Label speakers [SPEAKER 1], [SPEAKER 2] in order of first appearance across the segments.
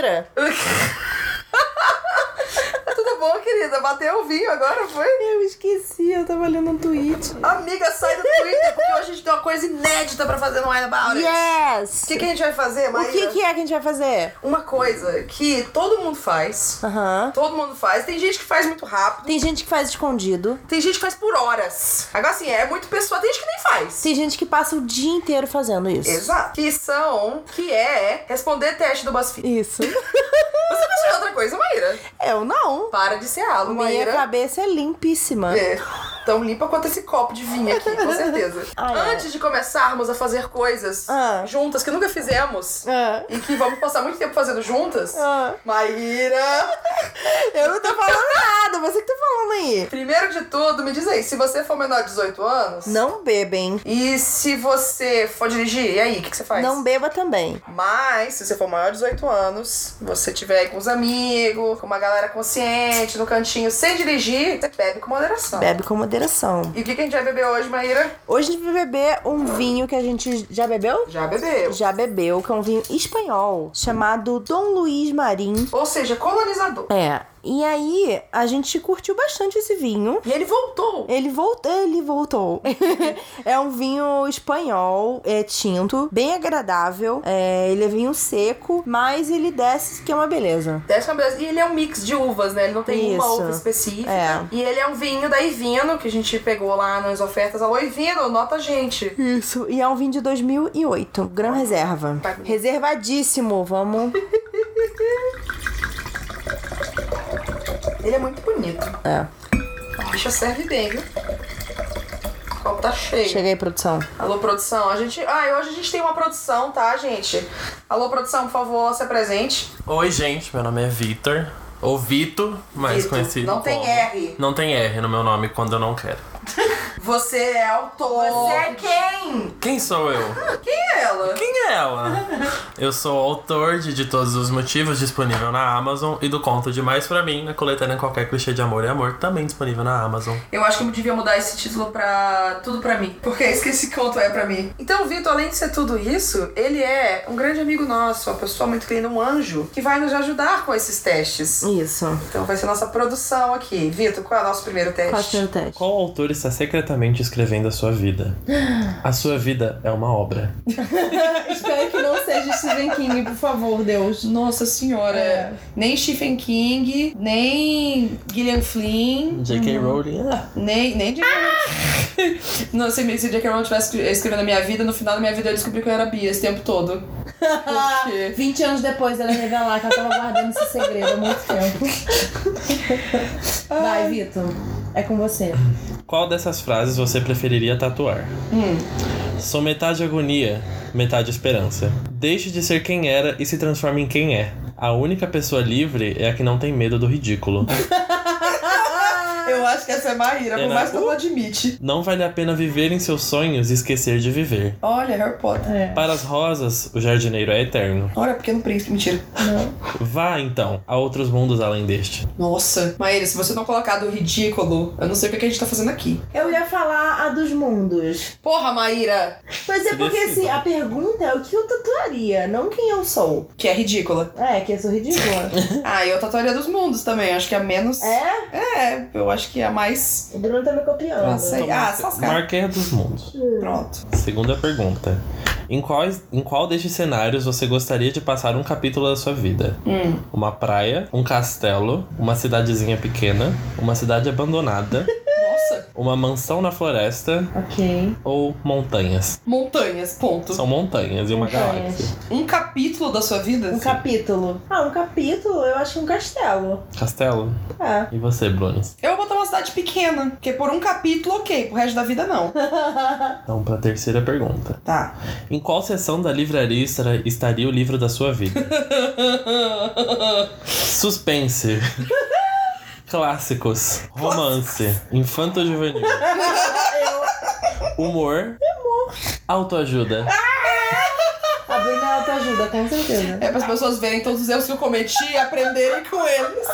[SPEAKER 1] Oi, eu sou a
[SPEAKER 2] Maíra.
[SPEAKER 1] Tudo bom, querida? Bateu o vinho agora, foi?
[SPEAKER 2] Eu esqueci, eu tava lendo um tweet.
[SPEAKER 1] Amiga, sai do Twitter, hoje a gente tem uma coisa inédita pra fazer no Wine About It.
[SPEAKER 2] Yes!
[SPEAKER 1] O que, que a gente vai fazer,
[SPEAKER 2] O
[SPEAKER 1] Maíra?
[SPEAKER 2] que, que é que a gente vai fazer?
[SPEAKER 1] Uma coisa que todo mundo faz.
[SPEAKER 2] Aham.
[SPEAKER 1] Todo mundo faz. Tem gente que faz muito rápido.
[SPEAKER 2] Tem gente que faz escondido.
[SPEAKER 1] Tem gente que faz por horas. Agora, assim, é muito pessoal. Tem gente que nem faz.
[SPEAKER 2] Tem gente que passa o dia inteiro fazendo isso.
[SPEAKER 1] Exato. Que são, que é responder teste do BuzzFeed.
[SPEAKER 2] Isso.
[SPEAKER 1] Você pensa em outra coisa, Maíra?
[SPEAKER 2] eu não.
[SPEAKER 1] Para de ser alo,
[SPEAKER 2] Minha
[SPEAKER 1] Maíra.
[SPEAKER 2] cabeça é limpíssima.
[SPEAKER 1] É. Tão limpa quanto esse copo de vinho aqui, com certeza.
[SPEAKER 2] É.
[SPEAKER 1] Antes de começarmos a fazer coisas
[SPEAKER 2] Ah.
[SPEAKER 1] juntas que nunca fizemos
[SPEAKER 2] Ah.
[SPEAKER 1] e que vamos passar muito tempo fazendo juntas,
[SPEAKER 2] Ah.
[SPEAKER 1] Maíra,
[SPEAKER 2] Eu não tô falando nada, você que tá falando aí.
[SPEAKER 1] primeiro de tudo, me diz aí, se você for menor de 18 anos
[SPEAKER 2] Não bebem.
[SPEAKER 1] e se você for dirigir, e aí, o que, que você faz?
[SPEAKER 2] Não beba também.
[SPEAKER 1] Mas, se você for maior de 18 anos, você tiver aí com os amigos, com uma galera consciente, no cantinho, sem dirigir, você bebe com moderação.
[SPEAKER 2] Bebe com moderação.
[SPEAKER 1] E o que, que a gente vai beber hoje, Maíra?
[SPEAKER 2] Hoje a gente vai beber um vinho que a gente já bebeu?
[SPEAKER 1] Já bebeu.
[SPEAKER 2] Já bebeu, que é um vinho espanhol chamado Dom Luiz Marim.
[SPEAKER 1] Ou seja, colonizador.
[SPEAKER 2] É. E aí, a gente curtiu bastante esse vinho.
[SPEAKER 1] E ele voltou.
[SPEAKER 2] Ele voltou, ele voltou. é um vinho espanhol, é tinto, bem agradável. É, ele é vinho seco, mas ele desce que é uma beleza.
[SPEAKER 1] Desce uma beleza. E ele é um mix de uvas, né? Ele não tem uma
[SPEAKER 2] Isso.
[SPEAKER 1] uva específica.
[SPEAKER 2] É.
[SPEAKER 1] E ele é um vinho da Ivino, que a gente pegou lá nas ofertas. Alô, Ivino, nota a gente.
[SPEAKER 2] Isso. E é um vinho de 2008, Gran Reserva.
[SPEAKER 1] Tá.
[SPEAKER 2] Reservadíssimo, vamos.
[SPEAKER 1] Ele é muito bonito.
[SPEAKER 2] É.
[SPEAKER 1] A bicha serve bem, viu? O copo tá cheio.
[SPEAKER 2] Chega aí, produção.
[SPEAKER 1] Alô, produção. A gente. Ah, hoje a gente tem uma produção, tá, gente? Alô, produção, por favor, se apresente.
[SPEAKER 3] Oi, gente, meu nome é Vitor. Ou Vito, mais
[SPEAKER 1] Vitor,
[SPEAKER 3] conhecido.
[SPEAKER 1] não tem
[SPEAKER 3] como-
[SPEAKER 1] R.
[SPEAKER 3] Não tem R no meu nome quando eu não quero.
[SPEAKER 1] Você é autor.
[SPEAKER 2] Você é quem?
[SPEAKER 3] Quem sou eu?
[SPEAKER 1] Quem é ela?
[SPEAKER 3] Quem é ela? Eu sou autor de De Todos os Motivos, disponível na Amazon, e do Conto Demais Pra Mim, na coletânea Qualquer Clichê de Amor e Amor, também disponível na Amazon.
[SPEAKER 1] Eu acho que eu devia mudar esse título pra Tudo Pra Mim. Porque é isso que esse conto é pra mim. Então, o Vitor, além de ser tudo isso, ele é um grande amigo nosso, uma pessoa muito querida, um anjo, que vai nos ajudar com esses testes.
[SPEAKER 2] Isso.
[SPEAKER 1] Então vai ser nossa produção aqui. Vitor, qual é o nosso primeiro teste?
[SPEAKER 2] Qual é o primeiro teste?
[SPEAKER 3] Qual autor está secretamente escrevendo a sua vida? A sua vida é uma obra.
[SPEAKER 2] Espero que não seja Stephen King, por favor, Deus.
[SPEAKER 1] Nossa senhora.
[SPEAKER 2] É.
[SPEAKER 1] Nem Stephen King, nem Gillian Flynn,
[SPEAKER 3] J.K. Rowling, ah,
[SPEAKER 1] nem. nem J.K. Rowling. Não, se, se J.K. Rowling tivesse escre- escrevendo a minha vida, no final da minha vida eu descobri que eu era Bia esse tempo todo. Porque.
[SPEAKER 2] 20 anos depois dela revelar que ela tava guardando esse segredo há muito tempo. Vai, Vitor. É com você.
[SPEAKER 3] Qual dessas frases você preferiria tatuar? Sou metade agonia, metade esperança. Deixe de ser quem era e se transforme em quem é. A única pessoa livre é a que não tem medo do ridículo.
[SPEAKER 1] Eu acho que essa é Maíra, por mais que eu não admite.
[SPEAKER 3] Não vale a pena viver em seus sonhos e esquecer de viver.
[SPEAKER 1] Olha, Harry Potter.
[SPEAKER 2] É.
[SPEAKER 3] Para as rosas, o jardineiro é eterno.
[SPEAKER 1] Olha, Pequeno Príncipe, mentira.
[SPEAKER 3] Vá, então, a outros mundos além deste.
[SPEAKER 1] Nossa. Maíra, se você não colocar do ridículo, eu não sei o que a gente tá fazendo aqui.
[SPEAKER 2] Eu ia falar a dos mundos.
[SPEAKER 1] Porra, Maíra!
[SPEAKER 2] Mas é porque assim, a pergunta é o que eu tatuaria, não quem eu sou.
[SPEAKER 1] Que é ridícula.
[SPEAKER 2] É, que eu sou ridícula.
[SPEAKER 1] Ah, e eu tatuaria dos mundos também. Acho que é a menos.
[SPEAKER 2] é?
[SPEAKER 1] É, eu acho que é a mais.
[SPEAKER 2] O Bruno tá me copiando.
[SPEAKER 1] Não sei. Ah, só os caras.
[SPEAKER 3] Marquei a dos mundos.
[SPEAKER 1] Pronto.
[SPEAKER 3] Segunda pergunta. Em, quais, em qual destes cenários você gostaria de passar um capítulo da sua vida?
[SPEAKER 1] Hum.
[SPEAKER 3] Uma praia, um castelo, uma cidadezinha pequena, uma cidade abandonada,
[SPEAKER 1] Nossa.
[SPEAKER 3] uma mansão na floresta
[SPEAKER 2] Ok.
[SPEAKER 3] ou montanhas?
[SPEAKER 1] Montanhas, ponto.
[SPEAKER 3] São montanhas e uma
[SPEAKER 2] Montanhas.
[SPEAKER 3] galáxia.
[SPEAKER 1] Um capítulo da sua vida?
[SPEAKER 2] Um capítulo. Ah, um capítulo, eu acho que um castelo.
[SPEAKER 3] Castelo?
[SPEAKER 2] É.
[SPEAKER 3] E você, Bruno?
[SPEAKER 1] Eu cidade pequena. Porque por um capítulo, ok. Pro resto da vida, não.
[SPEAKER 3] Então, para a terceira pergunta.
[SPEAKER 1] Tá.
[SPEAKER 3] Em qual seção da livraria estará- estaria o livro da sua vida? Suspense. Clássicos. Romance. Infanto juvenil. Humor. Autoajuda.
[SPEAKER 2] A Bruna ela te ajuda, com certeza.
[SPEAKER 1] É para as pessoas verem todos os erros que eu cometi e aprenderem com eles.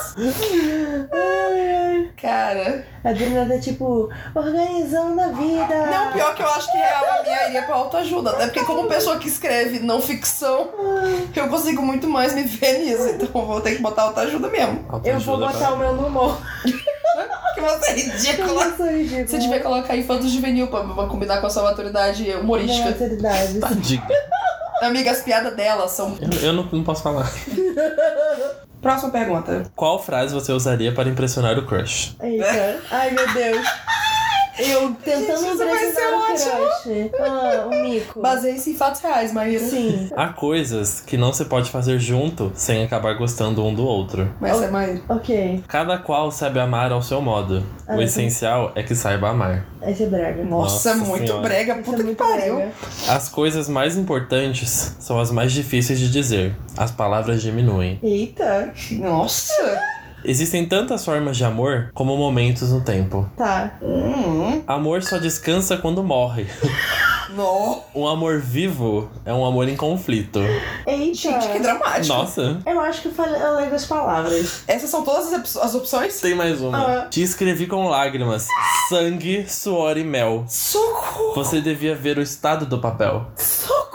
[SPEAKER 1] Cara.
[SPEAKER 2] A Bruna tá tipo, organizando a vida.
[SPEAKER 1] Não, pior que eu acho que real a minha iria pra autoajuda. Até porque como pessoa que escreve não ficção, eu consigo muito mais me ver nisso. Então eu vou ter que botar autoajuda mesmo.
[SPEAKER 2] Eu vou botar o meu no humor.
[SPEAKER 1] Que você é ridícula.
[SPEAKER 2] Eu sou ridícula.
[SPEAKER 1] Você devia colocar infanto juvenil pra, pra combinar com a sua maturidade humorística.
[SPEAKER 2] seriedade.
[SPEAKER 3] pra- Tadinha.
[SPEAKER 1] Amiga, as piadas dela são.
[SPEAKER 3] Eu, eu não, não posso falar.
[SPEAKER 1] Próxima pergunta.
[SPEAKER 3] Qual frase você usaria para impressionar o crush?
[SPEAKER 2] Eita. Ai, meu Deus. Eu tentando
[SPEAKER 1] Gente, isso vai
[SPEAKER 2] impressionar
[SPEAKER 1] ser
[SPEAKER 2] o crush. Ah, o mico.
[SPEAKER 1] Baseie-se em fatos reais, Maíra.
[SPEAKER 2] Sim.
[SPEAKER 3] Há coisas que não se pode fazer junto sem acabar gostando um do outro.
[SPEAKER 1] Mas é Maíra.
[SPEAKER 2] Ok.
[SPEAKER 3] Cada qual sabe amar ao seu modo.
[SPEAKER 2] Ah,
[SPEAKER 3] o essencial é que saiba amar.
[SPEAKER 2] Esse é brega.
[SPEAKER 1] Nossa,
[SPEAKER 3] Nossa
[SPEAKER 1] muito
[SPEAKER 3] senhora.
[SPEAKER 1] brega.
[SPEAKER 2] Esse
[SPEAKER 1] Puta
[SPEAKER 2] é
[SPEAKER 1] que pariu.
[SPEAKER 2] brega.
[SPEAKER 3] As coisas mais importantes são as mais difíceis de dizer. As palavras diminuem.
[SPEAKER 2] Eita.
[SPEAKER 1] Nossa.
[SPEAKER 3] Existem tantas formas de amor como momentos no tempo.
[SPEAKER 2] Tá.
[SPEAKER 1] Hum.
[SPEAKER 3] Amor só descansa quando morre.
[SPEAKER 1] No.
[SPEAKER 3] Um amor vivo é um amor em conflito.
[SPEAKER 2] Eita.
[SPEAKER 1] Gente, que dramático.
[SPEAKER 3] Nossa,
[SPEAKER 2] Eu acho que eu falei eu lembro as palavras.
[SPEAKER 1] Essas são todas as opções?
[SPEAKER 3] tem mais uma.
[SPEAKER 2] Ah.
[SPEAKER 3] Te escrevi com lágrimas, sangue, suor e mel.
[SPEAKER 1] Socorro.
[SPEAKER 3] Você devia ver o estado do papel.
[SPEAKER 1] Socorro.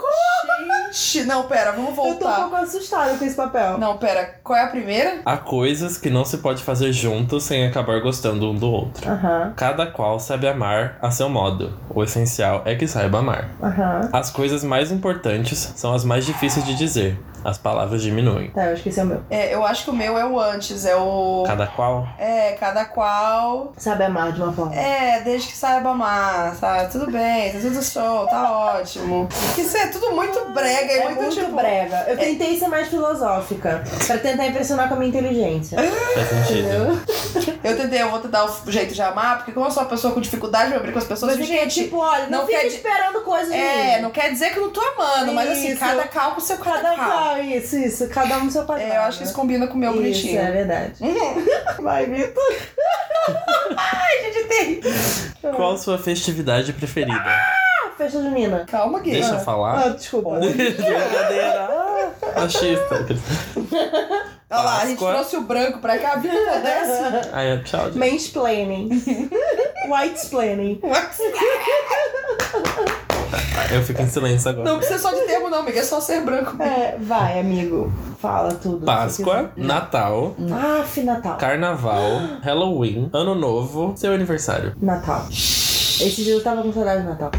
[SPEAKER 1] Gente, não, pera, vamos
[SPEAKER 2] Eu tô um
[SPEAKER 1] voltar.
[SPEAKER 2] pouco assustada com esse papel.
[SPEAKER 1] Não, pera, qual é a primeira?
[SPEAKER 3] Há coisas que não se pode fazer juntos sem acabar gostando um do outro.
[SPEAKER 2] Aham.
[SPEAKER 3] Cada qual sabe amar a seu modo. O essencial é que saiba amar.
[SPEAKER 2] Aham.
[SPEAKER 3] As coisas mais importantes são as mais difíceis de dizer. As palavras diminuem.
[SPEAKER 2] Tá, eu acho que esse é o meu.
[SPEAKER 1] É, eu acho que o meu é o antes, é o.
[SPEAKER 3] Cada qual?
[SPEAKER 1] É, cada qual.
[SPEAKER 2] Sabe amar de uma forma.
[SPEAKER 1] É, desde que saiba amar, sabe? Tudo bem, tá tudo show, tá ótimo. Isso é tudo muito brega e
[SPEAKER 2] É
[SPEAKER 1] muito,
[SPEAKER 2] muito
[SPEAKER 1] tipo.
[SPEAKER 2] brega. Eu tentei ser mais filosófica. Pra tentar impressionar com a minha inteligência.
[SPEAKER 3] Faz sentido.
[SPEAKER 2] Entendeu?
[SPEAKER 1] Eu tentei, eu vou tentar o jeito de amar, porque como eu sou uma pessoa com dificuldade de abrir com as pessoas,
[SPEAKER 2] quer,
[SPEAKER 1] gente.
[SPEAKER 2] tipo, olha, não,
[SPEAKER 1] não
[SPEAKER 2] fica
[SPEAKER 1] quer
[SPEAKER 2] esperando coisas de
[SPEAKER 1] É, não quer dizer que eu não tô amando, mas assim,
[SPEAKER 2] Isso.
[SPEAKER 1] cada cal com seu cada,
[SPEAKER 2] Cada
[SPEAKER 1] cal.
[SPEAKER 2] Isso, isso. Cada um no seu quadrado.
[SPEAKER 1] É, eu acho que isso combina com o meu
[SPEAKER 2] Isso,
[SPEAKER 1] bonitinho.
[SPEAKER 2] é verdade. Vai, Vitor.
[SPEAKER 1] Ai, gente, tem.
[SPEAKER 3] Qual sua festividade preferida?
[SPEAKER 2] Ah, festa junina.
[SPEAKER 1] Calma, gay.
[SPEAKER 3] Deixa eu
[SPEAKER 2] Ah,
[SPEAKER 3] falar.
[SPEAKER 2] desculpa.
[SPEAKER 3] Brincadeira. Ah, Machista.
[SPEAKER 1] Olha lá, a gente trouxe o branco pra cá, a vida acontece.
[SPEAKER 3] Ai, é, tchau. gente.
[SPEAKER 2] Mansplaining. Whitesplaining.
[SPEAKER 3] Eu fico em silêncio agora.
[SPEAKER 1] Não precisa só de termo, não, amiga. É só ser branco.
[SPEAKER 2] É, vai, amigo. Fala tudo.
[SPEAKER 3] Páscoa, Natal,
[SPEAKER 2] Ah, Natal.
[SPEAKER 3] Carnaval, Halloween, Ano Novo, seu aniversário.
[SPEAKER 2] Natal. Esse dia eu tava com saudade de Natal.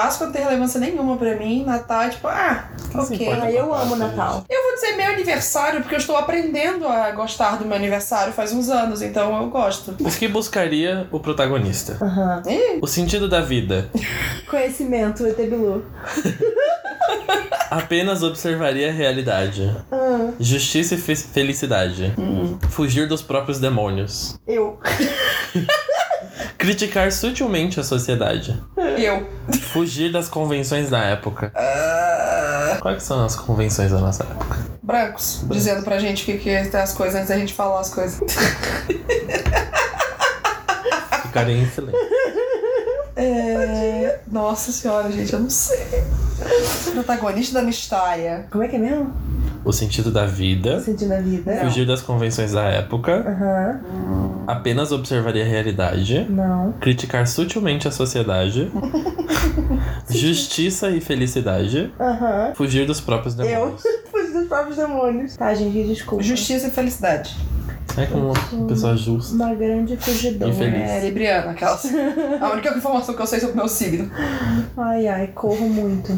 [SPEAKER 1] Páscoa não tem relevância nenhuma pra mim. Natal é tipo, ah, ok.
[SPEAKER 2] Ah, eu amo Natal.
[SPEAKER 1] Eu vou dizer meu aniversário porque eu estou aprendendo a gostar do meu aniversário faz uns anos, então eu gosto.
[SPEAKER 3] O que buscaria o protagonista? O sentido da vida.
[SPEAKER 2] Conhecimento, ET Bilu.
[SPEAKER 3] Apenas observaria a realidade.
[SPEAKER 2] Ah,
[SPEAKER 3] Justiça e fe- felicidade. Fugir dos próprios demônios.
[SPEAKER 2] eu.
[SPEAKER 3] Criticar sutilmente a sociedade.
[SPEAKER 1] eu.
[SPEAKER 3] Fugir das convenções da época.
[SPEAKER 1] Ah,
[SPEAKER 3] Quais são as convenções da nossa época?
[SPEAKER 1] brancos, dizendo pra gente o que, que é as coisas antes da gente falar as coisas.
[SPEAKER 3] Ficarem em silêncio.
[SPEAKER 1] É... Nossa senhora, gente, eu não sei. Protagonista da minha história.
[SPEAKER 2] Como é que é mesmo?
[SPEAKER 3] O sentido da vida.
[SPEAKER 2] Sentindo a vida.
[SPEAKER 3] Fugir das convenções da época.
[SPEAKER 2] Aham.
[SPEAKER 3] Apenas observaria a realidade.
[SPEAKER 2] Não.
[SPEAKER 3] Criticar sutilmente a sociedade. Justiça e felicidade.
[SPEAKER 2] Aham.
[SPEAKER 3] Fugir dos próprios
[SPEAKER 2] Eu.
[SPEAKER 3] demônios.
[SPEAKER 2] Fugi dos próprios demônios. Tá, gente, desculpa.
[SPEAKER 1] Justiça e felicidade.
[SPEAKER 3] É como uma pessoa justa.
[SPEAKER 2] Uma grande fugidora.
[SPEAKER 3] Infeliz.
[SPEAKER 1] É, Libriana, aquelas. A única informação que eu sei sobre o meu signo.
[SPEAKER 2] Ai, ai, corro muito.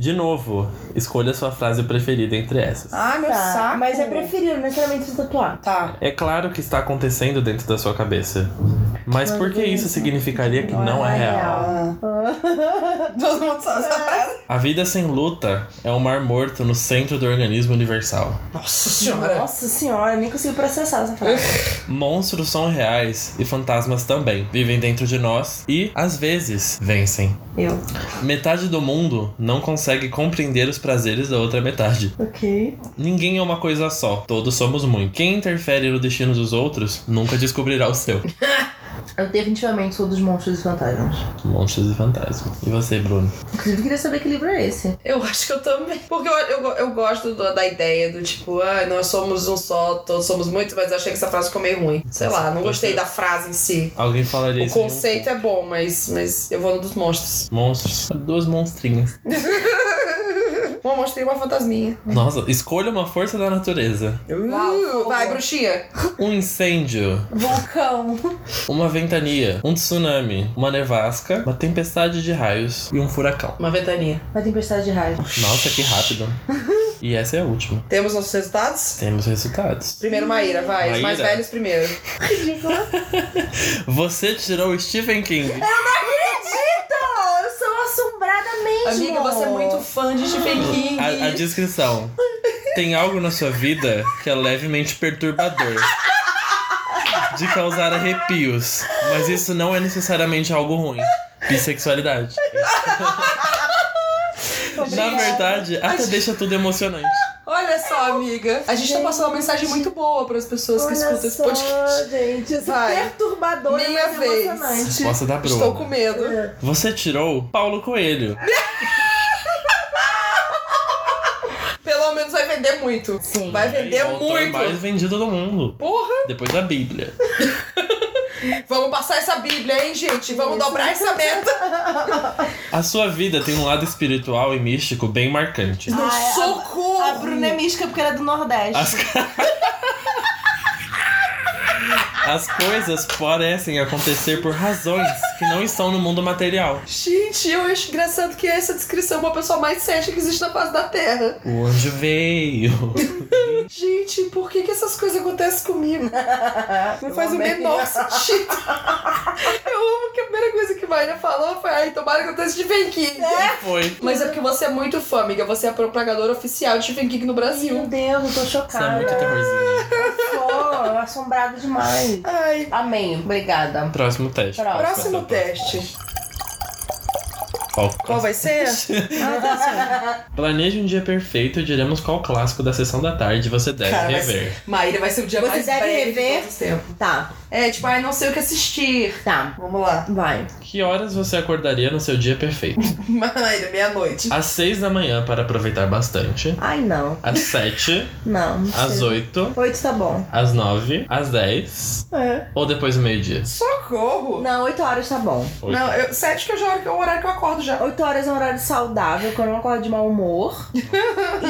[SPEAKER 3] De novo, escolha sua frase preferida entre essas.
[SPEAKER 1] Ah, meu
[SPEAKER 2] Tá,
[SPEAKER 1] saco.
[SPEAKER 2] mas é preferido, não necessariamente se tatuar.
[SPEAKER 1] Tá.
[SPEAKER 3] É claro que está acontecendo dentro da sua cabeça. Mas por que isso significaria que não é real?
[SPEAKER 1] Ah. Todo mundo sabe essa frase.
[SPEAKER 3] A vida sem luta é um mar morto no centro do organismo universal.
[SPEAKER 1] Nossa senhora.
[SPEAKER 2] Nossa senhora, nem consigo processar essa frase.
[SPEAKER 3] Monstros são reais e fantasmas também. Vivem dentro de nós e, às vezes, vencem.
[SPEAKER 2] Eu.
[SPEAKER 3] Metade do mundo não consegue compreender os prazeres da outra metade.
[SPEAKER 2] Ok.
[SPEAKER 3] Ninguém é uma coisa só, todos somos muito. Quem interfere no destino dos outros nunca descobrirá o seu.
[SPEAKER 2] Eu definitivamente sou dos monstros e fantasmas.
[SPEAKER 3] Monstros e fantasmas. E você, Bruno?
[SPEAKER 2] Inclusive, queria saber que livro é esse.
[SPEAKER 1] Eu acho que eu também. Porque eu, eu, eu gosto do- da ideia do tipo, ah, nós somos um só, todos somos muitos, mas eu achei que essa frase ficou meio ruim. Sei lá, não gostei da frase em si.
[SPEAKER 3] Alguém falaria
[SPEAKER 1] O
[SPEAKER 3] isso? um
[SPEAKER 1] conceito é bom, mas, mas eu vou no dos monstros.
[SPEAKER 3] Monstros. Duas monstrinhas.
[SPEAKER 1] Uma monstro e uma fantasminha.
[SPEAKER 3] Nossa, escolha uma força da natureza.
[SPEAKER 1] Uh, vai, bruxinha.
[SPEAKER 3] Um incêndio,
[SPEAKER 2] Vulcão.
[SPEAKER 3] uma ventania, um tsunami, uma nevasca, uma tempestade de raios e um furacão.
[SPEAKER 1] Uma ventania.
[SPEAKER 2] Uma tempestade de raio.
[SPEAKER 3] Nossa, que rápido. E essa é a última.
[SPEAKER 1] Temos nossos resultados?
[SPEAKER 3] Temos resultados.
[SPEAKER 1] Primeiro Maíra, vai. Os mais
[SPEAKER 3] Maíra.
[SPEAKER 1] velhos primeiro.
[SPEAKER 2] Ridícula.
[SPEAKER 3] Você tirou o Stephen King.
[SPEAKER 2] Acredito! Eu sou assombrada mesmo.
[SPEAKER 1] Amiga, você é muito fã de Stephen King.
[SPEAKER 3] A, a descrição. Tem algo na sua vida que é levemente perturbador. De causar arrepios. Mas isso não é necessariamente algo ruim. Bissexualidade. Na verdade, até deixa tudo emocionante.
[SPEAKER 1] Olha só, amiga. A gente tá passando uma mensagem muito boa para as pessoas que escutam esse
[SPEAKER 2] só,
[SPEAKER 1] podcast.
[SPEAKER 2] gente. Isso
[SPEAKER 1] Vai.
[SPEAKER 2] é perturbador
[SPEAKER 1] Minha
[SPEAKER 2] mas
[SPEAKER 1] vez.
[SPEAKER 2] emocionante.
[SPEAKER 3] Resposta da Bruna.
[SPEAKER 1] Estou com medo.
[SPEAKER 3] Você tirou Paulo Coelho.
[SPEAKER 1] Pelo menos vai vender muito.
[SPEAKER 2] Sim.
[SPEAKER 1] Vai vender
[SPEAKER 3] É o autor
[SPEAKER 1] muito.
[SPEAKER 3] mais vendido do mundo.
[SPEAKER 1] Porra!
[SPEAKER 3] Depois da Bíblia.
[SPEAKER 1] Vamos passar essa Bíblia, hein, gente? Vamos dobrar essa meta.
[SPEAKER 3] A sua vida tem um lado espiritual e místico bem marcante.
[SPEAKER 2] Ai, a-
[SPEAKER 1] Socorro!
[SPEAKER 2] A Bruna é mística porque ela é do Nordeste.
[SPEAKER 3] As... As coisas parecem acontecer por razões que não estão no mundo material.
[SPEAKER 1] Gente, eu acho engraçado que essa descrição é uma pessoa mais cética que existe na face da Terra.
[SPEAKER 3] O anjo veio.
[SPEAKER 1] Gente, por que, que essas coisas acontecem comigo? Não faz o menor sentido. Eu amo que a primeira coisa que Maíra falou foi: ai, tomara que aconteça Stephen King.
[SPEAKER 3] Foi.
[SPEAKER 1] Mas é porque você é muito fã, amiga. Você é a propagadora oficial de King no
[SPEAKER 2] Meu
[SPEAKER 1] Brasil.
[SPEAKER 2] Deus, eu tô
[SPEAKER 3] Você é
[SPEAKER 2] chocada.
[SPEAKER 3] muito terrorzinha.
[SPEAKER 2] Eu sou assombrada demais.
[SPEAKER 1] Ai.
[SPEAKER 2] Amém, obrigada.
[SPEAKER 3] Próximo teste.
[SPEAKER 2] Próximo.
[SPEAKER 1] Próximo teste.
[SPEAKER 3] Qual?
[SPEAKER 1] Qual vai ser?
[SPEAKER 3] Planeje um dia perfeito e diremos qual clássico da sessão da tarde você deve
[SPEAKER 1] Cara, vai
[SPEAKER 3] rever.
[SPEAKER 1] Maíra vai ser o dia
[SPEAKER 2] Você
[SPEAKER 1] mais
[SPEAKER 2] deve
[SPEAKER 1] breve
[SPEAKER 2] rever?
[SPEAKER 1] de todos os tempos.
[SPEAKER 2] Tá,
[SPEAKER 1] É, tipo, ai, não sei o que assistir.
[SPEAKER 2] tá.
[SPEAKER 1] Vamos lá.
[SPEAKER 2] Vai.
[SPEAKER 3] Que horas você acordaria no seu dia perfeito?
[SPEAKER 1] Maíra, meia-noite.
[SPEAKER 3] Às 6 da manhã para aproveitar bastante.
[SPEAKER 2] Ai, não.
[SPEAKER 3] Às 7,
[SPEAKER 2] Não. não
[SPEAKER 3] às
[SPEAKER 2] sei.
[SPEAKER 3] 8,
[SPEAKER 2] Oito tá bom.
[SPEAKER 3] às 9, às 10
[SPEAKER 2] É.
[SPEAKER 3] ou depois do meio-dia?
[SPEAKER 1] Socorro!
[SPEAKER 2] Não, oito horas tá bom.
[SPEAKER 3] Oito.
[SPEAKER 1] Não, eu, sete que eu já é o horário que eu acordo já.
[SPEAKER 2] Oito horas é um horário saudável, quando eu não acordo de mau humor.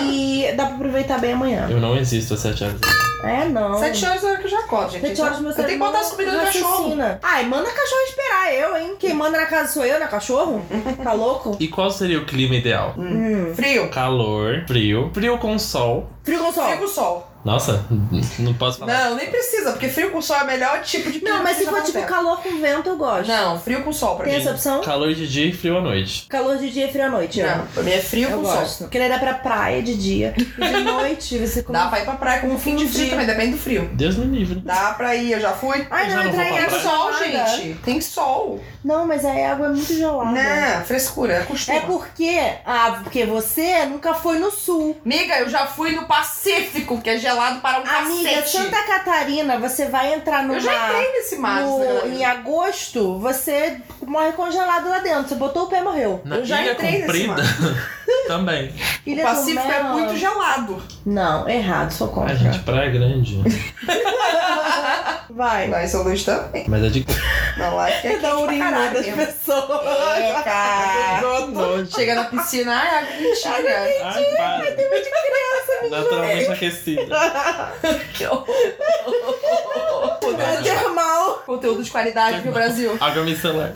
[SPEAKER 2] e dá pra aproveitar bem amanhã.
[SPEAKER 3] Eu não existo às 7 horas.
[SPEAKER 2] É, não.
[SPEAKER 1] Sete horas é a hora que eu já acordo, gente.
[SPEAKER 2] Sete horas meu
[SPEAKER 1] eu tenho que botar as comidas no cachorro.
[SPEAKER 2] Ai, manda cachorro esperar eu, hein? Quem manda na casa sou eu, né? Cachorro? Tá louco?
[SPEAKER 3] E qual seria o clima ideal?
[SPEAKER 2] Hum.
[SPEAKER 1] Frio.
[SPEAKER 3] Calor, frio, frio com sol.
[SPEAKER 2] Frio com sol.
[SPEAKER 1] Frio com sol.
[SPEAKER 3] Nossa, não posso falar.
[SPEAKER 1] Não, nem precisa, porque frio com sol é o melhor tipo de
[SPEAKER 2] Não, mas se for
[SPEAKER 1] tá
[SPEAKER 2] tipo
[SPEAKER 1] tempo.
[SPEAKER 2] calor com vento, eu gosto.
[SPEAKER 1] Não, frio com sol pra
[SPEAKER 2] Tem
[SPEAKER 1] mim.
[SPEAKER 2] essa opção?
[SPEAKER 3] Calor de dia e frio à noite.
[SPEAKER 2] Calor de dia e frio à noite.
[SPEAKER 1] Não,
[SPEAKER 2] né?
[SPEAKER 1] pra mim é frio
[SPEAKER 2] Eu
[SPEAKER 1] com
[SPEAKER 2] gosto.
[SPEAKER 1] sol.
[SPEAKER 2] Porque ele dá pra praia de dia. E de noite você come.
[SPEAKER 1] Dá pra ir pra praia com um fim de frio
[SPEAKER 2] dia.
[SPEAKER 1] também, depende do frio.
[SPEAKER 3] Deus me livre.
[SPEAKER 1] Dá pra ir, eu já fui.
[SPEAKER 2] Ai,
[SPEAKER 3] Eu
[SPEAKER 2] não,
[SPEAKER 3] não vou
[SPEAKER 2] entrar em
[SPEAKER 3] pra
[SPEAKER 2] água
[SPEAKER 1] Tem
[SPEAKER 3] praia.
[SPEAKER 1] sol, gente. Tem sol.
[SPEAKER 2] Não, mas aí a água é muito gelada.
[SPEAKER 1] Não, frescura, é costume.
[SPEAKER 2] É porque. Ah, porque você nunca foi no sul.
[SPEAKER 1] Amiga, eu já fui no Pacífico, que é gelado para um
[SPEAKER 2] Amiga,
[SPEAKER 1] cacete.
[SPEAKER 2] Santa Catarina, você vai entrar no
[SPEAKER 1] Eu já
[SPEAKER 2] mar.
[SPEAKER 1] entrei nesse mar.
[SPEAKER 2] em agosto, você morre congelado lá dentro. Você botou o pé e morreu.
[SPEAKER 3] Na
[SPEAKER 1] Eu já
[SPEAKER 3] ilha
[SPEAKER 1] entrei nesse
[SPEAKER 3] comprida também.
[SPEAKER 1] O
[SPEAKER 2] Ilha do
[SPEAKER 1] Pacífico é
[SPEAKER 2] Mel.
[SPEAKER 1] muito gelado.
[SPEAKER 2] Não, errado, sou contra.
[SPEAKER 3] Ai, gente, praia é grande.
[SPEAKER 2] Vai.
[SPEAKER 1] Lá em São Luís também.
[SPEAKER 3] Mas é de.
[SPEAKER 1] Não, lá é quente
[SPEAKER 2] Da urina das
[SPEAKER 1] mesmo.
[SPEAKER 2] pessoas.
[SPEAKER 1] Esgoto. Chega na piscina, ai, água quentinha.
[SPEAKER 3] Ai, para. Naturalmente aquecida.
[SPEAKER 1] Que horror.
[SPEAKER 2] É termal.
[SPEAKER 1] Conteúdo de qualidade pro Brasil.
[SPEAKER 3] Água micelar.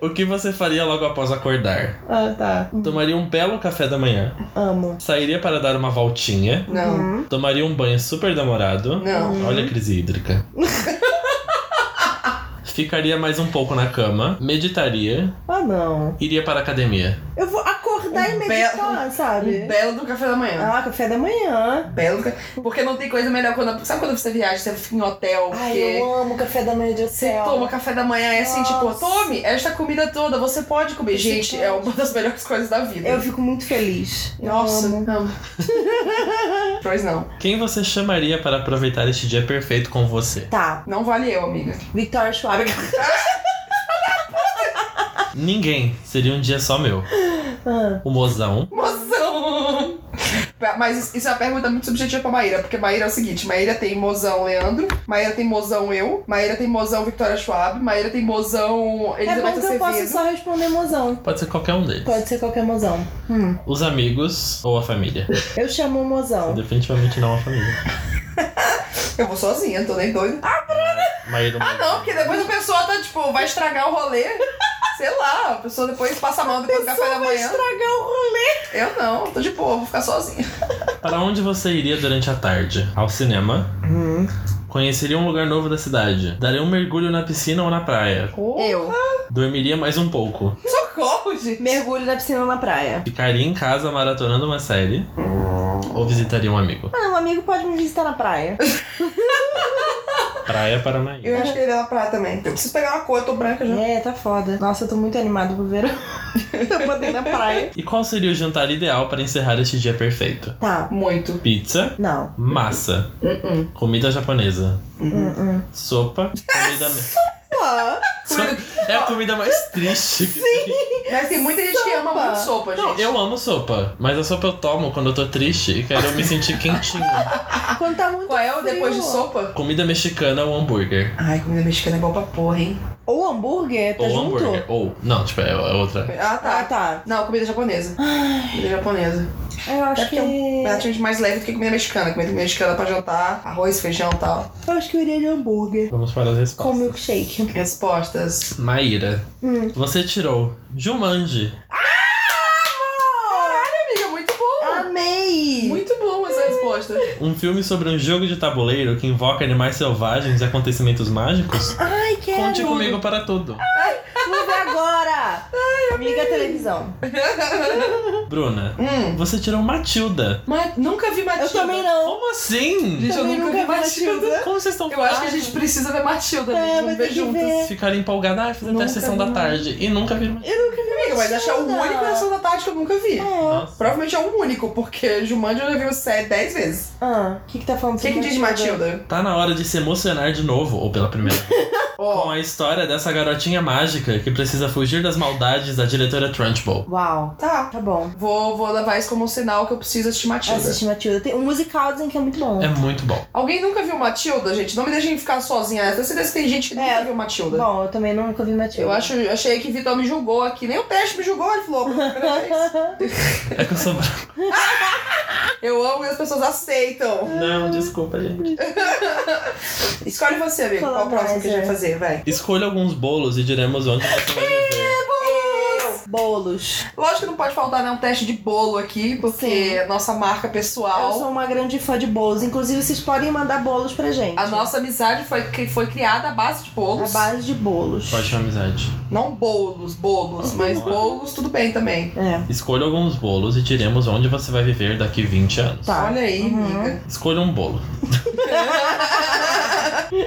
[SPEAKER 3] O que você faria logo após acordar?
[SPEAKER 2] Ah, tá.
[SPEAKER 3] Tomaria um belo café da manhã.
[SPEAKER 2] Amo.
[SPEAKER 3] Sairia para dar uma voltinha.
[SPEAKER 1] Não.
[SPEAKER 2] Hum.
[SPEAKER 3] Tomaria um banho super demorado.
[SPEAKER 1] Não.
[SPEAKER 3] Olha a crise hídrica. Ficaria mais um pouco na cama. Meditaria.
[SPEAKER 2] Ah, não.
[SPEAKER 3] Iria para a academia.
[SPEAKER 2] Eu vou acordar acordar e
[SPEAKER 1] Um
[SPEAKER 2] meditar, sabe?
[SPEAKER 1] Um belo do café da manhã.
[SPEAKER 2] Ah, café da manhã.
[SPEAKER 1] Belo do ca- Porque não tem coisa melhor quando. Sabe quando você viaja, você fica em hotel?
[SPEAKER 2] Ai,
[SPEAKER 1] porque
[SPEAKER 2] eu amo café da manhã de
[SPEAKER 1] Você
[SPEAKER 2] hotel.
[SPEAKER 1] toma café da manhã é assim, tipo, tome esta comida toda, você pode comer.
[SPEAKER 2] Você
[SPEAKER 1] Gente,
[SPEAKER 2] pode.
[SPEAKER 1] é uma das melhores coisas da vida.
[SPEAKER 2] Eu fico muito feliz. Eu
[SPEAKER 1] Nossa,
[SPEAKER 2] amo.
[SPEAKER 1] amo. pois não.
[SPEAKER 3] Quem você chamaria para aproveitar este dia perfeito com você?
[SPEAKER 2] Tá,
[SPEAKER 1] Não vale eu, amiga.
[SPEAKER 2] Victoria Schwab.
[SPEAKER 3] Ninguém. Seria um dia só meu.
[SPEAKER 2] Ah,
[SPEAKER 3] O mozão.
[SPEAKER 1] Mozão! Mas isso é uma pergunta muito subjetiva pra Maíra, porque Maíra é o seguinte: Maíra tem mozão Leandro, Maíra tem mozão eu, Maíra tem mozão Victoria Schwab, Maíra tem mozão
[SPEAKER 2] é
[SPEAKER 1] Elizabeth
[SPEAKER 2] bom que eu posso só responder mozão.
[SPEAKER 3] Pode ser qualquer um deles.
[SPEAKER 2] Pode ser qualquer mozão. Hum,
[SPEAKER 3] Os amigos ou a família.
[SPEAKER 2] eu chamo o mozão.
[SPEAKER 3] Definitivamente não a família.
[SPEAKER 1] Eu vou sozinha, não tô nem doida.
[SPEAKER 3] Maíra,
[SPEAKER 1] Ah, não, porque depois a pessoa tá, tipo, vai estragar o rolê. Sei lá, a pessoa depois passa a mão depois do café da
[SPEAKER 2] vai
[SPEAKER 1] manhã.
[SPEAKER 2] estragar o rolê.
[SPEAKER 1] Eu não, tô de boa, vou ficar sozinha.
[SPEAKER 3] Para onde você iria durante a tarde? Ao cinema?
[SPEAKER 2] Hum.
[SPEAKER 3] Conheceria um lugar novo da cidade? Daria um mergulho na piscina ou na praia?
[SPEAKER 2] Eu.
[SPEAKER 3] Dormiria mais um pouco?
[SPEAKER 1] Socorro, gente.
[SPEAKER 2] Mergulho na piscina na praia.
[SPEAKER 3] Ficaria em casa maratonando uma série? Ou visitaria um amigo?
[SPEAKER 2] Ah, um amigo pode me visitar na praia.
[SPEAKER 3] Praia para Maíra.
[SPEAKER 1] Eu acho que ele é na praia também. Eu preciso pegar uma cor, eu tô branca já.
[SPEAKER 2] É, tá foda. Nossa, eu tô muito animada pro verão. eu poder ir na praia.
[SPEAKER 3] E qual seria o jantar ideal para encerrar este dia perfeito?
[SPEAKER 2] Tá.
[SPEAKER 1] Muito.
[SPEAKER 3] Pizza,
[SPEAKER 2] Não.
[SPEAKER 3] massa,
[SPEAKER 1] Uh-uh.
[SPEAKER 3] comida japonesa,
[SPEAKER 2] hum.
[SPEAKER 3] sopa, comida.
[SPEAKER 2] Ah,
[SPEAKER 3] So- É a comida mais triste. que tem.
[SPEAKER 1] Mas tem muita gente que ama
[SPEAKER 2] Sopa.
[SPEAKER 1] muito sopa,
[SPEAKER 3] Não,
[SPEAKER 1] gente.
[SPEAKER 3] eu amo sopa, mas a sopa eu tomo quando eu tô triste e quero me sentir quentinho.
[SPEAKER 2] quando tá muito
[SPEAKER 1] Qual é o
[SPEAKER 2] frio.
[SPEAKER 1] depois de sopa?
[SPEAKER 3] Comida mexicana ou hambúrguer?
[SPEAKER 1] Ai, comida mexicana é bom pra porra, hein?
[SPEAKER 2] Ou hambúrguer, tá
[SPEAKER 3] ou
[SPEAKER 2] junto?
[SPEAKER 3] hambúrguer. Ou. Não, tipo, é, é outra.
[SPEAKER 1] Ah, tá.
[SPEAKER 2] Ah, tá.
[SPEAKER 1] Não, comida japonesa. Comida japonesa.
[SPEAKER 2] Eu acho
[SPEAKER 1] porque é um
[SPEAKER 2] que...
[SPEAKER 1] relativamente mais leve do que comida mexicana. Comida mexicana pra jantar, arroz, feijão e tal.
[SPEAKER 2] Eu acho que eu iria de hambúrguer.
[SPEAKER 3] Vamos para as
[SPEAKER 2] Com
[SPEAKER 3] respostas.
[SPEAKER 2] milkshake.
[SPEAKER 1] Respostas.
[SPEAKER 3] Maíra,
[SPEAKER 2] Hum.
[SPEAKER 3] você tirou Jumanji.
[SPEAKER 1] Amiga, muito bom.
[SPEAKER 2] Amei!
[SPEAKER 1] Muito bom essa resposta.
[SPEAKER 3] Um filme sobre um jogo de tabuleiro que invoca animais selvagens e acontecimentos mágicos?
[SPEAKER 2] Ai, quero!
[SPEAKER 3] Conte comigo para tudo.
[SPEAKER 2] Vou ver agora! Liga a televisão.
[SPEAKER 3] Bruna,
[SPEAKER 1] Hum.
[SPEAKER 3] você tirou Matilda.
[SPEAKER 1] Mas nunca vi Matilda.
[SPEAKER 2] Eu também não.
[SPEAKER 3] Como assim?
[SPEAKER 1] Gente, eu
[SPEAKER 2] Também
[SPEAKER 1] nunca, vi Matilda.
[SPEAKER 3] Como vocês estão
[SPEAKER 1] Eu acho que a gente precisa ver Matilda,
[SPEAKER 2] É,
[SPEAKER 1] gente. Vamos ver juntas.
[SPEAKER 2] ver.
[SPEAKER 3] Ficaram empolgadas, ah, até a sessão da
[SPEAKER 1] vi.
[SPEAKER 3] tarde. E nunca viram Matilda.
[SPEAKER 2] Eu nunca vi
[SPEAKER 1] Amiga, mas acho que é o
[SPEAKER 2] Matilda.
[SPEAKER 1] único Sessão da Tarde que eu nunca vi.
[SPEAKER 2] É.
[SPEAKER 1] Provavelmente é o único, porque Jumanji eu já vi o série 10 vezes.
[SPEAKER 2] Ah, o que que tá falando
[SPEAKER 1] O que, que diz de Matilda?
[SPEAKER 3] Tá na hora de se emocionar de novo, ou pela primeira vez, com a história dessa garotinha mágica que precisa fugir das maldades da diretora Trunchbull.
[SPEAKER 2] Uau.
[SPEAKER 1] tá.
[SPEAKER 2] Tá bom.
[SPEAKER 1] Vou, vou levar isso como um sinal que eu preciso assistir Matilda.
[SPEAKER 2] Assistir Matilda. Tem um musical dizem que é muito bom.
[SPEAKER 3] É muito bom.
[SPEAKER 1] Alguém nunca viu Matilda, gente? Não me deixem ficar sozinha. Eu tenho certeza que tem gente que nunca
[SPEAKER 2] É.
[SPEAKER 1] viu Matilda.
[SPEAKER 2] Bom, eu também nunca vi Matilda.
[SPEAKER 1] Eu acho, achei que Vitor me julgou aqui. Nem o teste me julgou, ele falou.
[SPEAKER 3] É que eu sou branco.
[SPEAKER 1] Eu amo e as pessoas aceitam.
[SPEAKER 3] Não, desculpa, gente.
[SPEAKER 1] Escolhe você, amigo. Qual o próximo que a gente vai fazer? Vai.
[SPEAKER 3] Escolha alguns bolos e diremos onde você vai viver.
[SPEAKER 2] Bolos.
[SPEAKER 1] Lógico que não pode faltar né, um teste de bolo aqui, porque
[SPEAKER 2] Sim.
[SPEAKER 1] é nossa marca pessoal.
[SPEAKER 2] Eu sou uma grande fã de bolos. Inclusive, vocês podem mandar bolos pra gente.
[SPEAKER 1] A nossa amizade foi, que foi criada à base de
[SPEAKER 2] A
[SPEAKER 1] bolos.
[SPEAKER 2] base de bolos.
[SPEAKER 3] Pode chamar amizade.
[SPEAKER 1] Não bolos, bolos, mas bolos tudo bem também.
[SPEAKER 2] É.
[SPEAKER 3] Escolha alguns bolos e diremos onde você vai viver daqui 20 anos.
[SPEAKER 2] Tá.
[SPEAKER 1] Olha aí,
[SPEAKER 2] Uhum.
[SPEAKER 1] amiga.
[SPEAKER 3] Escolha um bolo.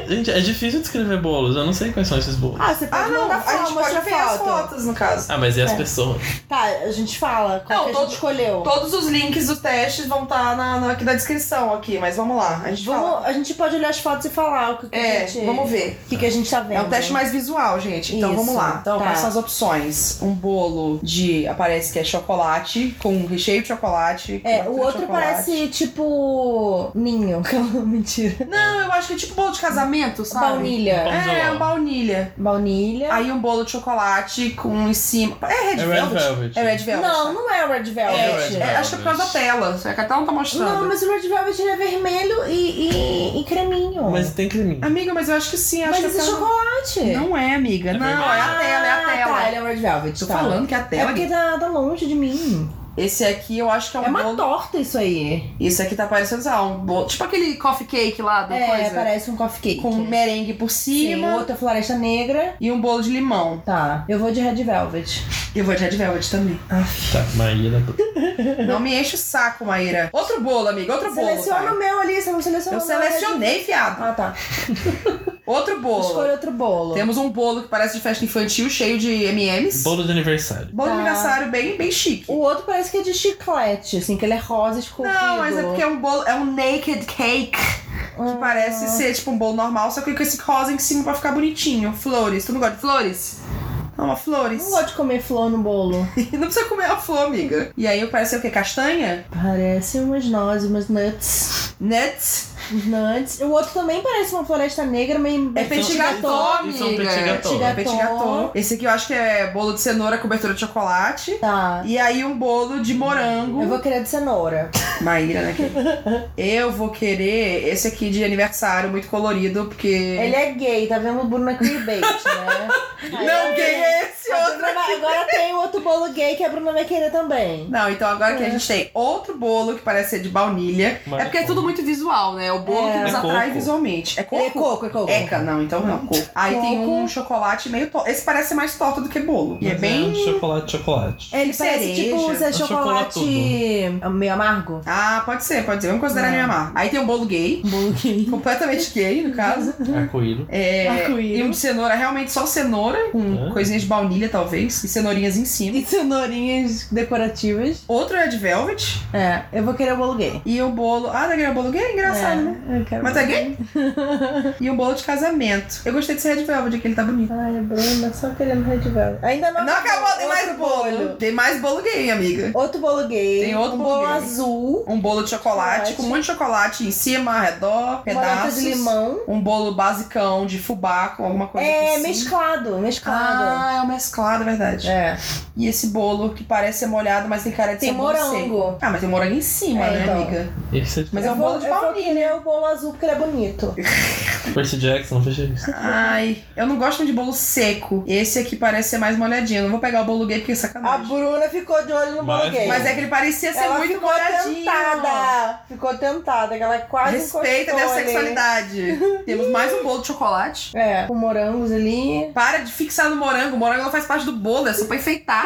[SPEAKER 3] Gente, é difícil descrever bolos, eu não sei quais são esses bolos.
[SPEAKER 2] Ah, você pode
[SPEAKER 1] Ah, não,
[SPEAKER 2] mandar
[SPEAKER 1] a
[SPEAKER 2] foto,
[SPEAKER 1] gente pode ver as
[SPEAKER 2] foto.
[SPEAKER 1] fotos, no caso.
[SPEAKER 3] Ah, mas e as
[SPEAKER 2] É.
[SPEAKER 3] pessoas?
[SPEAKER 2] Tá, a gente fala qual
[SPEAKER 1] Não,
[SPEAKER 2] que a
[SPEAKER 1] todo-
[SPEAKER 2] gente escolheu.
[SPEAKER 1] Todos os links dos testes vão estar na, na- aqui na descrição aqui, mas vamos lá. A gente fala.
[SPEAKER 2] Vamos, a gente pode olhar as fotos e falar o que, que
[SPEAKER 1] É,
[SPEAKER 2] a gente...
[SPEAKER 1] vamos ver.
[SPEAKER 2] O que, que a gente tá vendo.
[SPEAKER 1] É um teste mais visual, gente. Então
[SPEAKER 2] Isso,
[SPEAKER 1] vamos lá. Então,
[SPEAKER 2] tá.
[SPEAKER 1] quais são as opções? Um bolo de. Aparece que é chocolate, com recheio de chocolate.
[SPEAKER 2] É, o outro
[SPEAKER 1] chocolate.
[SPEAKER 2] parece tipo. Ninho. Mentira.
[SPEAKER 1] Não, eu acho que é tipo bolo de casamento, sabe?
[SPEAKER 2] Baunilha.
[SPEAKER 1] É,
[SPEAKER 3] ló.
[SPEAKER 1] baunilha.
[SPEAKER 2] Baunilha.
[SPEAKER 1] Aí um bolo de chocolate com em cima. É Red
[SPEAKER 3] É Red
[SPEAKER 1] Velvet?
[SPEAKER 3] Velvet.
[SPEAKER 1] É Red Velvet.
[SPEAKER 2] Não, não é o Red Velvet.
[SPEAKER 3] É Red
[SPEAKER 1] É,
[SPEAKER 3] Velvet.
[SPEAKER 1] acho que é por causa da tela. Só que a tela não tá mostrando.
[SPEAKER 2] Não, mas o Red Velvet ele é vermelho e, e, e creminho.
[SPEAKER 3] Mas tem creminho.
[SPEAKER 1] Amiga, mas eu acho que sim. Acho
[SPEAKER 2] Mas
[SPEAKER 1] que
[SPEAKER 2] esse é
[SPEAKER 1] é
[SPEAKER 2] chocolate.
[SPEAKER 1] Não é, amiga.
[SPEAKER 3] É
[SPEAKER 1] não,
[SPEAKER 3] vermelho.
[SPEAKER 1] é a tela, é a tela.
[SPEAKER 2] Ah, tá, ele é o Red Velvet.
[SPEAKER 1] Tô
[SPEAKER 2] tá.
[SPEAKER 1] falando que é a
[SPEAKER 2] É
[SPEAKER 1] tela.
[SPEAKER 2] porque tá, tá longe de mim.
[SPEAKER 1] Esse aqui eu acho que é um
[SPEAKER 2] É uma
[SPEAKER 1] bolo.
[SPEAKER 2] torta isso aí.
[SPEAKER 1] Esse aqui tá parecendo, sei lá, um bolo. Tipo aquele coffee cake lá da
[SPEAKER 2] É,
[SPEAKER 1] coisa.
[SPEAKER 2] parece um coffee cake.
[SPEAKER 1] Com merengue por
[SPEAKER 2] Sim,
[SPEAKER 1] cima
[SPEAKER 2] outra floresta negra.
[SPEAKER 1] e um bolo de limão.
[SPEAKER 2] Tá, eu vou de red velvet.
[SPEAKER 1] Eu vou de red velvet também.
[SPEAKER 3] Tá, Maíra.
[SPEAKER 1] Não me enche o saco, Maíra. Outro bolo, amiga. Outro bolo.
[SPEAKER 2] Seleciona o meu ali, você não selecionou
[SPEAKER 1] Eu
[SPEAKER 2] o meu,
[SPEAKER 1] selecionei, fiado.
[SPEAKER 2] Ah, tá.
[SPEAKER 1] Outro bolo.
[SPEAKER 2] Escolha outro bolo.
[SPEAKER 1] Temos um bolo que parece de festa infantil, cheio de M&M's.
[SPEAKER 3] Bolo de aniversário.
[SPEAKER 1] Bolo de
[SPEAKER 2] Tá.
[SPEAKER 1] aniversário bem, bem chique.
[SPEAKER 2] O outro parece que é de chiclete, assim, que ele é rosa escorrido.
[SPEAKER 1] Não, mas é porque é um bolo, é um naked cake. Que
[SPEAKER 2] Ah.
[SPEAKER 1] parece ser tipo um bolo normal, só que com esse rosa em cima pra ficar bonitinho. Flores. Tu não gosta de flores? Não, flores.
[SPEAKER 2] Não gosto de comer flor no bolo.
[SPEAKER 1] não precisa comer a flor, amiga. E aí parece o quê? Castanha?
[SPEAKER 2] Parece umas nozes, umas nuts.
[SPEAKER 1] Nuts?
[SPEAKER 2] Uns nuts. O outro também parece uma floresta negra, meio...
[SPEAKER 1] É petit gâteau,
[SPEAKER 3] é
[SPEAKER 1] amiga.
[SPEAKER 3] petit gâteau.
[SPEAKER 1] É petit gâteau. Esse aqui eu acho que é bolo de cenoura, cobertura de chocolate.
[SPEAKER 2] Tá.
[SPEAKER 1] E aí um bolo de morango.
[SPEAKER 2] Eu vou querer de cenoura.
[SPEAKER 1] Maíra, né? que- Eu vou querer esse aqui de aniversário, muito colorido, porque...
[SPEAKER 2] Ele é gay, tá vendo o Bruna Queerbait, né? Aí
[SPEAKER 1] Não, quem é esse
[SPEAKER 2] A
[SPEAKER 1] outro
[SPEAKER 2] Bruna Agora tem o outro bolo gay que a Bruna vai querer também.
[SPEAKER 1] Não, então agora
[SPEAKER 2] É.
[SPEAKER 1] que a gente tem outro bolo que parece ser de baunilha.
[SPEAKER 3] Mas
[SPEAKER 1] é porque é tudo muito visual, né? O bolo
[SPEAKER 2] É.
[SPEAKER 1] que nos
[SPEAKER 3] É
[SPEAKER 1] atrai
[SPEAKER 3] coco.
[SPEAKER 1] visualmente. É coco?
[SPEAKER 2] É coco, é coco.
[SPEAKER 1] Eca, não, então não, coco. Aí tem
[SPEAKER 2] Coco.
[SPEAKER 1] um chocolate meio torto. Esse parece mais torto do que bolo. E é bem.
[SPEAKER 3] um chocolate, chocolate.
[SPEAKER 2] Ele parece tipo
[SPEAKER 3] É
[SPEAKER 2] é chocolate meio amargo.
[SPEAKER 1] Ah, pode ser, pode ser. Vamos considerar
[SPEAKER 2] É.
[SPEAKER 1] ele amargo. Aí tem um bolo gay.
[SPEAKER 2] Um bolo gay.
[SPEAKER 1] Completamente gay, no caso.
[SPEAKER 3] Arco-íris.
[SPEAKER 1] É,
[SPEAKER 2] Arco-íris.
[SPEAKER 1] e um de cenoura, realmente só cenoura, com
[SPEAKER 3] É.
[SPEAKER 1] coisinhas de baunilha, talvez, e cenourinhas em cima.
[SPEAKER 2] E cenourinhas decorativas.
[SPEAKER 1] Outro é de velvet.
[SPEAKER 2] É, eu vou querer o bolo gay.
[SPEAKER 1] E o bolo. Ah, daquele bolo gay? Engraçado,
[SPEAKER 2] é,
[SPEAKER 1] né?
[SPEAKER 2] Eu quero
[SPEAKER 1] Mas
[SPEAKER 2] bolo
[SPEAKER 1] tá gay? E um bolo de casamento. Eu gostei desse red velvet, que ele tá bonito.
[SPEAKER 2] Ai, Bruna só querendo red velvet. Ainda não,
[SPEAKER 1] Não acabou, tem mais
[SPEAKER 2] outro
[SPEAKER 1] bolo. Tem mais bolo gay, amiga.
[SPEAKER 2] Outro bolo gay.
[SPEAKER 1] Tem outro
[SPEAKER 2] um
[SPEAKER 1] bolo
[SPEAKER 2] bolo
[SPEAKER 1] gay.
[SPEAKER 2] azul.
[SPEAKER 1] Um bolo de chocolate,
[SPEAKER 2] Chocolate.
[SPEAKER 1] com muito chocolate em cima, ao redor, pedaços.
[SPEAKER 2] de limão.
[SPEAKER 1] Um bolo basicão de fubá com alguma coisa
[SPEAKER 2] É,
[SPEAKER 1] cima.
[SPEAKER 2] mesclado, mesclado.
[SPEAKER 1] Ah, é o mesclado, é verdade.
[SPEAKER 2] É.
[SPEAKER 1] E esse bolo que parece ser molhado, mas tem cara de
[SPEAKER 2] Tem
[SPEAKER 1] ser bolo
[SPEAKER 2] morango.
[SPEAKER 1] seco. Ah, mas tem morango em cima,
[SPEAKER 2] É,
[SPEAKER 1] né,
[SPEAKER 2] então.
[SPEAKER 1] amiga?
[SPEAKER 3] Esse é de
[SPEAKER 1] Mas é um
[SPEAKER 2] vou,
[SPEAKER 1] bolo de baunilha.
[SPEAKER 2] O bolo azul porque ele é bonito.
[SPEAKER 3] Percy Jackson, fecha isso.
[SPEAKER 1] Ai, eu não gosto de bolo seco. Esse aqui parece ser mais molhadinho. Eu não vou pegar o bolo gay porque é
[SPEAKER 2] A
[SPEAKER 1] sacanagem.
[SPEAKER 2] Bruna ficou de olho no bolo
[SPEAKER 3] Mas-
[SPEAKER 2] gay.
[SPEAKER 1] Mas é que ele parecia ser
[SPEAKER 2] ela
[SPEAKER 1] muito
[SPEAKER 2] ficou
[SPEAKER 1] molhadinho.
[SPEAKER 2] tentada. Ficou tentada, que ela quase
[SPEAKER 1] Respeita a minha
[SPEAKER 2] ali.
[SPEAKER 1] sexualidade. Temos mais um bolo de chocolate.
[SPEAKER 2] É, com morangos ali.
[SPEAKER 1] Para de fixar no morango. O morango não faz parte do bolo, é só pra enfeitar.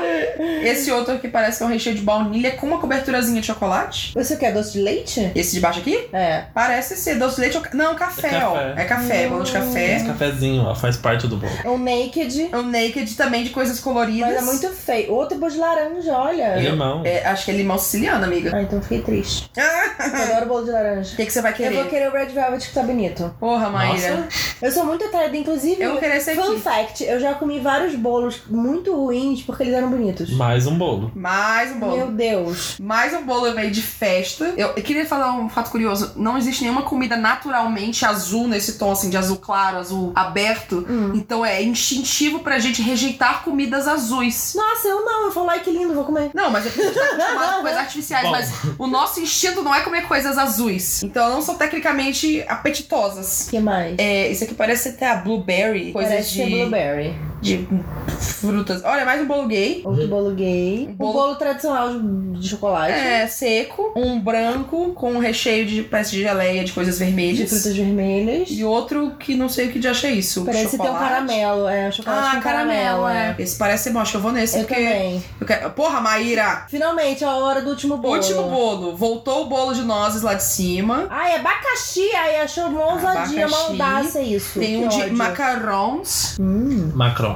[SPEAKER 1] Esse outro aqui parece que é um recheio de baunilha com uma coberturazinha de chocolate.
[SPEAKER 2] Você quer doce de leite?
[SPEAKER 1] Esse de baixo aqui?
[SPEAKER 2] É.
[SPEAKER 1] Parece ser doce de leite ou... Não, café,
[SPEAKER 3] É
[SPEAKER 1] ó.
[SPEAKER 3] café.
[SPEAKER 1] É café, bolo de
[SPEAKER 3] Esse
[SPEAKER 1] café.
[SPEAKER 3] cafezinho, ó, faz parte do bolo.
[SPEAKER 2] É um naked,
[SPEAKER 1] Um naked também de coisas coloridas.
[SPEAKER 2] mas é muito feio. Outro bolo de laranja, olha.
[SPEAKER 3] Limão.
[SPEAKER 1] É, acho que é limão siciliano, amiga.
[SPEAKER 2] Ah, então fiquei triste.
[SPEAKER 1] O
[SPEAKER 2] Eu adoro bolo de laranja.
[SPEAKER 1] que, que você vai
[SPEAKER 2] Eu
[SPEAKER 1] querer?
[SPEAKER 2] vou querer o Red Velvet que tá bonito.
[SPEAKER 1] Porra, Maíra.
[SPEAKER 3] Nossa.
[SPEAKER 2] Eu sou muito atraída, inclusive.
[SPEAKER 1] Eu vou querer esse
[SPEAKER 2] Fun
[SPEAKER 1] aqui.
[SPEAKER 2] fact, eu já comi vários bolos muito ruins porque eles eram bonitos.
[SPEAKER 3] Mais um bolo.
[SPEAKER 1] Mais um bolo.
[SPEAKER 2] Meu Deus.
[SPEAKER 1] Mais um bolo meio de festa. Eu, eu queria falar um fato curioso. Não existe nenhuma comida naturalmente azul nesse tom, assim, de azul claro, azul aberto.
[SPEAKER 2] Hum.
[SPEAKER 1] Então é instintivo pra gente rejeitar comidas azuis.
[SPEAKER 2] Nossa, eu não. Eu falo, ai que lindo, vou comer.
[SPEAKER 1] Não, mas a gente tá acostumado com coisas artificiais.
[SPEAKER 3] Bom.
[SPEAKER 1] Mas o nosso instinto não é comer coisas azuis. Então não são tecnicamente apetitosas.
[SPEAKER 2] O que mais?
[SPEAKER 1] É, isso aqui parece até a blueberry. Coisas
[SPEAKER 2] Parece ser
[SPEAKER 1] de,
[SPEAKER 2] blueberry.
[SPEAKER 1] De frutas. Olha, mais um bolo gay.
[SPEAKER 2] Outro bolo gay.
[SPEAKER 1] Um
[SPEAKER 2] Um
[SPEAKER 1] bolo-
[SPEAKER 2] bolo, tradicional de chocolate.
[SPEAKER 1] É, seco. Um branco com um recheio de parece de geleia de coisas
[SPEAKER 2] De
[SPEAKER 1] vermelhas.
[SPEAKER 2] frutas vermelhas.
[SPEAKER 1] E outro que não sei o que de acha isso.
[SPEAKER 2] Parece ter um
[SPEAKER 1] chocolate.
[SPEAKER 2] caramelo. É, chocolate
[SPEAKER 1] Ah,
[SPEAKER 2] com
[SPEAKER 1] caramelo, é. Esse parece ser bom, acho que eu vou nesse.
[SPEAKER 2] Eu
[SPEAKER 1] porque
[SPEAKER 2] também.
[SPEAKER 1] eu quero... Porra, Maíra!
[SPEAKER 2] Finalmente, a hora do último bolo.
[SPEAKER 1] Último bolo. Voltou o bolo de nozes lá de cima.
[SPEAKER 2] Ai, abacaxi. Ai, achou uma ousadia,
[SPEAKER 1] Abacaxi.
[SPEAKER 2] maldaça isso.
[SPEAKER 1] Tem
[SPEAKER 2] Que
[SPEAKER 1] um de
[SPEAKER 2] ódio.
[SPEAKER 1] macarons.
[SPEAKER 2] Hum,
[SPEAKER 3] Macron.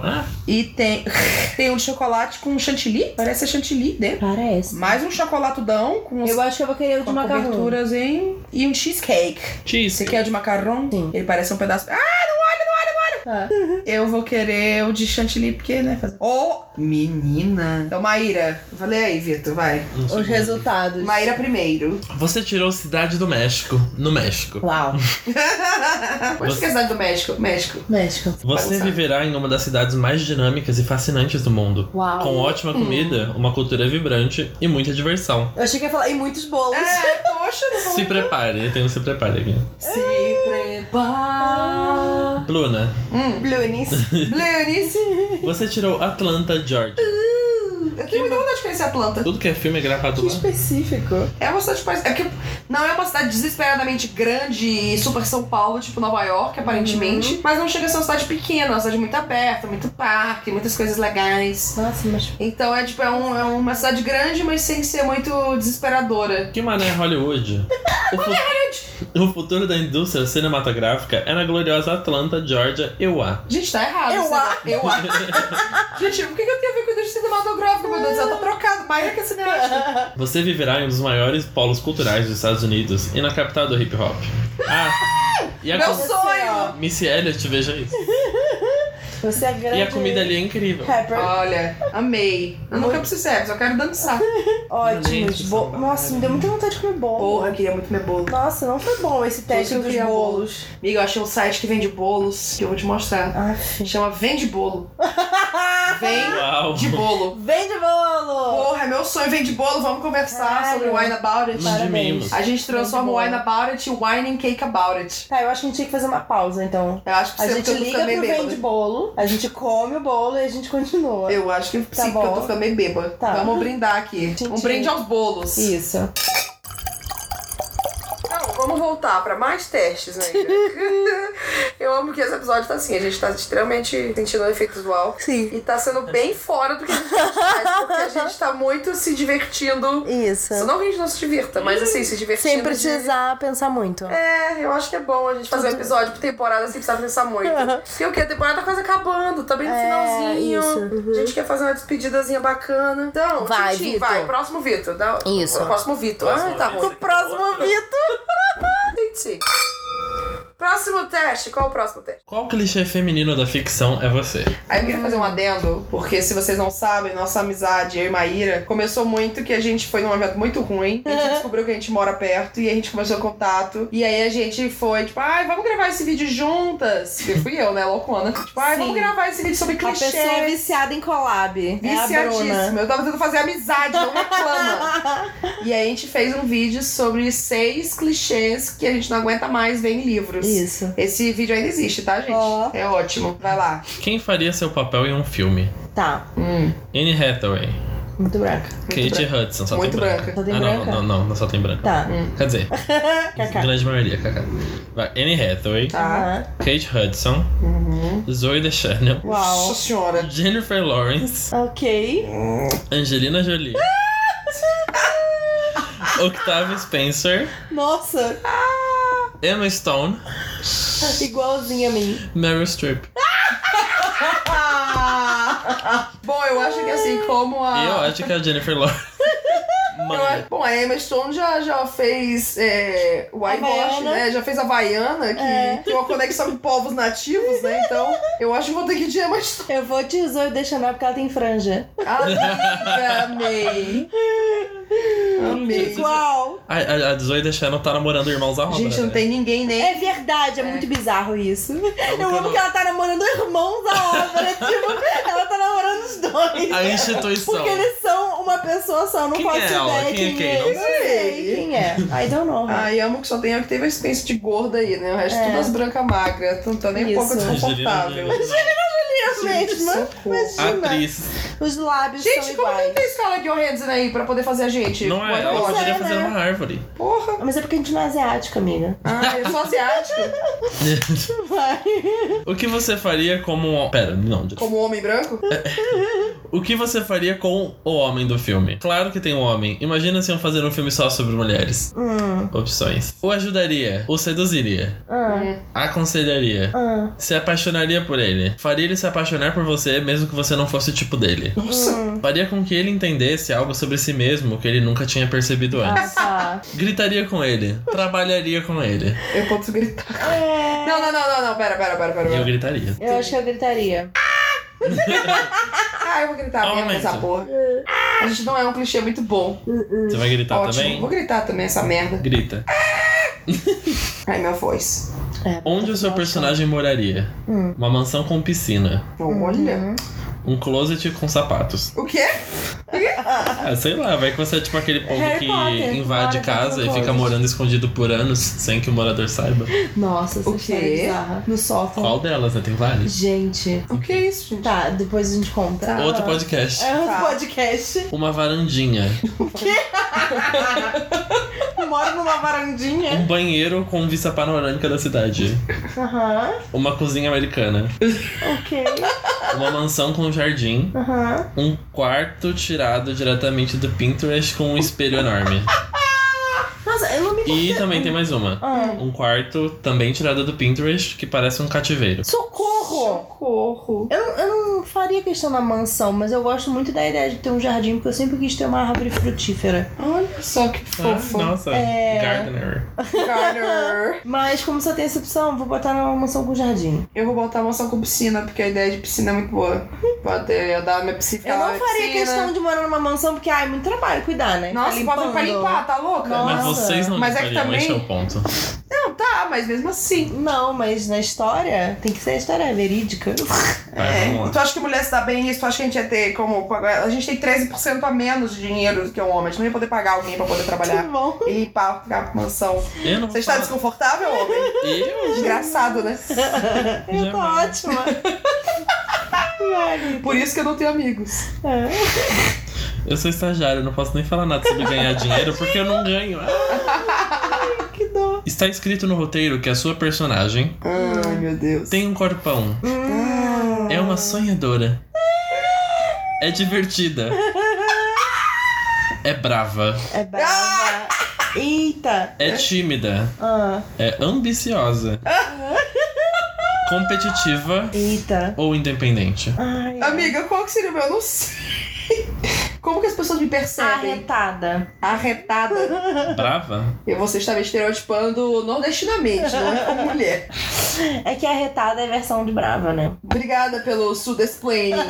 [SPEAKER 1] E tem, tem um de chocolate com chantilly. Parece ser chantilly dentro.
[SPEAKER 2] parece.
[SPEAKER 1] Mais um chocolatudão com, os,
[SPEAKER 2] Eu acho que eu vou querer o de macarrão.
[SPEAKER 1] coberturas em... E um cheesecake.
[SPEAKER 3] cheese.
[SPEAKER 1] Você quer o de macarrão?
[SPEAKER 2] Sim.
[SPEAKER 1] Ele parece um pedaço... Ah,
[SPEAKER 2] Tá.
[SPEAKER 1] eu vou querer o de chantilly, porque, né? Fazer... Ô, menina! Então, Maíra, falei aí, Vitor, vai.
[SPEAKER 3] Não sei
[SPEAKER 2] Os
[SPEAKER 3] como.
[SPEAKER 2] resultados.
[SPEAKER 1] Maíra primeiro.
[SPEAKER 3] Você tirou Cidade do México, no México.
[SPEAKER 2] Uau.
[SPEAKER 1] Pode
[SPEAKER 3] Você-
[SPEAKER 1] ficar cidade do México. México.
[SPEAKER 2] México.
[SPEAKER 3] Você
[SPEAKER 1] Bagunçado.
[SPEAKER 3] viverá em uma das cidades mais dinâmicas e fascinantes do mundo.
[SPEAKER 2] Uau.
[SPEAKER 3] Com ótima comida, uma cultura vibrante e muita diversão.
[SPEAKER 2] Eu achei que ia falar, e muitos bolos.
[SPEAKER 1] É, poxa, não
[SPEAKER 3] Se prepare, tem um se prepare aqui.
[SPEAKER 1] Se prepara.
[SPEAKER 3] Bruna,
[SPEAKER 1] Hum,
[SPEAKER 2] Blunis.
[SPEAKER 1] Blunice.
[SPEAKER 3] você tirou Atlanta, Georgia.
[SPEAKER 1] Eu tenho muita vontade de conhecer a planta.
[SPEAKER 3] Tudo que é filme é gravado
[SPEAKER 2] Que
[SPEAKER 3] lá.
[SPEAKER 2] específico.
[SPEAKER 1] É uma cidade mais. É que não é uma cidade desesperadamente grande e super São Paulo, tipo Nova York, aparentemente. Mas não chega a ser uma cidade pequena, é uma cidade muito aberta, muito parque, muitas coisas legais.
[SPEAKER 2] Nossa, mas.
[SPEAKER 1] Então é tipo, é, um- é uma cidade grande, mas sem ser muito desesperadora.
[SPEAKER 3] Que mané Hollywood? O, fu- o futuro da indústria cinematográfica é na gloriosa Atlanta, Georgia, EUA.
[SPEAKER 1] Gente, tá errado.
[SPEAKER 2] Eu
[SPEAKER 1] esse
[SPEAKER 2] a-
[SPEAKER 1] negócio. Eu a- Gente, o que, que eu tenho a ver com indústria cinematográfica, meu Deus céu? Tá trocado. Que é cineasta.
[SPEAKER 3] Você viverá em um dos maiores polos culturais dos Estados Unidos e na capital do hip hop. Ah, e a
[SPEAKER 1] Meu
[SPEAKER 3] com-
[SPEAKER 1] sonho!
[SPEAKER 3] Missy Elliott, veja isso.
[SPEAKER 2] Você é grande.
[SPEAKER 3] E a comida ali é incrível.
[SPEAKER 2] Rapper.
[SPEAKER 1] Olha, amei. Eu nunca preciso ser, só quero dançar.
[SPEAKER 3] Gente,
[SPEAKER 2] Bo...
[SPEAKER 3] são
[SPEAKER 2] Nossa, me deu muita vontade de comer bolo.
[SPEAKER 1] Porra, eu queria muito comer bolo.
[SPEAKER 2] Nossa, não foi bom esse teste dos
[SPEAKER 1] queria
[SPEAKER 2] bolos.
[SPEAKER 1] Amiga, eu achei um site que vende bolos, que eu vou te mostrar.
[SPEAKER 2] Aff.
[SPEAKER 1] Chama Vende Bolo. Vem
[SPEAKER 3] Uau!
[SPEAKER 1] de bolo.
[SPEAKER 2] Vende bolo!
[SPEAKER 1] Porra, é meu sonho, vende bolo, vamos conversar
[SPEAKER 2] Caralho.
[SPEAKER 1] sobre Wine About It.
[SPEAKER 3] Mimos.
[SPEAKER 1] A gente transforma
[SPEAKER 2] Vende
[SPEAKER 1] Wine. About It em Wine and Cake About It.
[SPEAKER 2] Tá, eu acho que a gente tinha que fazer uma pausa, então.
[SPEAKER 1] Eu acho que
[SPEAKER 2] A gente liga pro vende
[SPEAKER 1] bêbada.
[SPEAKER 2] bolo, a gente come o bolo e a gente continua.
[SPEAKER 1] Eu acho que
[SPEAKER 2] Tá
[SPEAKER 1] sim, porque eu
[SPEAKER 2] bom.
[SPEAKER 1] tô ficando meio bêbada.
[SPEAKER 2] Tá.
[SPEAKER 1] Vamos brindar aqui.
[SPEAKER 2] Tchim,
[SPEAKER 1] Um
[SPEAKER 2] tchim.
[SPEAKER 1] brinde aos bolos.
[SPEAKER 2] Isso.
[SPEAKER 1] Vamos voltar pra mais testes ainda. eu amo que esse episódio tá assim, a gente tá extremamente sentindo o efeito visual.
[SPEAKER 2] Sim.
[SPEAKER 1] E tá sendo bem fora do que a gente faz, porque a gente tá muito se divertindo.
[SPEAKER 2] Isso.
[SPEAKER 1] Não que a gente não se divirta, mas assim, se divertindo.
[SPEAKER 2] Sem
[SPEAKER 1] de-
[SPEAKER 2] precisar pensar muito.
[SPEAKER 1] É, eu acho que é bom a gente fazer um episódio por temporada sem precisar pensar muito. Porque o que? A temporada tá quase acabando, tá bem no
[SPEAKER 2] É,
[SPEAKER 1] finalzinho.
[SPEAKER 2] isso. Uhum.
[SPEAKER 1] A gente quer fazer uma despedidazinha bacana. Então,
[SPEAKER 2] Vai,
[SPEAKER 1] Titi,
[SPEAKER 2] Vitor.
[SPEAKER 1] vai, próximo Vitor. Dá-
[SPEAKER 2] Isso.
[SPEAKER 1] Próximo Vitor.
[SPEAKER 3] Próximo
[SPEAKER 1] Ai, tá
[SPEAKER 3] Vitor.
[SPEAKER 1] ruim.
[SPEAKER 2] Próximo Vitor.
[SPEAKER 1] Titi. Próximo teste. Qual o próximo teste?
[SPEAKER 3] Qual clichê feminino da ficção é você?
[SPEAKER 1] Aí eu queria fazer um adendo, porque se vocês não sabem, nossa amizade, eu e Maíra, começou muito que a gente foi num evento muito ruim. A gente descobriu que a gente mora perto e a gente começou contato. E aí a gente foi, tipo, ai, vamos gravar esse vídeo juntas. Que fui eu, né, loucona. Tipo, ai,
[SPEAKER 2] Sim.
[SPEAKER 1] vamos gravar esse vídeo sobre
[SPEAKER 2] A
[SPEAKER 1] clichês.
[SPEAKER 2] pessoa é viciada em collab. É a.
[SPEAKER 1] Viciadíssima. Eu tava tentando fazer amizade, não reclama. e aí a gente fez um vídeo sobre seis clichês que a gente não aguenta mais ver em livros.
[SPEAKER 2] Isso.
[SPEAKER 1] Esse vídeo ainda existe, tá, gente?
[SPEAKER 2] Ó.
[SPEAKER 1] É ótimo. Vai lá.
[SPEAKER 3] Quem faria seu papel em um filme?
[SPEAKER 2] Tá,
[SPEAKER 1] Hum.
[SPEAKER 3] Anne Hathaway,
[SPEAKER 2] muito branca.
[SPEAKER 3] Kate Hudson, só
[SPEAKER 1] Muito
[SPEAKER 3] tem branca.
[SPEAKER 1] branca.
[SPEAKER 2] Só tem
[SPEAKER 3] ah,
[SPEAKER 2] branca?
[SPEAKER 3] Não, não, não, só tem branca.
[SPEAKER 2] Tá.
[SPEAKER 3] Quer dizer, grande maioria, kaká. Vai, Anne Hathaway,
[SPEAKER 1] Tá.
[SPEAKER 3] Kate Hudson,
[SPEAKER 1] Uhum.
[SPEAKER 3] Zoe Deschanel,
[SPEAKER 2] Uau.
[SPEAKER 1] Nossa senhora.
[SPEAKER 3] Jennifer Lawrence,
[SPEAKER 2] Ok.
[SPEAKER 3] Angelina Jolie, Octavia Spencer,
[SPEAKER 2] Nossa,
[SPEAKER 3] Emma Stone,
[SPEAKER 2] igualzinha a mim.
[SPEAKER 3] Meryl Streep.
[SPEAKER 1] Bom, eu acho que assim, como a.
[SPEAKER 3] E eu acho que a Jennifer Lawrence.
[SPEAKER 1] Acho- Bom, a Emma Stone já, já fez é, Whitewash,
[SPEAKER 2] Havaiana.
[SPEAKER 1] né? Já fez a Havaiana, que
[SPEAKER 2] É.
[SPEAKER 1] tem uma conexão com povos nativos, né? Então, eu acho que vou ter que ir de Emma Stone.
[SPEAKER 2] Eu vou te Zoe Deschanel porque ela tem franja.
[SPEAKER 1] Amiga, amei. Amei.
[SPEAKER 2] Igual.
[SPEAKER 3] A, a, a Zoe Deschanel tá namorando irmãos à obra.
[SPEAKER 1] Gente, não
[SPEAKER 3] né?
[SPEAKER 1] tem ninguém nem.
[SPEAKER 2] É verdade, é, muito bizarro isso. Eu
[SPEAKER 3] que
[SPEAKER 2] amo
[SPEAKER 3] não-
[SPEAKER 2] que ela tá namorando irmãos da obra. tipo, ela tá namorando os dois.
[SPEAKER 3] A instituição.
[SPEAKER 2] Porque eles são uma pessoa só, não
[SPEAKER 3] Quem
[SPEAKER 2] faço
[SPEAKER 3] é ela?
[SPEAKER 2] ideia
[SPEAKER 3] Quem é quem?
[SPEAKER 2] é.
[SPEAKER 3] Não
[SPEAKER 2] sei quem é. I don't know.
[SPEAKER 1] Ai, amo que só tem a que teve a experiência de gorda aí, né? O resto
[SPEAKER 2] É.
[SPEAKER 1] tudo as brancas magras. Não tá nem um pouco
[SPEAKER 2] Isso.
[SPEAKER 1] desconfortável.
[SPEAKER 3] Angelina Jolie.
[SPEAKER 2] Mesmo.
[SPEAKER 1] socorro.
[SPEAKER 2] Imagina.
[SPEAKER 3] Atriz.
[SPEAKER 2] Os lábios são
[SPEAKER 1] Gente, como que
[SPEAKER 2] iguais.
[SPEAKER 1] não tem escala de Johansson aí pra poder fazer a gente?
[SPEAKER 3] Não é, ela?
[SPEAKER 2] Pois é,
[SPEAKER 3] poderia fazer
[SPEAKER 2] né?
[SPEAKER 3] uma árvore.
[SPEAKER 1] Porra.
[SPEAKER 2] Mas é porque a gente não é asiático, amiga.
[SPEAKER 1] Ah, eu sou asiática.
[SPEAKER 2] Vai.
[SPEAKER 3] o que você faria como um... Pera, não.
[SPEAKER 1] Como homem branco?
[SPEAKER 3] O que você faria com o homem do filme? Claro que tem um homem. Imagina se iam fazer um filme só sobre mulheres.
[SPEAKER 2] Hum.
[SPEAKER 3] Opções. O ajudaria. O seduziria.
[SPEAKER 2] Ah.
[SPEAKER 3] Aconselharia.
[SPEAKER 2] Ah.
[SPEAKER 3] Se apaixonaria por ele. Faria ele se apaixonar por você, mesmo que você não fosse o tipo dele.
[SPEAKER 1] Nossa.
[SPEAKER 2] Hum.
[SPEAKER 3] Faria com que ele entendesse algo sobre si mesmo que ele nunca tinha percebido antes.
[SPEAKER 2] tá.
[SPEAKER 3] Gritaria com ele. Trabalharia com ele.
[SPEAKER 1] Eu posso gritar.
[SPEAKER 2] É.
[SPEAKER 1] Não, não, não, não, não. Pera, pera, pera, pera.
[SPEAKER 3] E eu gritaria.
[SPEAKER 2] Eu acho que eu gritaria.
[SPEAKER 1] Ah, eu vou gritar mesmo essa porra. A gente não é um clichê muito bom.
[SPEAKER 3] Você vai gritar
[SPEAKER 1] Ótimo.
[SPEAKER 3] também?
[SPEAKER 1] Vou gritar também essa merda.
[SPEAKER 3] Grita.
[SPEAKER 1] Ai, minha voz.
[SPEAKER 2] É,
[SPEAKER 3] Onde o seu personagem moraria?
[SPEAKER 2] Hum.
[SPEAKER 3] Uma mansão com piscina.
[SPEAKER 1] Olha.
[SPEAKER 3] Um closet com sapatos.
[SPEAKER 1] O quê?
[SPEAKER 3] Ah, sei lá, vai que você é tipo aquele povo
[SPEAKER 2] Harry
[SPEAKER 3] que
[SPEAKER 2] Potter,
[SPEAKER 3] invade casa e fica morando escondido por anos sem que o morador saiba.
[SPEAKER 2] Nossa, essa
[SPEAKER 1] O quê?
[SPEAKER 2] é. No sótão.
[SPEAKER 3] Qual delas, né? Tem várias.
[SPEAKER 2] Gente.
[SPEAKER 1] O que é isso, gente?
[SPEAKER 2] Tá, depois a gente conta.
[SPEAKER 1] Tá.
[SPEAKER 3] Outro podcast.
[SPEAKER 2] É um
[SPEAKER 1] Tá.
[SPEAKER 2] podcast.
[SPEAKER 3] Uma varandinha.
[SPEAKER 2] Moro numa varandinha.
[SPEAKER 3] Um banheiro com vista panorâmica da cidade.
[SPEAKER 2] Aham.
[SPEAKER 3] Uma cozinha americana.
[SPEAKER 2] Ok.
[SPEAKER 3] Uma mansão com jardim.
[SPEAKER 2] Aham.
[SPEAKER 3] Um quarto tirado diretamente do Pinterest com um espelho enorme.
[SPEAKER 2] Nossa, eu não me.
[SPEAKER 3] E também tem mais uma.
[SPEAKER 2] Ah.
[SPEAKER 3] Um quarto também tirado do Pinterest que parece um cativeiro.
[SPEAKER 2] Socorro!
[SPEAKER 1] Socorro.
[SPEAKER 2] Eu, eu não faria questão da mansão, mas eu gosto muito da ideia de ter um jardim, porque eu sempre quis ter uma árvore frutífera.
[SPEAKER 1] Olha só que
[SPEAKER 3] Ah,
[SPEAKER 1] fofo.
[SPEAKER 3] nossa,
[SPEAKER 2] É.
[SPEAKER 3] gardener.
[SPEAKER 1] Carter.
[SPEAKER 2] Mas como só tem essa opção, vou botar numa mansão com jardim.
[SPEAKER 1] Eu vou botar uma mansão com piscina, porque a ideia de piscina é muito boa. Pode eu dar minha piscina.
[SPEAKER 2] Eu não faria
[SPEAKER 1] piscina.
[SPEAKER 2] questão de morar numa mansão, porque ai, muito trabalho cuidar, né?
[SPEAKER 1] Nossa,
[SPEAKER 2] Ficar
[SPEAKER 1] bota pra limpar, tá louca?
[SPEAKER 2] Nossa.
[SPEAKER 3] Mas vocês não
[SPEAKER 1] Mas é que também-
[SPEAKER 3] esse é o ponto.
[SPEAKER 1] Não, tá, mas mesmo assim.
[SPEAKER 2] Não, mas na história tem que ser a história verídica.
[SPEAKER 1] É. Tu acha que mulher se dá bem nisso? Tu acha que a gente ia ter como pagar? A gente tem 13% a menos de dinheiro do que um homem. A gente não ia poder pagar alguém pra poder
[SPEAKER 2] Que
[SPEAKER 1] trabalhar.
[SPEAKER 2] bom.
[SPEAKER 1] E limpar, ficar com mansão.
[SPEAKER 3] Eu não
[SPEAKER 1] Você está desconfortável, homem?
[SPEAKER 3] Eu?
[SPEAKER 1] Desgraçado, né?
[SPEAKER 2] Eu tô ótima.
[SPEAKER 1] Por isso que eu não tenho amigos.
[SPEAKER 2] é.
[SPEAKER 3] Eu sou estagiário, eu não posso nem falar nada sobre ganhar dinheiro porque eu não ganho. Ah.
[SPEAKER 2] Que dó.
[SPEAKER 3] Está escrito no roteiro que a sua personagem
[SPEAKER 1] Ai, meu Deus.
[SPEAKER 3] tem um corpão,
[SPEAKER 2] Hum.
[SPEAKER 3] é uma sonhadora, é divertida, é brava,
[SPEAKER 2] É brava. Eita.
[SPEAKER 3] é tímida,
[SPEAKER 2] Ah.
[SPEAKER 3] é ambiciosa, competitiva
[SPEAKER 2] Eita.
[SPEAKER 3] ou independente.
[SPEAKER 2] Ai.
[SPEAKER 1] Amiga, qual que seria o meu? Eu não sei. Como que as pessoas me percebem?
[SPEAKER 2] Arretada.
[SPEAKER 1] Arretada.
[SPEAKER 3] Brava?
[SPEAKER 1] E você está me estereotipando nordestinamente, não é como mulher.
[SPEAKER 2] É que arretada é a versão de brava, né?
[SPEAKER 1] Obrigada pelo sudesplaining.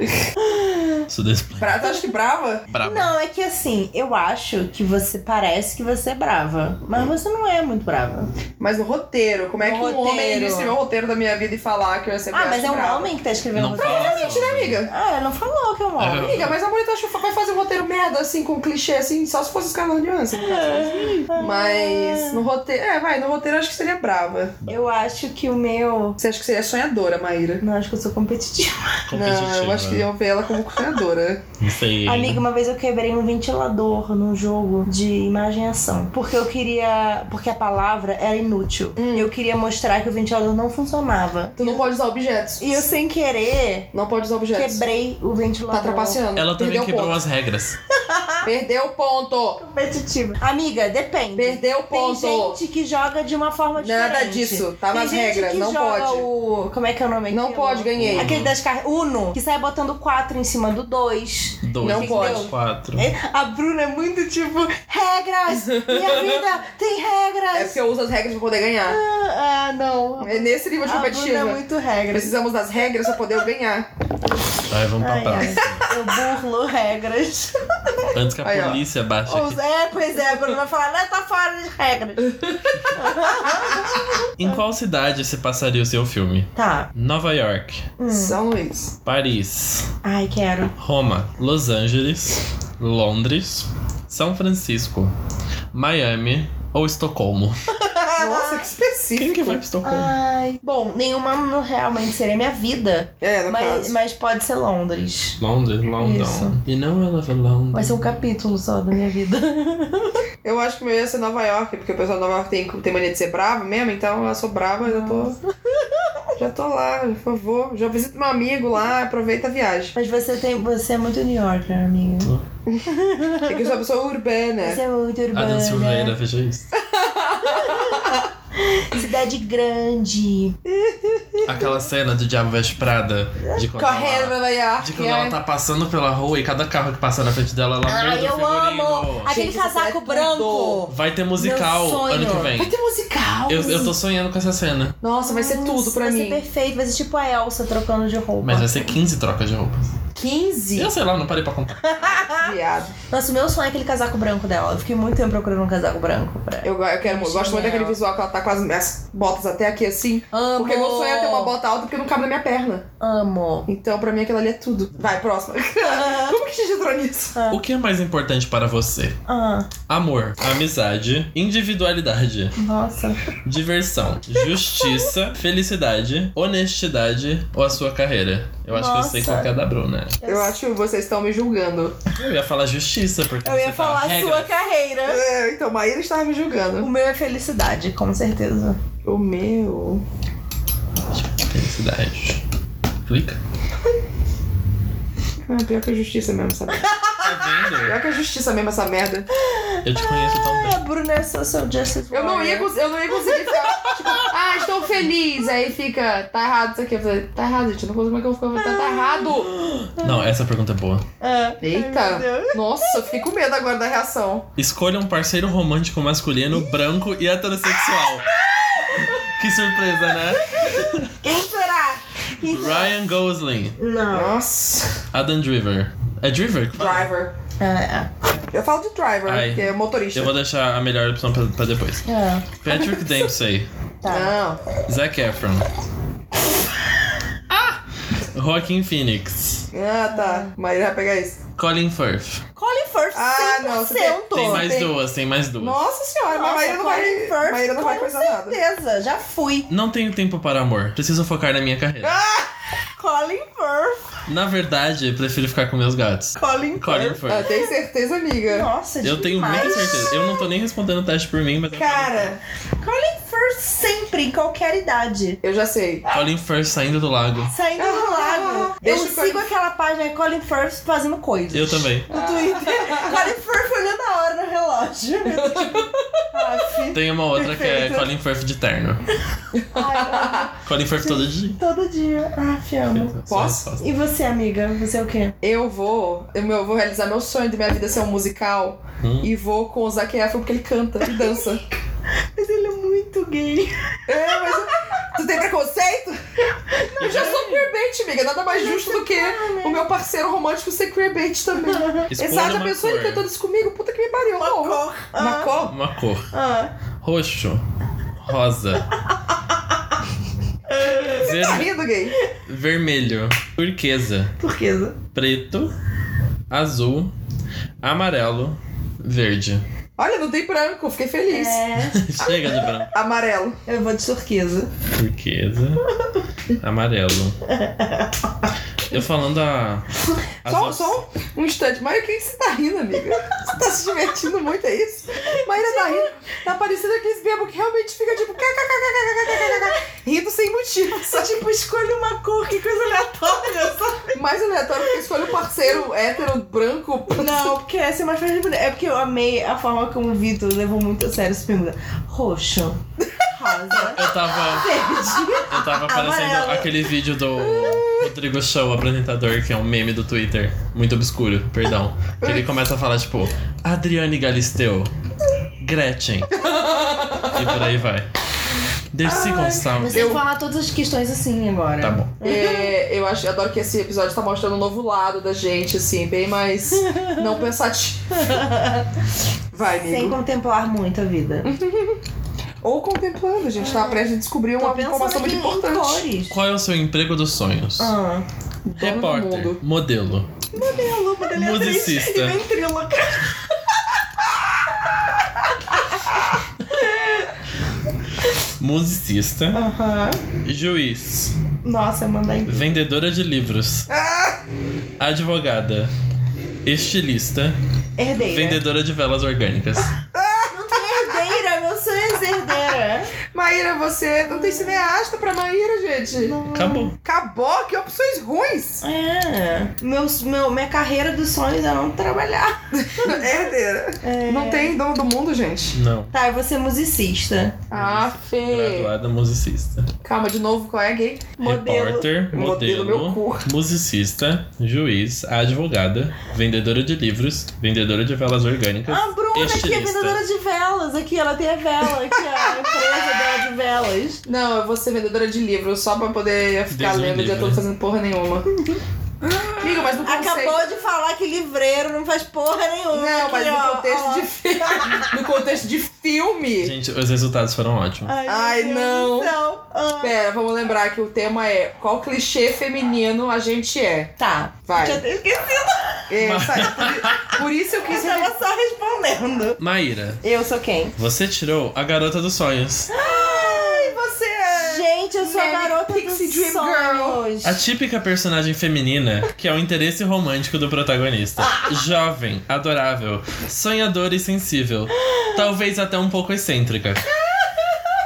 [SPEAKER 3] Ih. Sudesplay.
[SPEAKER 1] Bra tu acha que brava?
[SPEAKER 3] Brava.
[SPEAKER 2] Não, é que assim, eu acho que você parece que você é brava. Mas você não é muito brava.
[SPEAKER 1] Mas no roteiro, como é que um homem
[SPEAKER 2] roteiro.
[SPEAKER 1] escrever o roteiro da minha vida e falar que eu ia ser
[SPEAKER 2] Ah, mas é um
[SPEAKER 1] brava?
[SPEAKER 2] homem que tá escrevendo
[SPEAKER 3] Não
[SPEAKER 2] você.
[SPEAKER 3] fala.
[SPEAKER 1] Provavelmente, né, amiga?
[SPEAKER 2] Ah, ela não falou que é um homem.
[SPEAKER 1] Amiga, mas a mulher acha que vai fazer um roteiro merda, assim, com clichê, assim, só se fosse Scarlett Johansson. no caso. Mas no roteiro... É, vai, no roteiro eu acho que seria brava.
[SPEAKER 2] Eu acho que o meu.
[SPEAKER 1] Você acha que seria sonhadora, Maíra?
[SPEAKER 2] Não, acho que eu sou competitiva.
[SPEAKER 3] Competitiva.
[SPEAKER 1] Não, eu acho que iam ver ela como sonhadora.
[SPEAKER 3] Não sei.
[SPEAKER 2] Amiga, uma vez eu quebrei um ventilador num jogo de imagem e ação. Porque eu queria. Porque a palavra era inútil. Eu queria mostrar que o ventilador não funcionava.
[SPEAKER 1] Tu não pode usar objetos.
[SPEAKER 2] E eu, sem querer,
[SPEAKER 1] Não pode usar objetos.
[SPEAKER 2] quebrei o
[SPEAKER 1] Tá
[SPEAKER 2] ventilador.
[SPEAKER 1] trapaceando.
[SPEAKER 3] Ela também
[SPEAKER 1] Perdeu
[SPEAKER 3] quebrou
[SPEAKER 1] ponto.
[SPEAKER 3] as regras.
[SPEAKER 1] Perdeu o ponto.
[SPEAKER 2] Competitiva. Amiga, depende.
[SPEAKER 1] Perdeu o
[SPEAKER 2] Tem
[SPEAKER 1] ponto.
[SPEAKER 2] gente que joga de uma forma diferente.
[SPEAKER 1] Nada disso, tá
[SPEAKER 2] Tem
[SPEAKER 1] nas
[SPEAKER 2] gente
[SPEAKER 1] regras,
[SPEAKER 2] que
[SPEAKER 1] não
[SPEAKER 2] joga
[SPEAKER 1] pode.
[SPEAKER 2] O... Como é que é o nome
[SPEAKER 1] Não
[SPEAKER 2] aquilo?
[SPEAKER 1] pode, ganhei.
[SPEAKER 2] Aquele das cartas. Uno, que sai botando 4 em cima do 2.
[SPEAKER 3] Dois.
[SPEAKER 1] Não pode.
[SPEAKER 3] Quatro.
[SPEAKER 2] A Bruna é muito tipo, regras! Minha vida tem regras!
[SPEAKER 1] É porque eu uso as regras pra poder ganhar.
[SPEAKER 2] Ah, não.
[SPEAKER 1] É nesse nível de
[SPEAKER 2] A Bruna é
[SPEAKER 1] competitiva.
[SPEAKER 2] muito regras.
[SPEAKER 1] Precisamos das regras pra poder eu ganhar.
[SPEAKER 3] Ai, vamos pra
[SPEAKER 2] Ai, ai.
[SPEAKER 3] próxima.
[SPEAKER 2] Eu burlo regras.
[SPEAKER 3] Antes que a
[SPEAKER 1] Aí, ó.
[SPEAKER 3] polícia baixe
[SPEAKER 2] Ou-
[SPEAKER 3] aqui.
[SPEAKER 2] É, pois é, Bruna vai falar, não, tá fora de regras.
[SPEAKER 3] Em qual cidade se passaria o seu filme?
[SPEAKER 2] Tá.
[SPEAKER 3] Nova York,
[SPEAKER 1] São Luís.
[SPEAKER 3] Paris,
[SPEAKER 2] Ai, quero.
[SPEAKER 3] Roma, Los Angeles, Londres, São Francisco, Miami ou Estocolmo?
[SPEAKER 1] Nossa, que específico.
[SPEAKER 3] Quem que vai pra Estocolmo?
[SPEAKER 2] Ai. Bom, nenhuma no- realmente seria minha vida.
[SPEAKER 1] É, no
[SPEAKER 2] Mas,
[SPEAKER 1] caso.
[SPEAKER 2] mas pode ser Londres.
[SPEAKER 3] Londres, London.
[SPEAKER 2] Isso.
[SPEAKER 3] You know I love London.
[SPEAKER 2] Vai ser um capítulo só da minha vida.
[SPEAKER 1] Eu acho que o meu ia ser Nova York, porque o pessoal de Nova York tem, tem mania de ser bravo mesmo, então eu sou brava, já tô. Já tô lá, por favor. Já visito meu amigo lá, aproveita a viagem.
[SPEAKER 2] Mas você tem. Você é muito New Yorker, amiga.
[SPEAKER 1] É que eu sou uma pessoa urbana.
[SPEAKER 2] Você é muito urbana.
[SPEAKER 3] Adam Silveira, veja isso.
[SPEAKER 2] Cidade grande.
[SPEAKER 3] Aquela cena do Diabo Veste Prada. De quando
[SPEAKER 1] Correndo
[SPEAKER 3] ela,
[SPEAKER 1] Nova York.
[SPEAKER 3] de quando
[SPEAKER 1] é.
[SPEAKER 3] ela tá passando pela rua e cada carro que passa na frente dela, ela
[SPEAKER 2] Ai,
[SPEAKER 3] muda o
[SPEAKER 2] eu
[SPEAKER 3] figurino.
[SPEAKER 2] amo! Aquele
[SPEAKER 1] Gente,
[SPEAKER 2] casaco
[SPEAKER 1] é
[SPEAKER 2] branco.
[SPEAKER 3] Vai ter musical ano que
[SPEAKER 1] Vai
[SPEAKER 3] vem.
[SPEAKER 1] ter musical.
[SPEAKER 3] Eu, eu tô sonhando com essa cena.
[SPEAKER 1] Nossa, vai ser tudo pra
[SPEAKER 2] vai
[SPEAKER 1] mim.
[SPEAKER 2] ser perfeito, vai ser tipo a Elsa trocando de roupa.
[SPEAKER 3] Mas vai ser 15 trocas de roupas.
[SPEAKER 2] 15?
[SPEAKER 3] Eu sei lá, não parei pra contar.
[SPEAKER 1] Viado.
[SPEAKER 2] Nossa, o meu sonho é aquele casaco branco dela. Eu fiquei muito tempo procurando um casaco branco pra
[SPEAKER 1] Eu, eu, quero, eu gosto muito daquele visual que ela tá com as, as botas até aqui assim.
[SPEAKER 2] Amo.
[SPEAKER 1] Porque meu sonho é ter uma bota alta porque não cabe na minha perna.
[SPEAKER 2] Amo.
[SPEAKER 1] Então, pra mim, aquilo ali é tudo. Vai, próxima. Como que a gente entrou nisso?
[SPEAKER 3] O que é mais importante para você?
[SPEAKER 2] Ah,
[SPEAKER 3] Amor, amizade, individualidade,
[SPEAKER 2] nossa.
[SPEAKER 3] diversão, justiça, felicidade, honestidade ou a sua carreira? Eu acho que eu sei
[SPEAKER 2] Nossa.
[SPEAKER 3] qual que é a da Bruna.
[SPEAKER 1] Eu acho que vocês estão me julgando.
[SPEAKER 3] Eu ia falar justiça, porque
[SPEAKER 2] Eu
[SPEAKER 3] você
[SPEAKER 2] ia
[SPEAKER 3] tá
[SPEAKER 2] falar
[SPEAKER 3] regra.
[SPEAKER 2] sua carreira.
[SPEAKER 1] É, então, Maíra estava me
[SPEAKER 2] O
[SPEAKER 1] julgando.
[SPEAKER 2] meu é felicidade, com certeza.
[SPEAKER 1] O meu.
[SPEAKER 3] Felicidade. Clica.
[SPEAKER 1] Ah, pior que a justiça mesmo, sabe?
[SPEAKER 3] Tá vendo?
[SPEAKER 1] Pior que a justiça mesmo, essa merda.
[SPEAKER 3] Eu te conheço tão bem.
[SPEAKER 2] A Bruna é social justice
[SPEAKER 1] Eu não ia,
[SPEAKER 2] warrior.
[SPEAKER 1] cons- eu não ia conseguir ficar, tipo, ah, estou feliz. Aí fica, tá errado isso aqui. Eu falei, tá errado, gente. Eu não consigo como é que eu vou ficar. Tá, tá errado.
[SPEAKER 3] Não, essa pergunta é boa.
[SPEAKER 2] Ah,
[SPEAKER 1] Eita.
[SPEAKER 2] ai, meu Deus.
[SPEAKER 1] Nossa, eu fiquei com medo agora da reação.
[SPEAKER 3] Escolha um parceiro romântico masculino, branco e heterossexual. Que surpresa, né?
[SPEAKER 2] Quem será? Quem será?
[SPEAKER 3] Ryan Gosling,
[SPEAKER 2] Não.
[SPEAKER 1] Nossa.
[SPEAKER 3] Adam Driver. É Driver?
[SPEAKER 1] Driver.
[SPEAKER 2] É,
[SPEAKER 1] Eu falo de driver,
[SPEAKER 3] Ai.
[SPEAKER 1] que é motorista.
[SPEAKER 3] Eu vou deixar a melhor opção pra, pra depois.
[SPEAKER 2] é. é.
[SPEAKER 3] Patrick Dempsey,
[SPEAKER 2] Tá.
[SPEAKER 1] Não.
[SPEAKER 3] Zac Efron. Joaquin Phoenix,
[SPEAKER 1] Ah, tá. Maíra vai pegar isso.
[SPEAKER 3] Colin Firth.
[SPEAKER 2] Colin Firth, 100%.
[SPEAKER 1] Ah, não, você tem-
[SPEAKER 3] Tem mais
[SPEAKER 1] tem-
[SPEAKER 3] duas, tem mais duas.
[SPEAKER 1] Nossa senhora, mas
[SPEAKER 2] Nossa,
[SPEAKER 1] Maíra não vai.
[SPEAKER 2] Colin Firth,
[SPEAKER 1] Maíra não vai
[SPEAKER 2] com
[SPEAKER 1] coisa nada.
[SPEAKER 2] certeza, já fui.
[SPEAKER 3] Não tenho tempo para amor. Preciso focar na minha carreira.
[SPEAKER 2] Colin Firth.
[SPEAKER 3] Na verdade, prefiro ficar com meus gatos.
[SPEAKER 2] Colin,
[SPEAKER 3] Colin
[SPEAKER 2] Firth.
[SPEAKER 1] Ah,
[SPEAKER 3] Firth.
[SPEAKER 1] tem certeza, amiga.
[SPEAKER 2] Nossa,
[SPEAKER 3] Eu tenho
[SPEAKER 2] demais.
[SPEAKER 3] muita certeza. Eu não tô nem respondendo o teste por mim, mas. eu-
[SPEAKER 1] Cara,
[SPEAKER 2] Colin Firth sempre, em qualquer idade.
[SPEAKER 1] eu já sei.
[SPEAKER 3] Colin Firth saindo do lago.
[SPEAKER 2] Saindo do lago. Eu sigo
[SPEAKER 1] Colin-
[SPEAKER 2] aquela página Colin Firth fazendo coisas.
[SPEAKER 3] Eu também.
[SPEAKER 2] No Twitter. Colin Firth olhando a hora no relógio. Eu tô tipo, "Aff,
[SPEAKER 3] Tem uma outra que é
[SPEAKER 2] Perfeito.
[SPEAKER 3] Colin Firth de terno.
[SPEAKER 2] ai,
[SPEAKER 3] Colin Firth todo dia.
[SPEAKER 2] todo dia. Aff, amo.
[SPEAKER 1] Posso?
[SPEAKER 3] resposta.
[SPEAKER 2] E você, amiga? Você é o quê?
[SPEAKER 1] Eu vou. Eu vou realizar meu sonho de minha vida ser um musical.
[SPEAKER 3] Hum.
[SPEAKER 1] E vou com o Zac Efron porque ele canta e dança.
[SPEAKER 2] Mas ele é muito gay.
[SPEAKER 1] É, mas. Tu tem preconceito? Eu já sou queerbait, amiga. Nada mais justo do que o meu parceiro romântico ser queerbait também. Exato,
[SPEAKER 3] uma
[SPEAKER 1] pensou ele
[SPEAKER 3] cor.
[SPEAKER 1] cantando isso comigo? Puta que me pariu. Uma
[SPEAKER 2] cor.
[SPEAKER 1] Uma
[SPEAKER 2] Ah.
[SPEAKER 1] cor?
[SPEAKER 3] Uma cor.
[SPEAKER 2] Ah,
[SPEAKER 3] Roxo. Rosa.
[SPEAKER 1] Tá
[SPEAKER 3] Ver-
[SPEAKER 1] rindo, gay?
[SPEAKER 3] vermelho. Turquesa.
[SPEAKER 2] turquesa.
[SPEAKER 3] Preto. Azul. Amarelo. Verde.
[SPEAKER 1] Olha, não tem branco. Fiquei feliz.
[SPEAKER 2] É,
[SPEAKER 3] Chega de branco.
[SPEAKER 1] Amarelo.
[SPEAKER 2] eu vou de turquesa.
[SPEAKER 3] Turquesa. Amarelo. Eu falando a.
[SPEAKER 1] só,
[SPEAKER 3] as...
[SPEAKER 1] só um, instante, Maíra, quem você tá rindo, amiga? Você tá se divertindo muito, é isso? Maíra tá rindo, tá parecendo aqueles bebos que realmente fica tipo. rindo sem motivo. Só tipo,
[SPEAKER 2] escolhe uma cor, que coisa aleatória. Sabe?
[SPEAKER 1] Mais aleatório que escolhe um parceiro hétero, branco.
[SPEAKER 2] Não, porque essa é mais fácil de É porque eu amei a forma como o Vitor levou muito a sério essa pergunta. Roxo rosa,
[SPEAKER 3] Eu tava.
[SPEAKER 2] verde.
[SPEAKER 3] Eu tava parecendo
[SPEAKER 2] Amarelo.
[SPEAKER 3] aquele vídeo do Rodrigo Show, apresentador, que é um meme do Twitter. Muito obscuro, perdão. Que ele começa a falar, tipo, Adriane Galisteu, Gretchen. e por aí vai. Dercy Gonçalves.
[SPEAKER 2] Você tem que falar todas as questões assim agora.
[SPEAKER 3] Tá bom.
[SPEAKER 1] É, eu acho, eu adoro que esse episódio tá mostrando um novo lado da gente, assim, bem mais não pensativo. Vai,
[SPEAKER 2] Sem
[SPEAKER 1] amigo.
[SPEAKER 2] contemplar muito a vida.
[SPEAKER 1] Ou contemplando, a gente tá prestes a descobrir uma informação muito importante.
[SPEAKER 2] cores.
[SPEAKER 3] Qual é o seu emprego dos sonhos?
[SPEAKER 2] Ah.
[SPEAKER 3] Repórter, modelo,
[SPEAKER 2] Modelo, modelo é
[SPEAKER 3] Musicista.
[SPEAKER 2] E ventríloca.
[SPEAKER 3] musicista,
[SPEAKER 2] Aham.
[SPEAKER 3] juiz,
[SPEAKER 2] Nossa, manda em
[SPEAKER 3] vendedora de livros,
[SPEAKER 1] Ah!
[SPEAKER 3] advogada, estilista,
[SPEAKER 2] Herdeira.
[SPEAKER 3] vendedora de velas orgânicas.
[SPEAKER 2] Meu better.
[SPEAKER 1] Maíra, você não tem cineasta pra Maíra, gente.
[SPEAKER 3] Acabou.
[SPEAKER 1] Acabou? Que opções ruins.
[SPEAKER 2] É. Meu, meu, minha carreira dos sonhos é não trabalhar.
[SPEAKER 1] Herdeira.
[SPEAKER 2] É.
[SPEAKER 1] Não tem dono do mundo, gente.
[SPEAKER 3] Não.
[SPEAKER 2] Tá, eu vou ser musicista.
[SPEAKER 1] Ah, Fê.
[SPEAKER 3] Graduada musicista.
[SPEAKER 1] Calma, de novo, qual é gay?
[SPEAKER 2] Modelo.
[SPEAKER 3] Repórter,
[SPEAKER 1] Modelo, meu
[SPEAKER 3] modelo,
[SPEAKER 1] cu.
[SPEAKER 3] musicista, juiz, advogada, vendedora de livros, vendedora de velas orgânicas,
[SPEAKER 2] Ah, Bruna, aqui é
[SPEAKER 3] estilista.
[SPEAKER 2] vendedora de velas. Aqui, ela tem a vela. Aqui, a empresa dela de velas.
[SPEAKER 1] Não, eu vou ser vendedora de livros só pra poder ficar
[SPEAKER 3] Deus
[SPEAKER 1] lendo o dia todo fazendo porra nenhuma. Amiga, mas no conceito...
[SPEAKER 2] Acabou de falar que livreiro não faz porra nenhuma.
[SPEAKER 1] Não, mas no contexto de filme. no contexto de filme.
[SPEAKER 3] Gente, os resultados foram ótimos.
[SPEAKER 2] Ai,
[SPEAKER 1] Ai, não.
[SPEAKER 2] céu. Ah.
[SPEAKER 1] Pera, vamos lembrar que o tema é qual clichê feminino a gente é.
[SPEAKER 2] Tá.
[SPEAKER 1] Vai.
[SPEAKER 2] Já tenho esquecido.
[SPEAKER 1] É,
[SPEAKER 3] Mas-
[SPEAKER 1] sabe, por, por isso eu quis
[SPEAKER 2] Eu tava só respondendo.
[SPEAKER 3] Maíra,
[SPEAKER 2] Eu sou quem?
[SPEAKER 3] você tirou a garota dos sonhos.
[SPEAKER 1] É.
[SPEAKER 2] Gente, eu sou a
[SPEAKER 1] Manic
[SPEAKER 2] garota
[SPEAKER 1] Pixie
[SPEAKER 2] dos
[SPEAKER 1] Dream
[SPEAKER 2] sonhos.
[SPEAKER 3] A típica personagem feminina que é o interesse romântico do protagonista. Jovem, adorável, sonhadora e sensível. Talvez até um pouco excêntrica.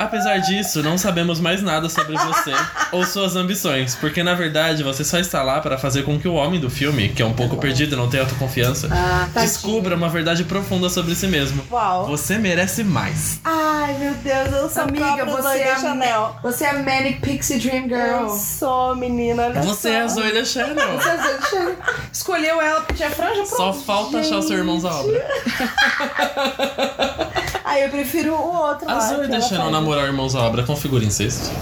[SPEAKER 3] Apesar disso, não sabemos mais nada sobre você ou suas ambições, porque na verdade você só está lá para fazer com que o homem do filme, que é um pouco perdido e não tem autoconfiança,
[SPEAKER 1] Ah, tadinho.
[SPEAKER 3] descubra uma verdade profunda sobre si mesmo.
[SPEAKER 2] Uau.
[SPEAKER 3] Você merece mais.
[SPEAKER 2] Ai, meu Deus, eu sou
[SPEAKER 1] Amiga,
[SPEAKER 2] a própria
[SPEAKER 1] você
[SPEAKER 2] Zoe
[SPEAKER 1] é a
[SPEAKER 2] Chanel.
[SPEAKER 1] Você é a Manic Pixie Dream Girl.
[SPEAKER 2] Eu sou, menina. olha
[SPEAKER 3] Você
[SPEAKER 2] só.
[SPEAKER 3] é a Zoe da Chanel.
[SPEAKER 1] Você é- escolheu ela porque tinha franja
[SPEAKER 3] Só
[SPEAKER 1] pronto.
[SPEAKER 3] falta achar os seus irmãos à obra.
[SPEAKER 2] Ai, eu prefiro o outro
[SPEAKER 3] A. Zoe deixando
[SPEAKER 2] faz.
[SPEAKER 3] Namorar irmãos à obra configura incesto?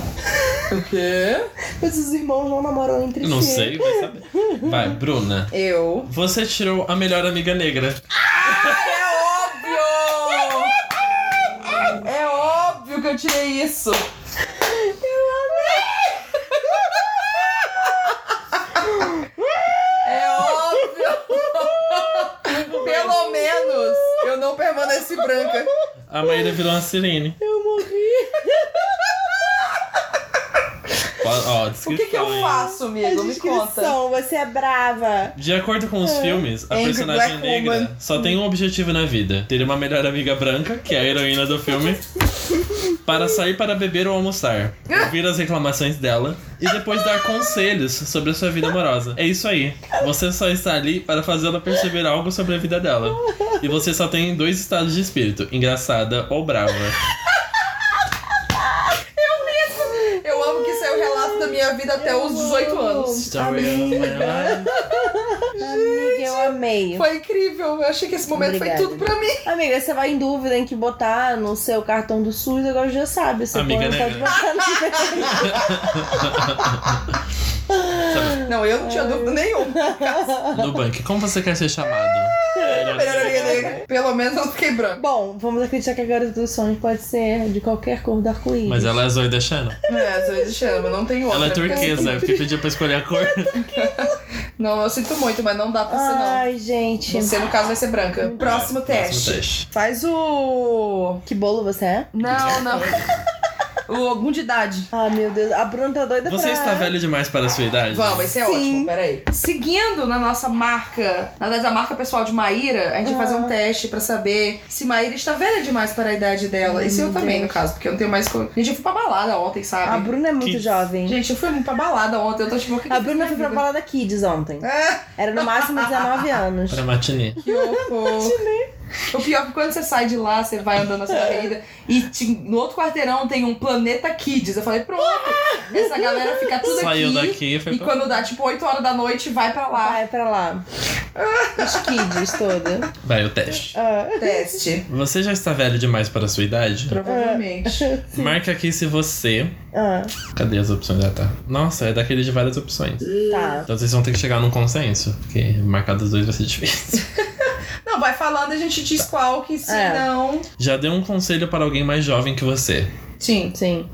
[SPEAKER 1] O quê?
[SPEAKER 2] Mas os irmãos não namoram entre
[SPEAKER 3] Eu não
[SPEAKER 2] si.
[SPEAKER 3] sei, vai saber. Vai, Bruna.
[SPEAKER 1] Eu.
[SPEAKER 3] Você tirou a melhor amiga negra.
[SPEAKER 1] É óbvio! É óbvio que eu tirei isso. É óbvio! Pelo menos eu permaneci branca.
[SPEAKER 3] A Maíra virou uma sirene.
[SPEAKER 2] Eu morri.
[SPEAKER 3] Ó,
[SPEAKER 1] O que, que eu faço, amigo? Me conta.
[SPEAKER 2] você é brava.
[SPEAKER 3] De acordo com os filmes, a
[SPEAKER 1] Angry
[SPEAKER 3] personagem
[SPEAKER 1] Black
[SPEAKER 3] negra
[SPEAKER 1] Woman.
[SPEAKER 3] só tem um objetivo na vida: ter uma melhor amiga branca, que é a heroína do filme, para sair para beber ou almoçar, ouvir as reclamações dela e depois dar conselhos sobre a sua vida amorosa. É isso aí. Você só está ali para fazê-la perceber algo sobre a vida dela. E você só tem dois estados de espírito: engraçada ou brava.
[SPEAKER 1] Eu amo que isso é o relato da minha vida até os 18 anos.
[SPEAKER 3] Story of my life.
[SPEAKER 2] Amiga, eu amei.
[SPEAKER 1] Foi incrível. Eu achei que esse momento
[SPEAKER 2] Obrigada.
[SPEAKER 1] foi tudo pra mim.
[SPEAKER 2] Amiga, você vai em dúvida em que botar no seu cartão do SUS, agora já sabe. Você
[SPEAKER 3] Amiga
[SPEAKER 2] pode, pode
[SPEAKER 3] negra.
[SPEAKER 2] botar no
[SPEAKER 1] Não, eu não tinha dúvida nenhuma.
[SPEAKER 3] Nubank, como você quer ser chamado?
[SPEAKER 1] Melhor amiga negra. Pelo menos eu não fiquei branca.
[SPEAKER 2] Bom, vamos acreditar que a garota dos sonhos pode ser de qualquer cor do arco-íris.
[SPEAKER 3] Mas ela é Zoe da Chanel.
[SPEAKER 1] É, Zoe de chama, não tem outra.
[SPEAKER 3] Ela é turquesa, porque pediu pra escolher a cor.
[SPEAKER 1] Não, eu sinto muito, mas não dá pra ser, não.
[SPEAKER 2] Ai, gente.
[SPEAKER 1] Você, no caso, vai ser branca. Próximo teste.
[SPEAKER 3] Próximo teste.
[SPEAKER 1] Faz o.
[SPEAKER 2] Que bolo você é?
[SPEAKER 1] Não, não. o algum de idade.
[SPEAKER 2] Ah, meu Deus. A Bruna tá doida
[SPEAKER 3] Você
[SPEAKER 2] pra...
[SPEAKER 3] está velho demais para a sua idade?
[SPEAKER 1] Vamos, esse é
[SPEAKER 2] Sim.
[SPEAKER 1] ótimo, peraí. Seguindo na nossa marca, na verdade, a marca pessoal de Maíra, a gente vai fazer um teste pra saber se Maíra está velha demais para a idade dela. E se eu também, no caso, porque eu não tenho mais. co- Gente, eu fui pra balada ontem, sabe?
[SPEAKER 2] A Bruna é muito
[SPEAKER 3] Que-
[SPEAKER 2] jovem.
[SPEAKER 1] Gente, eu fui pra balada ontem, eu tô tipo,
[SPEAKER 2] A Bruna foi pra balada Kids ontem.
[SPEAKER 1] É,
[SPEAKER 2] Era no máximo 19 anos.
[SPEAKER 3] Para matinê.
[SPEAKER 1] que horror. O pior é que quando você sai de lá, você vai andando nessa avenida e te- no outro quarteirão tem um Planeta Kids. Eu falei, pronto, essa galera fica tudo
[SPEAKER 3] Saiu
[SPEAKER 1] aqui.
[SPEAKER 3] daqui e foi
[SPEAKER 1] E
[SPEAKER 3] pra...
[SPEAKER 1] quando dá tipo 8 horas da noite, vai pra lá.
[SPEAKER 2] Vai pra lá. Os kids toda.
[SPEAKER 3] Vai, o teste.
[SPEAKER 2] Ah.
[SPEAKER 1] Teste.
[SPEAKER 3] Você já está velho demais para a sua idade?
[SPEAKER 1] Provavelmente.
[SPEAKER 3] Marque aqui se você...
[SPEAKER 2] Ah,
[SPEAKER 3] Cadê as opções? Ah, tá. Nossa, é daquele de várias opções.
[SPEAKER 2] tá.
[SPEAKER 3] Então vocês vão ter que chegar num consenso, porque marcar dos dois vai ser difícil.
[SPEAKER 1] Não, vai falando, a gente diz qual que se
[SPEAKER 2] É.
[SPEAKER 1] não.
[SPEAKER 3] Já deu um conselho para alguém mais jovem que você.
[SPEAKER 1] Sim.
[SPEAKER 2] Sim.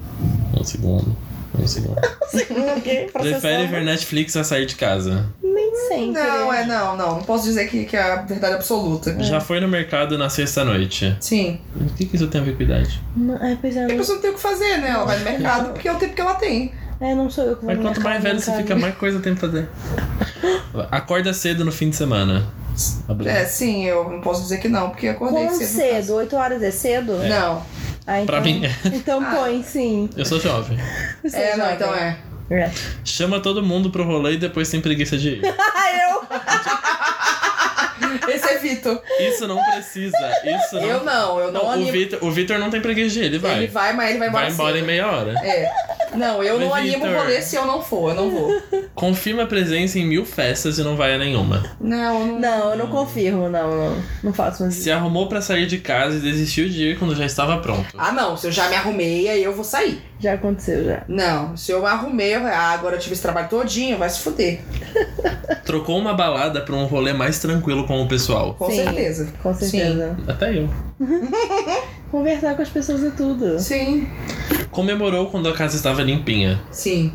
[SPEAKER 3] Um segundo. Um segundo.
[SPEAKER 2] ok,
[SPEAKER 3] Prefere ver Netflix a sair de casa?
[SPEAKER 2] Nem sempre.
[SPEAKER 1] Não, é não, não. Não posso dizer que, que é a verdade absoluta.
[SPEAKER 3] Já foi no mercado na sexta-noite?
[SPEAKER 1] Sim.
[SPEAKER 3] O que, que isso tem a ver com idade?
[SPEAKER 2] Não, é, pois é,
[SPEAKER 1] Porque a
[SPEAKER 2] não,
[SPEAKER 1] pessoa não tem o que fazer, né? Ela vai no mercado porque é o tempo que ela tem.
[SPEAKER 2] é, não sou eu que vou
[SPEAKER 3] Mas quanto mais velho você fica, mais coisa tem pra fazer. Acorda cedo no fim de semana.
[SPEAKER 1] É, sim, eu não posso dizer que não, porque acordei
[SPEAKER 2] Quão
[SPEAKER 1] cedo.
[SPEAKER 2] cedo?
[SPEAKER 1] caso.
[SPEAKER 2] 8 horas é cedo?
[SPEAKER 1] Não.
[SPEAKER 2] Ah, então,
[SPEAKER 3] Pra mim é.
[SPEAKER 2] Então
[SPEAKER 1] Ah.
[SPEAKER 2] põe, sim.
[SPEAKER 3] Eu sou jovem.
[SPEAKER 2] Você
[SPEAKER 1] É, não,
[SPEAKER 2] jovem.
[SPEAKER 1] então é.
[SPEAKER 2] É.
[SPEAKER 3] Chama todo mundo pro rolê e depois tem preguiça de ir.
[SPEAKER 2] Ah, eu?
[SPEAKER 1] Esse é Vitor.
[SPEAKER 3] Isso não precisa. Isso não.
[SPEAKER 1] Eu não, eu não,
[SPEAKER 3] Não, o
[SPEAKER 1] animo.
[SPEAKER 3] Vitor, o Vitor não tem preguiça de ir, ele vai.
[SPEAKER 1] Ele vai, mas ele vai embora.
[SPEAKER 3] Vai embora em
[SPEAKER 1] cedo.
[SPEAKER 3] meia hora.
[SPEAKER 1] É. Não, eu
[SPEAKER 3] Mas,
[SPEAKER 1] não animo o rolê se eu não for, eu não vou.
[SPEAKER 3] Confirma a presença em mil festas e não vai a nenhuma.
[SPEAKER 1] Não, não.
[SPEAKER 2] Não, eu não confirmo, não, não. Não faço mais
[SPEAKER 3] Se
[SPEAKER 2] isso.
[SPEAKER 3] arrumou pra sair de casa e desistiu de ir quando já estava pronto.
[SPEAKER 1] Ah, não. Se eu já me arrumei, aí eu vou sair.
[SPEAKER 2] Já aconteceu, já.
[SPEAKER 1] Não, se eu me arrumei, eu ah, agora eu tive esse trabalho todinho, vai se fuder.
[SPEAKER 3] Trocou uma balada pra um rolê mais tranquilo com o pessoal.
[SPEAKER 1] Com
[SPEAKER 2] Sim,
[SPEAKER 1] certeza.
[SPEAKER 2] Com certeza.
[SPEAKER 3] Até eu.
[SPEAKER 2] Conversar com as pessoas é tudo.
[SPEAKER 1] Sim.
[SPEAKER 3] Comemorou quando a casa estava limpinha.
[SPEAKER 1] Sim.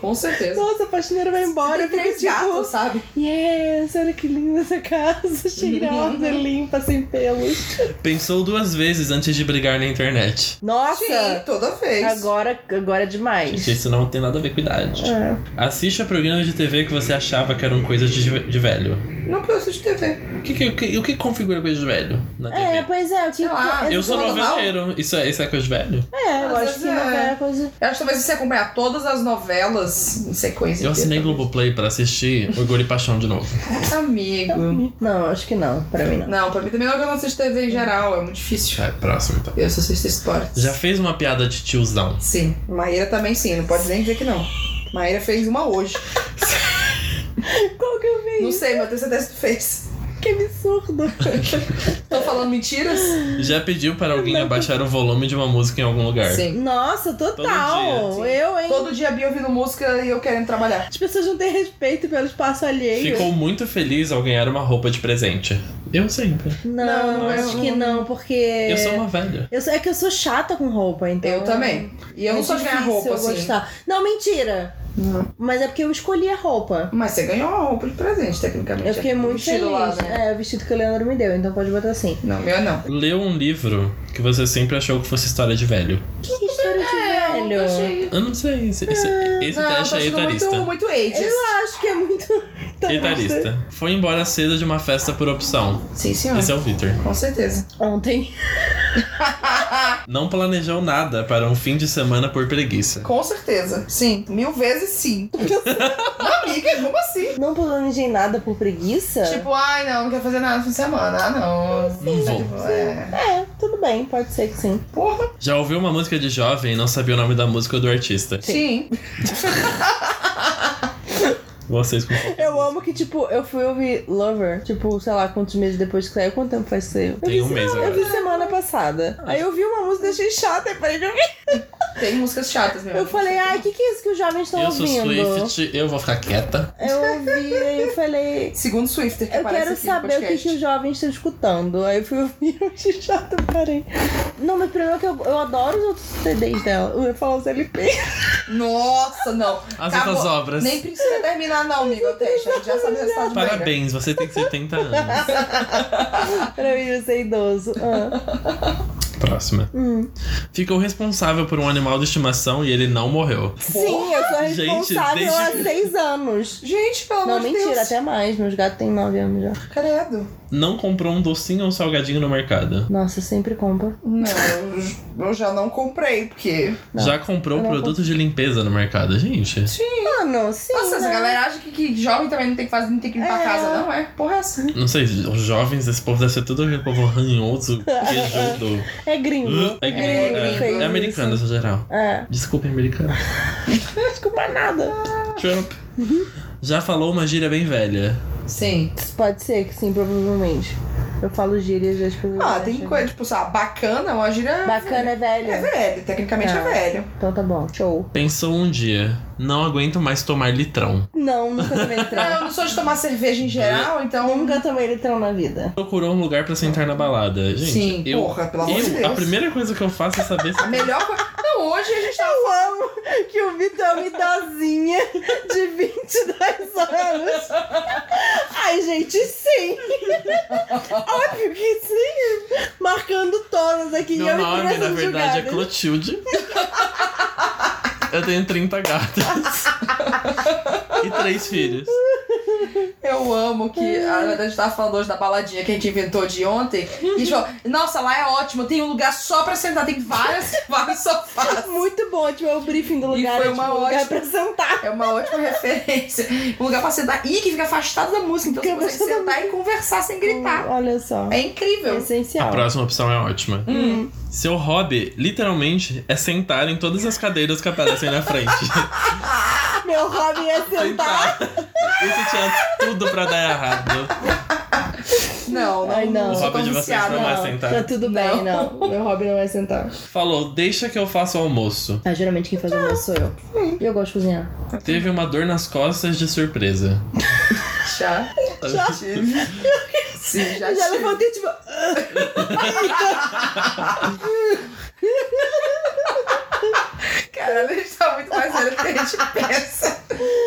[SPEAKER 1] Com certeza.
[SPEAKER 2] Nossa, a faxineira vai embora.
[SPEAKER 1] Tem
[SPEAKER 2] Eu
[SPEAKER 1] três
[SPEAKER 2] tipo,
[SPEAKER 1] gatos, sabe?
[SPEAKER 2] yes, olha que linda essa casa. Cheirosa, limpa, sem pelos.
[SPEAKER 3] Pensou duas vezes antes de brigar na internet.
[SPEAKER 2] Nossa!
[SPEAKER 1] Sim, toda vez.
[SPEAKER 2] Agora, agora é demais.
[SPEAKER 3] Gente, isso não tem nada a ver com idade.
[SPEAKER 2] É.
[SPEAKER 3] Assiste a programas de TV que você achava que eram coisas de, de velho.
[SPEAKER 1] Não que eu assisto TV.
[SPEAKER 3] O que, que, o que, o que configura coisa de velho na TV?
[SPEAKER 2] É, pois é.
[SPEAKER 1] Sei lá,
[SPEAKER 3] eu sou noveleiro. Isso é, isso é coisa de velho?
[SPEAKER 2] É, eu
[SPEAKER 1] Às
[SPEAKER 2] acho que
[SPEAKER 1] vezes
[SPEAKER 2] não
[SPEAKER 1] é.
[SPEAKER 2] é coisa.
[SPEAKER 1] Eu acho que talvez você acompanhar todas as novelas em sequência.
[SPEAKER 3] Eu assinei. Globoplay pra assistir Orgulho e Paixão de novo.
[SPEAKER 1] Amigo.
[SPEAKER 2] Não, acho que não. Pra mim não.
[SPEAKER 1] Não, pra mim também não que eu não assisto TV em geral, é muito difícil.
[SPEAKER 3] É, próximo então.
[SPEAKER 1] Eu só assisto esportes.
[SPEAKER 3] Já fez uma piada de tiozão?
[SPEAKER 1] Sim. Maíra também sim, não pode nem dizer que não. Maíra fez uma hoje.
[SPEAKER 2] Qual que eu vi?
[SPEAKER 1] Não sei, mas eu tenho certeza que tu fez.
[SPEAKER 2] Que absurdo.
[SPEAKER 1] Tô falando mentiras?
[SPEAKER 3] Já pediu para alguém abaixar o volume de uma música em algum lugar?
[SPEAKER 1] Sim.
[SPEAKER 2] Nossa, total.
[SPEAKER 3] Todo
[SPEAKER 1] dia,
[SPEAKER 2] eu, hein?
[SPEAKER 1] Todo dia a Bia ouvindo música e eu querendo trabalhar.
[SPEAKER 2] As pessoas não têm respeito pelo espaço alheio.
[SPEAKER 3] Ficou muito feliz ao ganhar uma roupa de presente. Eu sempre.
[SPEAKER 2] Não,
[SPEAKER 1] Não,
[SPEAKER 2] acho
[SPEAKER 1] eu-
[SPEAKER 2] que não, porque.
[SPEAKER 3] Eu sou uma velha.
[SPEAKER 2] Eu sou- é que eu sou chata com roupa, então.
[SPEAKER 1] Eu também. E eu
[SPEAKER 2] é
[SPEAKER 1] não sou de ganhar roupa
[SPEAKER 2] eu
[SPEAKER 1] assim.
[SPEAKER 2] Gostar. Não, mentira. Mas é porque eu escolhi a roupa.
[SPEAKER 1] Mas você ganhou uma roupa de presente, tecnicamente.
[SPEAKER 2] Eu fiquei muito
[SPEAKER 1] vestido
[SPEAKER 2] feliz.
[SPEAKER 1] lá, né?
[SPEAKER 2] É, o vestido que o Leandro me deu, então pode botar assim.
[SPEAKER 1] Não, meu não.
[SPEAKER 3] Leu um livro que você sempre achou que fosse história de velho.
[SPEAKER 2] Que história de
[SPEAKER 1] É,
[SPEAKER 2] velho.
[SPEAKER 1] eu achei.
[SPEAKER 3] Eu não sei. Esse, esse, esse
[SPEAKER 1] não,
[SPEAKER 3] teste
[SPEAKER 1] tô
[SPEAKER 3] é etarista.
[SPEAKER 1] muito, muito ages.
[SPEAKER 2] Eu acho que é muito.
[SPEAKER 3] Etarista. Foi embora cedo de uma festa por opção.
[SPEAKER 1] Sim, senhor.
[SPEAKER 3] Esse é o Victor.
[SPEAKER 1] Com certeza.
[SPEAKER 2] Ontem.
[SPEAKER 3] Não planejou nada para um fim de semana por preguiça.
[SPEAKER 1] Com certeza. Sim. Mil vezes sim. Amiga, como assim?
[SPEAKER 2] Não planejei nada por preguiça?
[SPEAKER 1] Tipo, ai não, não quer fazer nada no fim de semana. Ah, não.
[SPEAKER 3] Não vou.
[SPEAKER 1] Tipo, é.
[SPEAKER 2] É, tudo bem, pode ser que sim.
[SPEAKER 1] Porra.
[SPEAKER 3] Já ouviu uma música de jovem e não sabia o nome da música ou do artista?
[SPEAKER 1] Sim.
[SPEAKER 3] Vocês com
[SPEAKER 2] Eu amo que, tipo, eu fui ouvir Lover, tipo, sei lá, quantos meses depois que saiu. Quanto tempo faz que saiu? Eu
[SPEAKER 3] Tem um mês
[SPEAKER 2] Eu
[SPEAKER 3] agora.
[SPEAKER 2] vi semana passada. Aí eu vi uma música achei chata, e parei de ouvir.
[SPEAKER 1] Tem músicas chatas mesmo.
[SPEAKER 2] Eu falei, ai, o que, que é isso que os jovens estão
[SPEAKER 3] Eu sou
[SPEAKER 2] ouvindo?
[SPEAKER 3] Swift, eu vou ficar quieta.
[SPEAKER 2] Eu ouvi, aí eu falei.
[SPEAKER 1] Segundo Swifter, que
[SPEAKER 2] Eu quero
[SPEAKER 1] aqui no
[SPEAKER 2] saber o que, que os jovens estão escutando. Aí eu fui ouvir e achei chato, eu parei. Não, mas o problema é que eu, eu adoro os outros CDs dela. Eu ia falar os LP.
[SPEAKER 1] Nossa, não.
[SPEAKER 3] As
[SPEAKER 1] Acabou.
[SPEAKER 3] outras obras.
[SPEAKER 1] Nem precisa terminar, não, amigo. Teste. A gente já sabe o resultado do
[SPEAKER 3] Parabéns, você tem 70 anos.
[SPEAKER 2] pra mim, eu ser idoso. Ah.
[SPEAKER 3] Próxima.
[SPEAKER 2] Hum.
[SPEAKER 3] Ficou responsável por um animal de estimação e ele não morreu.
[SPEAKER 2] Sim, eu sou
[SPEAKER 3] Gente,
[SPEAKER 2] responsável há
[SPEAKER 3] desde-
[SPEAKER 2] seis anos.
[SPEAKER 1] Gente, pelo
[SPEAKER 2] Não,
[SPEAKER 1] amor de
[SPEAKER 2] mentira,
[SPEAKER 1] Deus.
[SPEAKER 2] até mais. Meus gatos têm nove anos já.
[SPEAKER 1] Credo.
[SPEAKER 3] Não comprou um docinho ou um salgadinho no mercado.
[SPEAKER 2] Nossa, eu sempre compro.
[SPEAKER 1] Não, eu, já não comprei, porque...
[SPEAKER 2] Não,
[SPEAKER 3] Já comprou
[SPEAKER 2] não
[SPEAKER 3] produto de limpeza no mercado, gente?
[SPEAKER 2] Mano, sim.
[SPEAKER 1] Nossa, essa
[SPEAKER 2] né?
[SPEAKER 1] galera acha que, que jovem também não tem que fazer, não tem que limpar
[SPEAKER 2] É.
[SPEAKER 1] a casa, não é? Porra, é essa.
[SPEAKER 3] Não sei, os jovens, esse povo deve ser tudo aquele povo ranhoso, queijudo.
[SPEAKER 2] É gringo.
[SPEAKER 3] É,
[SPEAKER 1] gringo,
[SPEAKER 3] é,
[SPEAKER 1] fez
[SPEAKER 3] é americano, no geral.
[SPEAKER 2] É.
[SPEAKER 3] Desculpa, americano.
[SPEAKER 2] Desculpa nada.
[SPEAKER 3] Trump. Já falou uma gíria bem velha.
[SPEAKER 1] Sim.
[SPEAKER 2] Pode ser que sim, provavelmente. Eu falo gírias das pessoas.
[SPEAKER 1] Ah,
[SPEAKER 2] acham.
[SPEAKER 1] tem coisa, tipo, lá, bacana, uma gíria...
[SPEAKER 2] Bacana é velho.
[SPEAKER 1] É velho, tecnicamente
[SPEAKER 2] Ah.
[SPEAKER 1] é velho.
[SPEAKER 2] Então tá bom, show.
[SPEAKER 3] Pensou um dia, não aguento mais tomar litrão.
[SPEAKER 2] Não, nunca tomei
[SPEAKER 1] Não,
[SPEAKER 2] litrão.
[SPEAKER 1] eu não sou de tomar cerveja em geral, então...
[SPEAKER 2] nunca tomei litrão na vida.
[SPEAKER 3] Procurou um lugar pra sentar na balada. Gente,
[SPEAKER 1] Sim,
[SPEAKER 3] eu,
[SPEAKER 1] porra, pelo amor de Deus.
[SPEAKER 3] A primeira coisa que eu faço é saber se
[SPEAKER 1] A melhor coisa... Não, hoje a gente tava...
[SPEAKER 2] Eu amo que o Vitor é uma idosinha de 22 anos. Ai, gente, sim. Óbvio que sim. Marcando todas aqui.
[SPEAKER 3] Meu nome, na verdade, é. Clotilde. Eu tenho 30 gatos. e três filhos.
[SPEAKER 1] Eu amo que a verdade a gente tava falando hoje da baladinha que a gente inventou de ontem. E a gente falou, nossa, lá é ótimo, tem um lugar só pra sentar, tem várias, vários sofás.
[SPEAKER 2] Muito bom, tipo, é o briefing do
[SPEAKER 1] E
[SPEAKER 2] lugar.
[SPEAKER 1] foi
[SPEAKER 2] é,
[SPEAKER 1] uma
[SPEAKER 2] tipo, um lugar
[SPEAKER 1] ótima-
[SPEAKER 2] pra sentar.
[SPEAKER 1] É uma ótima referência. Um lugar pra sentar e que fica afastado da música. Então
[SPEAKER 2] Fica
[SPEAKER 1] você
[SPEAKER 2] da
[SPEAKER 1] sentar e conversar sem gritar.
[SPEAKER 2] Olha só.
[SPEAKER 1] É
[SPEAKER 2] É
[SPEAKER 1] incrível.
[SPEAKER 3] A
[SPEAKER 2] essencial.
[SPEAKER 3] próxima opção é ótima.
[SPEAKER 1] Hum.
[SPEAKER 3] Seu hobby, literalmente, é sentar em todas as cadeiras que aparecem na frente.
[SPEAKER 2] Meu hobby é sentar.
[SPEAKER 3] Isso tinha tudo pra dar errado.
[SPEAKER 1] Não, não,
[SPEAKER 2] Ai, não.
[SPEAKER 3] O
[SPEAKER 1] sou
[SPEAKER 3] hobby
[SPEAKER 1] tão
[SPEAKER 3] de vocês
[SPEAKER 1] viciada.
[SPEAKER 3] não é sentar.
[SPEAKER 2] Tá tudo bem, não. Meu hobby não é sentar.
[SPEAKER 3] Falou, deixa que eu faço o almoço.
[SPEAKER 2] Ah, geralmente quem faz o almoço sou eu. E eu gosto de cozinhar.
[SPEAKER 3] Teve uma dor nas costas de surpresa.
[SPEAKER 1] Já tive. Sim, já
[SPEAKER 2] Eu já
[SPEAKER 1] tive.
[SPEAKER 2] levantei, tipo...
[SPEAKER 1] Cara, a gente tá muito mais velho do que a gente pensa.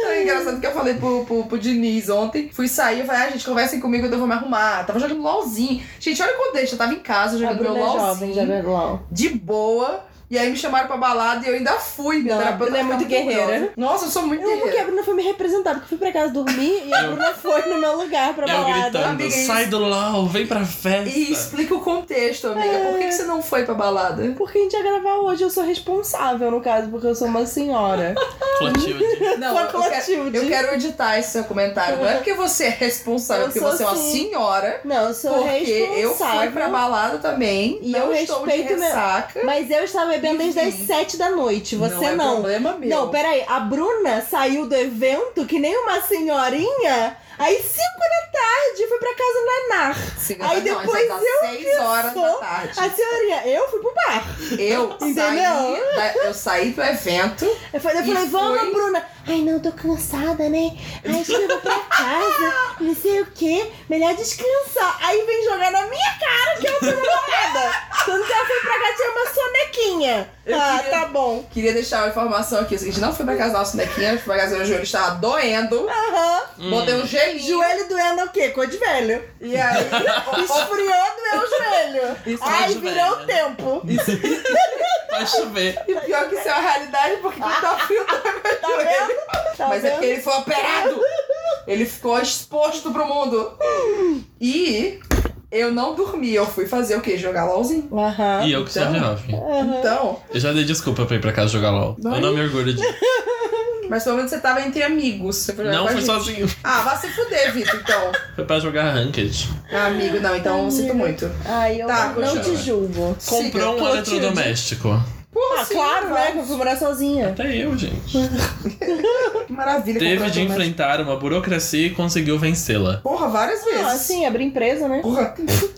[SPEAKER 1] É engraçado que eu falei pro, pro, pro Diniz ontem. Fui sair, eu falei, ah, gente, conversem comigo, eu vou me arrumar. Tava jogando LOLzinho. Gente, olha quando deixa, eu tava em casa jogando meu
[SPEAKER 2] é jovem,
[SPEAKER 1] LOLzinho.
[SPEAKER 2] vê LOL.
[SPEAKER 1] De boa. E aí me chamaram pra balada e eu ainda fui.
[SPEAKER 2] Não, a Bruna é muito guerreira.
[SPEAKER 1] orgulhosa. Nossa, eu sou muito
[SPEAKER 2] Eu amo que a
[SPEAKER 1] guerreira.
[SPEAKER 2] Bruna foi me representar, porque eu fui pra casa dormir e a
[SPEAKER 3] Eu-
[SPEAKER 2] Bruna foi no meu lugar pra
[SPEAKER 3] Eu
[SPEAKER 2] balada.
[SPEAKER 3] gritando,
[SPEAKER 1] Amiga, isso-
[SPEAKER 3] sai do LOL, vem pra festa.
[SPEAKER 1] E explica o contexto, amiga. Por que, que você não foi pra balada?
[SPEAKER 2] Porque a gente ia gravar hoje, eu sou responsável, no caso, porque eu sou uma senhora.
[SPEAKER 3] Clotilde.
[SPEAKER 1] Não, eu
[SPEAKER 2] Clotilde.
[SPEAKER 1] eu quero editar esse seu comentário. Não é porque você é responsável,
[SPEAKER 2] Eu
[SPEAKER 1] porque você é uma senhora.
[SPEAKER 2] Não, eu sou
[SPEAKER 1] Porque eu
[SPEAKER 2] responsável.
[SPEAKER 1] fui pra balada também.
[SPEAKER 2] E
[SPEAKER 1] não
[SPEAKER 2] eu
[SPEAKER 1] estou de
[SPEAKER 2] respeito meu-
[SPEAKER 1] ressaca.
[SPEAKER 2] Mas eu estava bebendo desde as
[SPEAKER 1] Enfim.
[SPEAKER 2] 7 da noite, você
[SPEAKER 1] não.
[SPEAKER 2] não.
[SPEAKER 1] É problema meu.
[SPEAKER 2] Não, peraí, a Bruna saiu do evento que nem uma senhorinha, aí 5 da tarde foi pra casa da Nar.
[SPEAKER 1] Sim,
[SPEAKER 2] Aí
[SPEAKER 1] não,
[SPEAKER 2] depois
[SPEAKER 1] tá
[SPEAKER 2] eu
[SPEAKER 1] seis horas da tarde.
[SPEAKER 2] A senhorinha, eu fui pro bar.
[SPEAKER 1] Eu
[SPEAKER 2] Entendeu?
[SPEAKER 1] saí, da- eu saí do evento.
[SPEAKER 2] Eu falei, eu falei vamos,
[SPEAKER 1] foi?
[SPEAKER 2] Bruna. Ai, não, tô cansada, né? Ai, acho que eu vou pra casa, não sei o quê. Melhor descansar. Aí vem jogar na minha cara que eu tô namorada. Que ela foi pra cá, tinha uma sonequinha.
[SPEAKER 1] Eu
[SPEAKER 2] ah,
[SPEAKER 1] queria-
[SPEAKER 2] tá bom.
[SPEAKER 1] Queria deixar uma informação aqui. O seguinte, não fui pra casa da nossa nequinha, fui pra casa do meu joelho, estava doendo.
[SPEAKER 2] Aham.
[SPEAKER 1] Botei um gelinho.
[SPEAKER 2] Joelho doendo é o quê? Cor de velho.
[SPEAKER 1] E aí,
[SPEAKER 2] Esfriou doeu o joelho.
[SPEAKER 1] Isso
[SPEAKER 3] é de
[SPEAKER 2] virou o
[SPEAKER 3] velho.
[SPEAKER 2] tempo.
[SPEAKER 3] Vai chover.
[SPEAKER 1] e pior que isso é uma realidade, porque quando tá frio, tá meu
[SPEAKER 2] Tá
[SPEAKER 1] joelho.
[SPEAKER 2] vendo? Tá
[SPEAKER 1] Mas é
[SPEAKER 2] vendo?
[SPEAKER 1] porque ele foi operado. Ele ficou exposto pro mundo. E eu não dormi. Eu fui fazer o quê? Jogar LOLzinho.
[SPEAKER 2] Aham.
[SPEAKER 3] E eu que sou
[SPEAKER 1] Então?
[SPEAKER 3] jovem.
[SPEAKER 2] Aham.
[SPEAKER 1] Então,
[SPEAKER 3] Eu já dei desculpa pra ir pra casa jogar LOL. Eu não me orgulho disso.
[SPEAKER 1] mas pelo menos você tava entre amigos. Você foi jogar
[SPEAKER 3] Não,
[SPEAKER 1] gente.
[SPEAKER 3] sozinho.
[SPEAKER 1] Ah, vai se fuder, Vitor, então.
[SPEAKER 3] Foi pra jogar Ranked.
[SPEAKER 1] Ah, amigo, não, então eu sinto muito.
[SPEAKER 2] Ai, eu
[SPEAKER 1] Tá,
[SPEAKER 2] não
[SPEAKER 1] continua.
[SPEAKER 2] te julgo.
[SPEAKER 1] Siga,
[SPEAKER 3] Comprou um
[SPEAKER 1] Clotilde.
[SPEAKER 3] eletrodoméstico.
[SPEAKER 1] Porra,
[SPEAKER 2] Ah,
[SPEAKER 1] sim,
[SPEAKER 2] claro, né? Que eu fui morar sozinha.
[SPEAKER 3] Até eu, gente.
[SPEAKER 1] Que maravilha.
[SPEAKER 3] Teve
[SPEAKER 1] comprar
[SPEAKER 3] de enfrentar uma burocracia e conseguiu vencê-la.
[SPEAKER 1] Porra, várias vezes.
[SPEAKER 2] Ah, sim, abrir empresa, né?
[SPEAKER 1] Porra,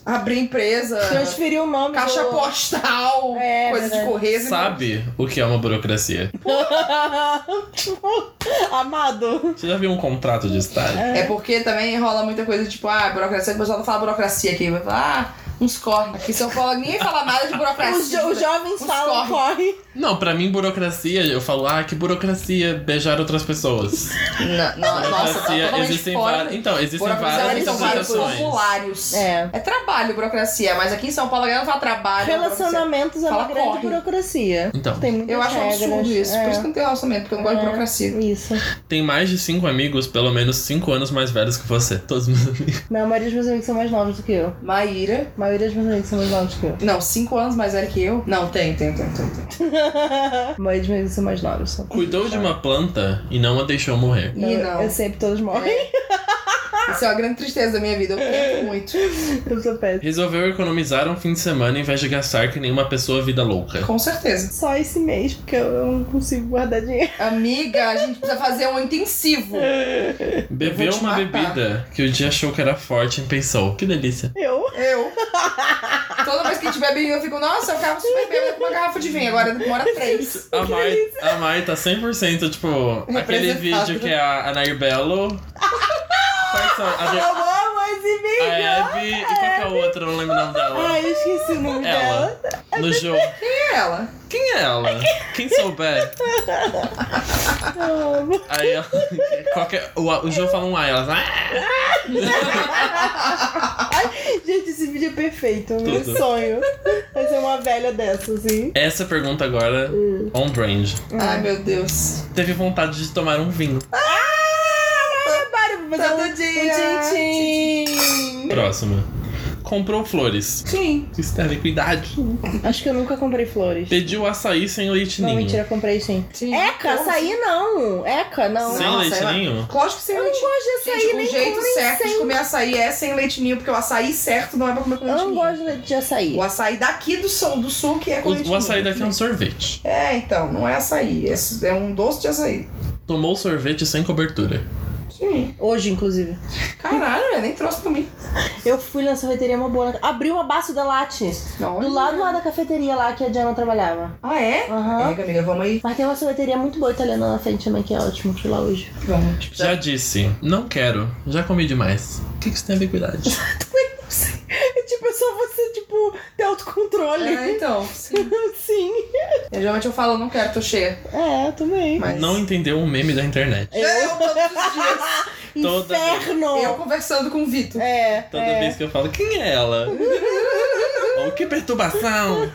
[SPEAKER 1] abrir empresa,
[SPEAKER 2] Transferir o nome
[SPEAKER 1] caixa
[SPEAKER 2] do...
[SPEAKER 1] postal,
[SPEAKER 2] É,
[SPEAKER 1] coisa de correios. e
[SPEAKER 3] Sabe o que é uma burocracia?
[SPEAKER 2] Amado.
[SPEAKER 3] Você já viu um contrato de estágio?
[SPEAKER 1] É porque também rola muita coisa tipo, ah, burocracia, o pessoal não fala burocracia aqui, vai falar, ah, uns corre. Aqui em São Paulo ninguém fala nada de
[SPEAKER 2] Os,
[SPEAKER 1] burocracia.
[SPEAKER 2] jo- os jovens
[SPEAKER 1] Uns
[SPEAKER 2] falam corre.
[SPEAKER 3] Não, pra mim, burocracia, eu falo, ah, que burocracia beijar outras pessoas.
[SPEAKER 1] Não, não, nossa, tá
[SPEAKER 3] existem várias. Então, existem várias
[SPEAKER 1] são vários.
[SPEAKER 2] É.
[SPEAKER 1] É trabalho, burocracia, mas aqui em São Paulo a galera não fala trabalho.
[SPEAKER 2] Relacionamentos é uma grande
[SPEAKER 1] corre.
[SPEAKER 2] burocracia.
[SPEAKER 3] Então.
[SPEAKER 1] Eu acho um
[SPEAKER 2] regras.
[SPEAKER 1] absurdo isso,
[SPEAKER 2] É.
[SPEAKER 1] por isso que eu não tenho relacionamento, porque eu não gosto de
[SPEAKER 2] É.
[SPEAKER 1] burocracia.
[SPEAKER 2] Isso.
[SPEAKER 3] Tem mais de cinco amigos, pelo menos cinco anos mais velhos que você. Todos meus amigos.
[SPEAKER 2] Não, a maioria dos meus amigos são mais novos do que eu.
[SPEAKER 1] Maíra,
[SPEAKER 2] A maioria dos meus amigos são mais novos que eu.
[SPEAKER 1] não, cinco anos mais velho que eu. Não, tem, tem, tem, tem. tem.
[SPEAKER 2] A maioria dos meus amigos são mais novos. Só.
[SPEAKER 3] Cuidou de uma planta e não a deixou morrer.
[SPEAKER 2] Eu,
[SPEAKER 1] não.
[SPEAKER 2] eu sempre todos morrem.
[SPEAKER 1] Isso é uma grande tristeza da minha vida, eu muito.
[SPEAKER 2] Eu sou péssima.
[SPEAKER 3] Resolveu economizar um fim de semana em vez de gastar que nem uma pessoa vida louca.
[SPEAKER 1] Com certeza.
[SPEAKER 2] Só esse mês, porque eu não consigo guardar dinheiro.
[SPEAKER 1] Amiga, a gente precisa fazer um intensivo.
[SPEAKER 3] Bebeu uma
[SPEAKER 1] matar.
[SPEAKER 3] bebida que o dia achou que era forte e pensou, que delícia.
[SPEAKER 2] Eu?
[SPEAKER 1] Eu. Toda vez que a gente bebe vinho, eu fico, nossa, eu ficava super bêbada com uma garrafa de vinho, agora demora três.
[SPEAKER 3] A Mai, a Mai tá 100%, tipo, aquele vídeo que é a, a Nair Belo. Quais são? A, de- a Abby e qual que é a outra? Eu não lembro o nome dela.
[SPEAKER 2] Ai, eu esqueci o nome
[SPEAKER 3] Ela.
[SPEAKER 2] dela.
[SPEAKER 3] No jogo.
[SPEAKER 1] Quem é ela?
[SPEAKER 3] Quem é ela? Quem souber? Aí ela- qualquer, o, o João fala um ai, ela ah!
[SPEAKER 2] Gente, esse vídeo é perfeito. É meu
[SPEAKER 3] Tudo.
[SPEAKER 2] sonho. Vai ser uma velha dessa, assim.
[SPEAKER 3] Essa pergunta agora, on brand.
[SPEAKER 1] Ai, meu Deus.
[SPEAKER 3] Teve vontade de tomar um vinho.
[SPEAKER 2] Para pra fazer
[SPEAKER 1] Todo
[SPEAKER 2] um,
[SPEAKER 1] dia.
[SPEAKER 2] um tchim-tchim.
[SPEAKER 3] Próxima. Comprou flores.
[SPEAKER 1] Sim.
[SPEAKER 3] Isso teve cuidado.
[SPEAKER 2] Acho que eu nunca comprei flores.
[SPEAKER 3] Pediu açaí sem leite
[SPEAKER 2] Não,
[SPEAKER 3] ninho.
[SPEAKER 2] mentira, comprei sim.
[SPEAKER 1] Sim.
[SPEAKER 2] Eca,
[SPEAKER 1] Como
[SPEAKER 2] açaí não. Eca, não.
[SPEAKER 3] Sem
[SPEAKER 1] Nossa,
[SPEAKER 3] leite
[SPEAKER 1] ela-
[SPEAKER 3] ninho?
[SPEAKER 1] Lógico que sem
[SPEAKER 2] Eu não
[SPEAKER 1] leite
[SPEAKER 2] gosto de açaí,
[SPEAKER 1] Gente, o
[SPEAKER 2] nem
[SPEAKER 1] jeito
[SPEAKER 2] com, nem
[SPEAKER 1] certo
[SPEAKER 2] sem.
[SPEAKER 1] de comer açaí é sem leitinho, porque o açaí certo não é pra comer com
[SPEAKER 2] Eu
[SPEAKER 1] leitinho.
[SPEAKER 2] não gosto de- açaí.
[SPEAKER 1] O açaí daqui do sul, do sul que é com
[SPEAKER 3] O,
[SPEAKER 1] leitinho.
[SPEAKER 3] o açaí daqui é um sorvete.
[SPEAKER 1] É, então, não é açaí. É, é um doce de açaí.
[SPEAKER 3] Tomou sorvete sem cobertura.
[SPEAKER 2] Sim. Hoje, inclusive.
[SPEAKER 1] Caralho, eu nem trouxe pra mim.
[SPEAKER 2] Eu fui na sorveteria uma boa. Abri uma baço da latte. Do lado lá da cafeteria lá que a Diana trabalhava.
[SPEAKER 1] Ah, é?
[SPEAKER 2] Aham.
[SPEAKER 1] É, amiga, vamos aí.
[SPEAKER 2] Mas tem uma sorveteria muito boa italiana na frente também, que é ótimo. Fui lá hoje.
[SPEAKER 1] Vamos.
[SPEAKER 3] Já disse, não quero, já comi demais. O que, que isso tem a ver com idade?
[SPEAKER 2] É tipo, é só você, tipo, ter autocontrole.
[SPEAKER 1] É, então. Sim.
[SPEAKER 2] Sim.
[SPEAKER 1] Eu, geralmente eu falo, não quero, tô cheia.
[SPEAKER 2] É, eu também.
[SPEAKER 1] Mas...
[SPEAKER 3] Não entendeu um meme da internet.
[SPEAKER 1] Eu todos os dias.
[SPEAKER 3] Toda
[SPEAKER 2] Inferno!
[SPEAKER 1] Eu conversando com o Vitor.
[SPEAKER 2] É.
[SPEAKER 3] Toda
[SPEAKER 2] é.
[SPEAKER 3] vez que eu falo, quem é ela? oh, que perturbação!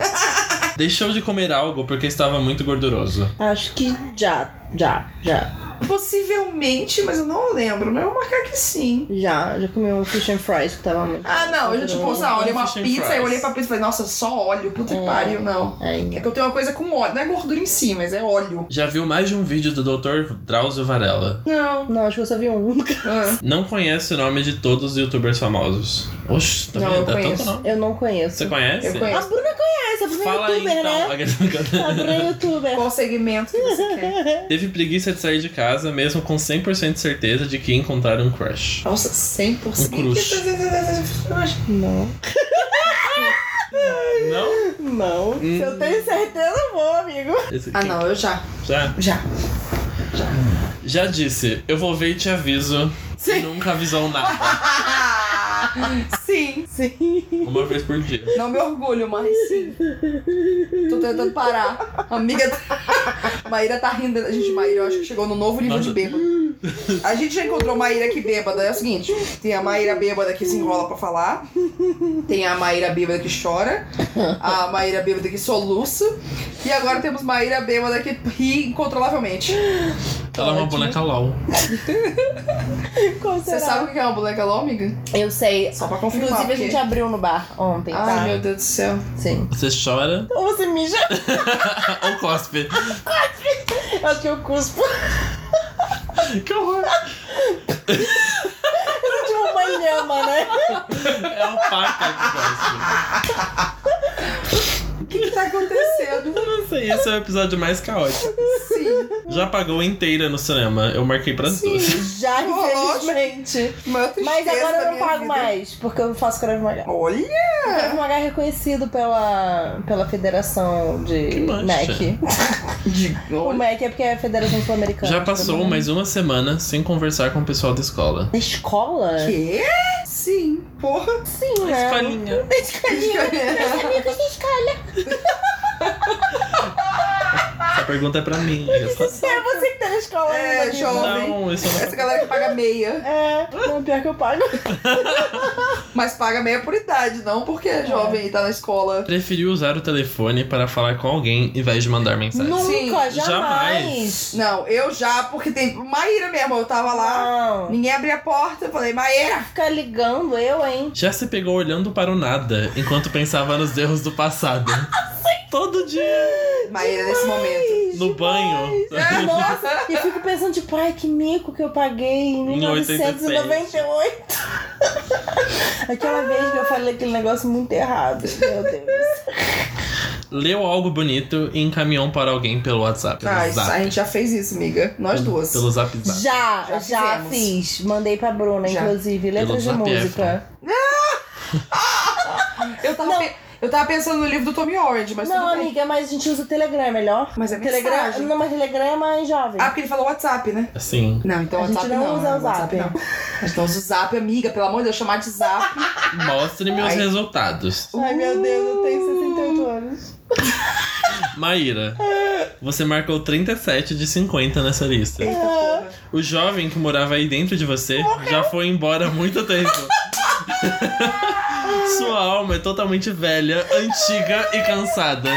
[SPEAKER 3] Deixou de comer algo porque estava muito gorduroso.
[SPEAKER 2] Acho que já, já, já.
[SPEAKER 1] Possivelmente, mas eu não lembro. Mas eu vou marcar que sim.
[SPEAKER 2] Já, já comi um fish and fries que tava muito.
[SPEAKER 1] Ah, não. Eu já, tipo, lá, olhei uma
[SPEAKER 3] Fish and
[SPEAKER 1] pizza
[SPEAKER 3] fries.
[SPEAKER 1] e olhei pra pizza e falei, nossa, só óleo. Puta que
[SPEAKER 2] É.
[SPEAKER 1] pariu, não.
[SPEAKER 2] É,
[SPEAKER 1] É que eu tenho uma coisa com óleo. Não é gordura em si, mas é óleo.
[SPEAKER 3] Já viu mais de um vídeo do Dr. Drauzio Varela.
[SPEAKER 1] Não.
[SPEAKER 2] Não, acho que eu só vi um.
[SPEAKER 1] Ah,
[SPEAKER 3] Não conhece o nome de todos os youtubers famosos. Oxe, tá
[SPEAKER 1] Não,
[SPEAKER 3] vendo?
[SPEAKER 1] eu
[SPEAKER 3] Dá tanto
[SPEAKER 1] conheço.
[SPEAKER 3] nome.
[SPEAKER 2] Eu não conheço.
[SPEAKER 3] Você conhece?
[SPEAKER 1] Eu conheço.
[SPEAKER 2] A Bruna a Bruna
[SPEAKER 3] Fala
[SPEAKER 2] é
[SPEAKER 3] aí
[SPEAKER 2] youtuber,
[SPEAKER 3] então.
[SPEAKER 2] né? É youtuber.
[SPEAKER 1] qual segmento que você quer?
[SPEAKER 3] Teve preguiça de sair de casa, mesmo com 100% de certeza de que ia encontrar um crush.
[SPEAKER 1] Nossa, 100%.
[SPEAKER 3] Um crush.
[SPEAKER 2] Não.
[SPEAKER 3] Não?
[SPEAKER 2] Não.
[SPEAKER 3] Hum.
[SPEAKER 2] Se eu tenho certeza, eu vou, amigo.
[SPEAKER 1] Ah, não, eu já.
[SPEAKER 3] Já?
[SPEAKER 1] Já.
[SPEAKER 3] Já disse, eu vou ver e te aviso.
[SPEAKER 1] Sim.
[SPEAKER 3] Nunca avisou nada.
[SPEAKER 1] Sim.
[SPEAKER 3] Uma vez por dia.
[SPEAKER 1] Não me orgulho, mas sim. Tô tentando parar. Amiga. Maíra tá rindo. da- Gente, Maíra, eu acho que chegou no novo nível
[SPEAKER 3] Nossa.
[SPEAKER 1] de bêbado. A gente já encontrou Maíra aqui bêbada. É o seguinte: tem a Maíra bêbada que se enrola pra falar. Tem a Maíra bêbada que chora. A Maíra bêbada que soluça. E agora temos Maíra bêbada que ri incontrolavelmente.
[SPEAKER 3] Ela é uma boneca LOL.
[SPEAKER 2] Qual
[SPEAKER 1] Você sabe o que é uma boneca LOL, amiga?
[SPEAKER 2] Eu sei.
[SPEAKER 1] Só pra confirmar.
[SPEAKER 2] Inclusive, a
[SPEAKER 1] porque-
[SPEAKER 2] gente abriu no bar ontem, tá?
[SPEAKER 1] Ai, meu Deus do céu.
[SPEAKER 2] Sim.
[SPEAKER 3] Você chora
[SPEAKER 2] Ou você mija,
[SPEAKER 3] ou cospe.
[SPEAKER 2] acho que eu cuspo.
[SPEAKER 3] que horror.
[SPEAKER 2] Eu tipo uma lhama, né?
[SPEAKER 3] É o paca que cospe.
[SPEAKER 1] O que, que tá acontecendo?
[SPEAKER 3] Eu não sei, esse é o episódio mais caótico.
[SPEAKER 1] Sim.
[SPEAKER 3] Já pagou inteira no cinema. Eu marquei pras duas.
[SPEAKER 2] Já, infelizmente. Mas agora
[SPEAKER 1] da
[SPEAKER 2] eu não pago
[SPEAKER 1] vida.
[SPEAKER 2] mais, porque eu faço Krav Maga.
[SPEAKER 1] Olha!
[SPEAKER 2] O Krav Maga é reconhecido pela, pela Federação de
[SPEAKER 3] Que mancha.
[SPEAKER 2] MEC.
[SPEAKER 1] De...
[SPEAKER 2] O MEC é porque é a Federação Sul-Americana.
[SPEAKER 3] Já passou mais uma semana sem conversar com o pessoal da escola.
[SPEAKER 2] Na escola?
[SPEAKER 1] Quê? Sim. Porra.
[SPEAKER 2] Sim, né?
[SPEAKER 3] Escolinha.
[SPEAKER 2] Escolinha. Meus amigos da escola.
[SPEAKER 3] Essa pergunta é pra mim. eu só-
[SPEAKER 2] É você que tá na escola
[SPEAKER 1] É,
[SPEAKER 2] ainda, amigo.
[SPEAKER 1] jovem.
[SPEAKER 3] Não, isso
[SPEAKER 1] Essa
[SPEAKER 3] não.
[SPEAKER 1] galera que paga meia.
[SPEAKER 2] É, não, pior que eu pago.
[SPEAKER 1] Mas paga meia por idade, não porque é jovem e tá na escola.
[SPEAKER 3] Preferiu usar o telefone para falar com alguém em vez de mandar mensagem.
[SPEAKER 2] Nunca,
[SPEAKER 1] Sim,
[SPEAKER 2] jamais.
[SPEAKER 3] jamais.
[SPEAKER 1] Não, eu já, porque tem. Maíra mesmo, eu tava lá,
[SPEAKER 2] Não.
[SPEAKER 1] ninguém abria a porta, eu falei, Maíra!
[SPEAKER 2] Ficar ligando, eu, hein?
[SPEAKER 3] Já se pegou olhando para o nada enquanto pensava nos erros do passado. Todo dia.
[SPEAKER 1] Maíra nesse momento.
[SPEAKER 3] No banho.
[SPEAKER 2] Nossa, e eu fico pensando, tipo, ai, que mico que eu paguei em 1998. Aquela vez que eu falei aquele negócio muito errado. Meu Deus.
[SPEAKER 3] Leu algo bonito e encaminhou para alguém pelo WhatsApp. Pelo
[SPEAKER 1] Ah, isso-
[SPEAKER 3] zap.
[SPEAKER 1] a gente já fez isso, amiga. Nós duas.
[SPEAKER 3] Pelo zap zap.
[SPEAKER 2] Já,
[SPEAKER 1] Já
[SPEAKER 2] já, fiz. Mandei pra Bruna,
[SPEAKER 1] Já.
[SPEAKER 2] inclusive, letras de música.
[SPEAKER 1] Eu tava,
[SPEAKER 2] Não.
[SPEAKER 1] pe- eu tava pensando no livro do Tommy Orange, mas
[SPEAKER 2] Não,
[SPEAKER 1] tudo bem.
[SPEAKER 2] amiga, mas a gente usa o Telegram, é melhor?
[SPEAKER 1] Mas é
[SPEAKER 2] Telegram,
[SPEAKER 1] mensagem.
[SPEAKER 2] Não, mas Telegram é mais jovem.
[SPEAKER 1] Ah, porque ele falou WhatsApp, né?
[SPEAKER 3] Assim.
[SPEAKER 1] Não, então
[SPEAKER 2] A gente
[SPEAKER 1] WhatsApp
[SPEAKER 2] não
[SPEAKER 1] não.
[SPEAKER 2] usa o
[SPEAKER 1] WhatsApp
[SPEAKER 2] Zap.
[SPEAKER 1] não. A gente não usa o Zap, amiga. Pelo amor de Deus, chamar de Zap.
[SPEAKER 3] Mostre-me os
[SPEAKER 1] Ai.
[SPEAKER 3] resultados.
[SPEAKER 2] Ai, meu Deus, eu tenho 68 anos.
[SPEAKER 3] Maíra, você marcou 37 de 50 nessa lista.
[SPEAKER 1] Eita porra.
[SPEAKER 3] O jovem que morava aí dentro de você já foi embora há muito tempo. Sua alma é totalmente velha, antiga e cansada.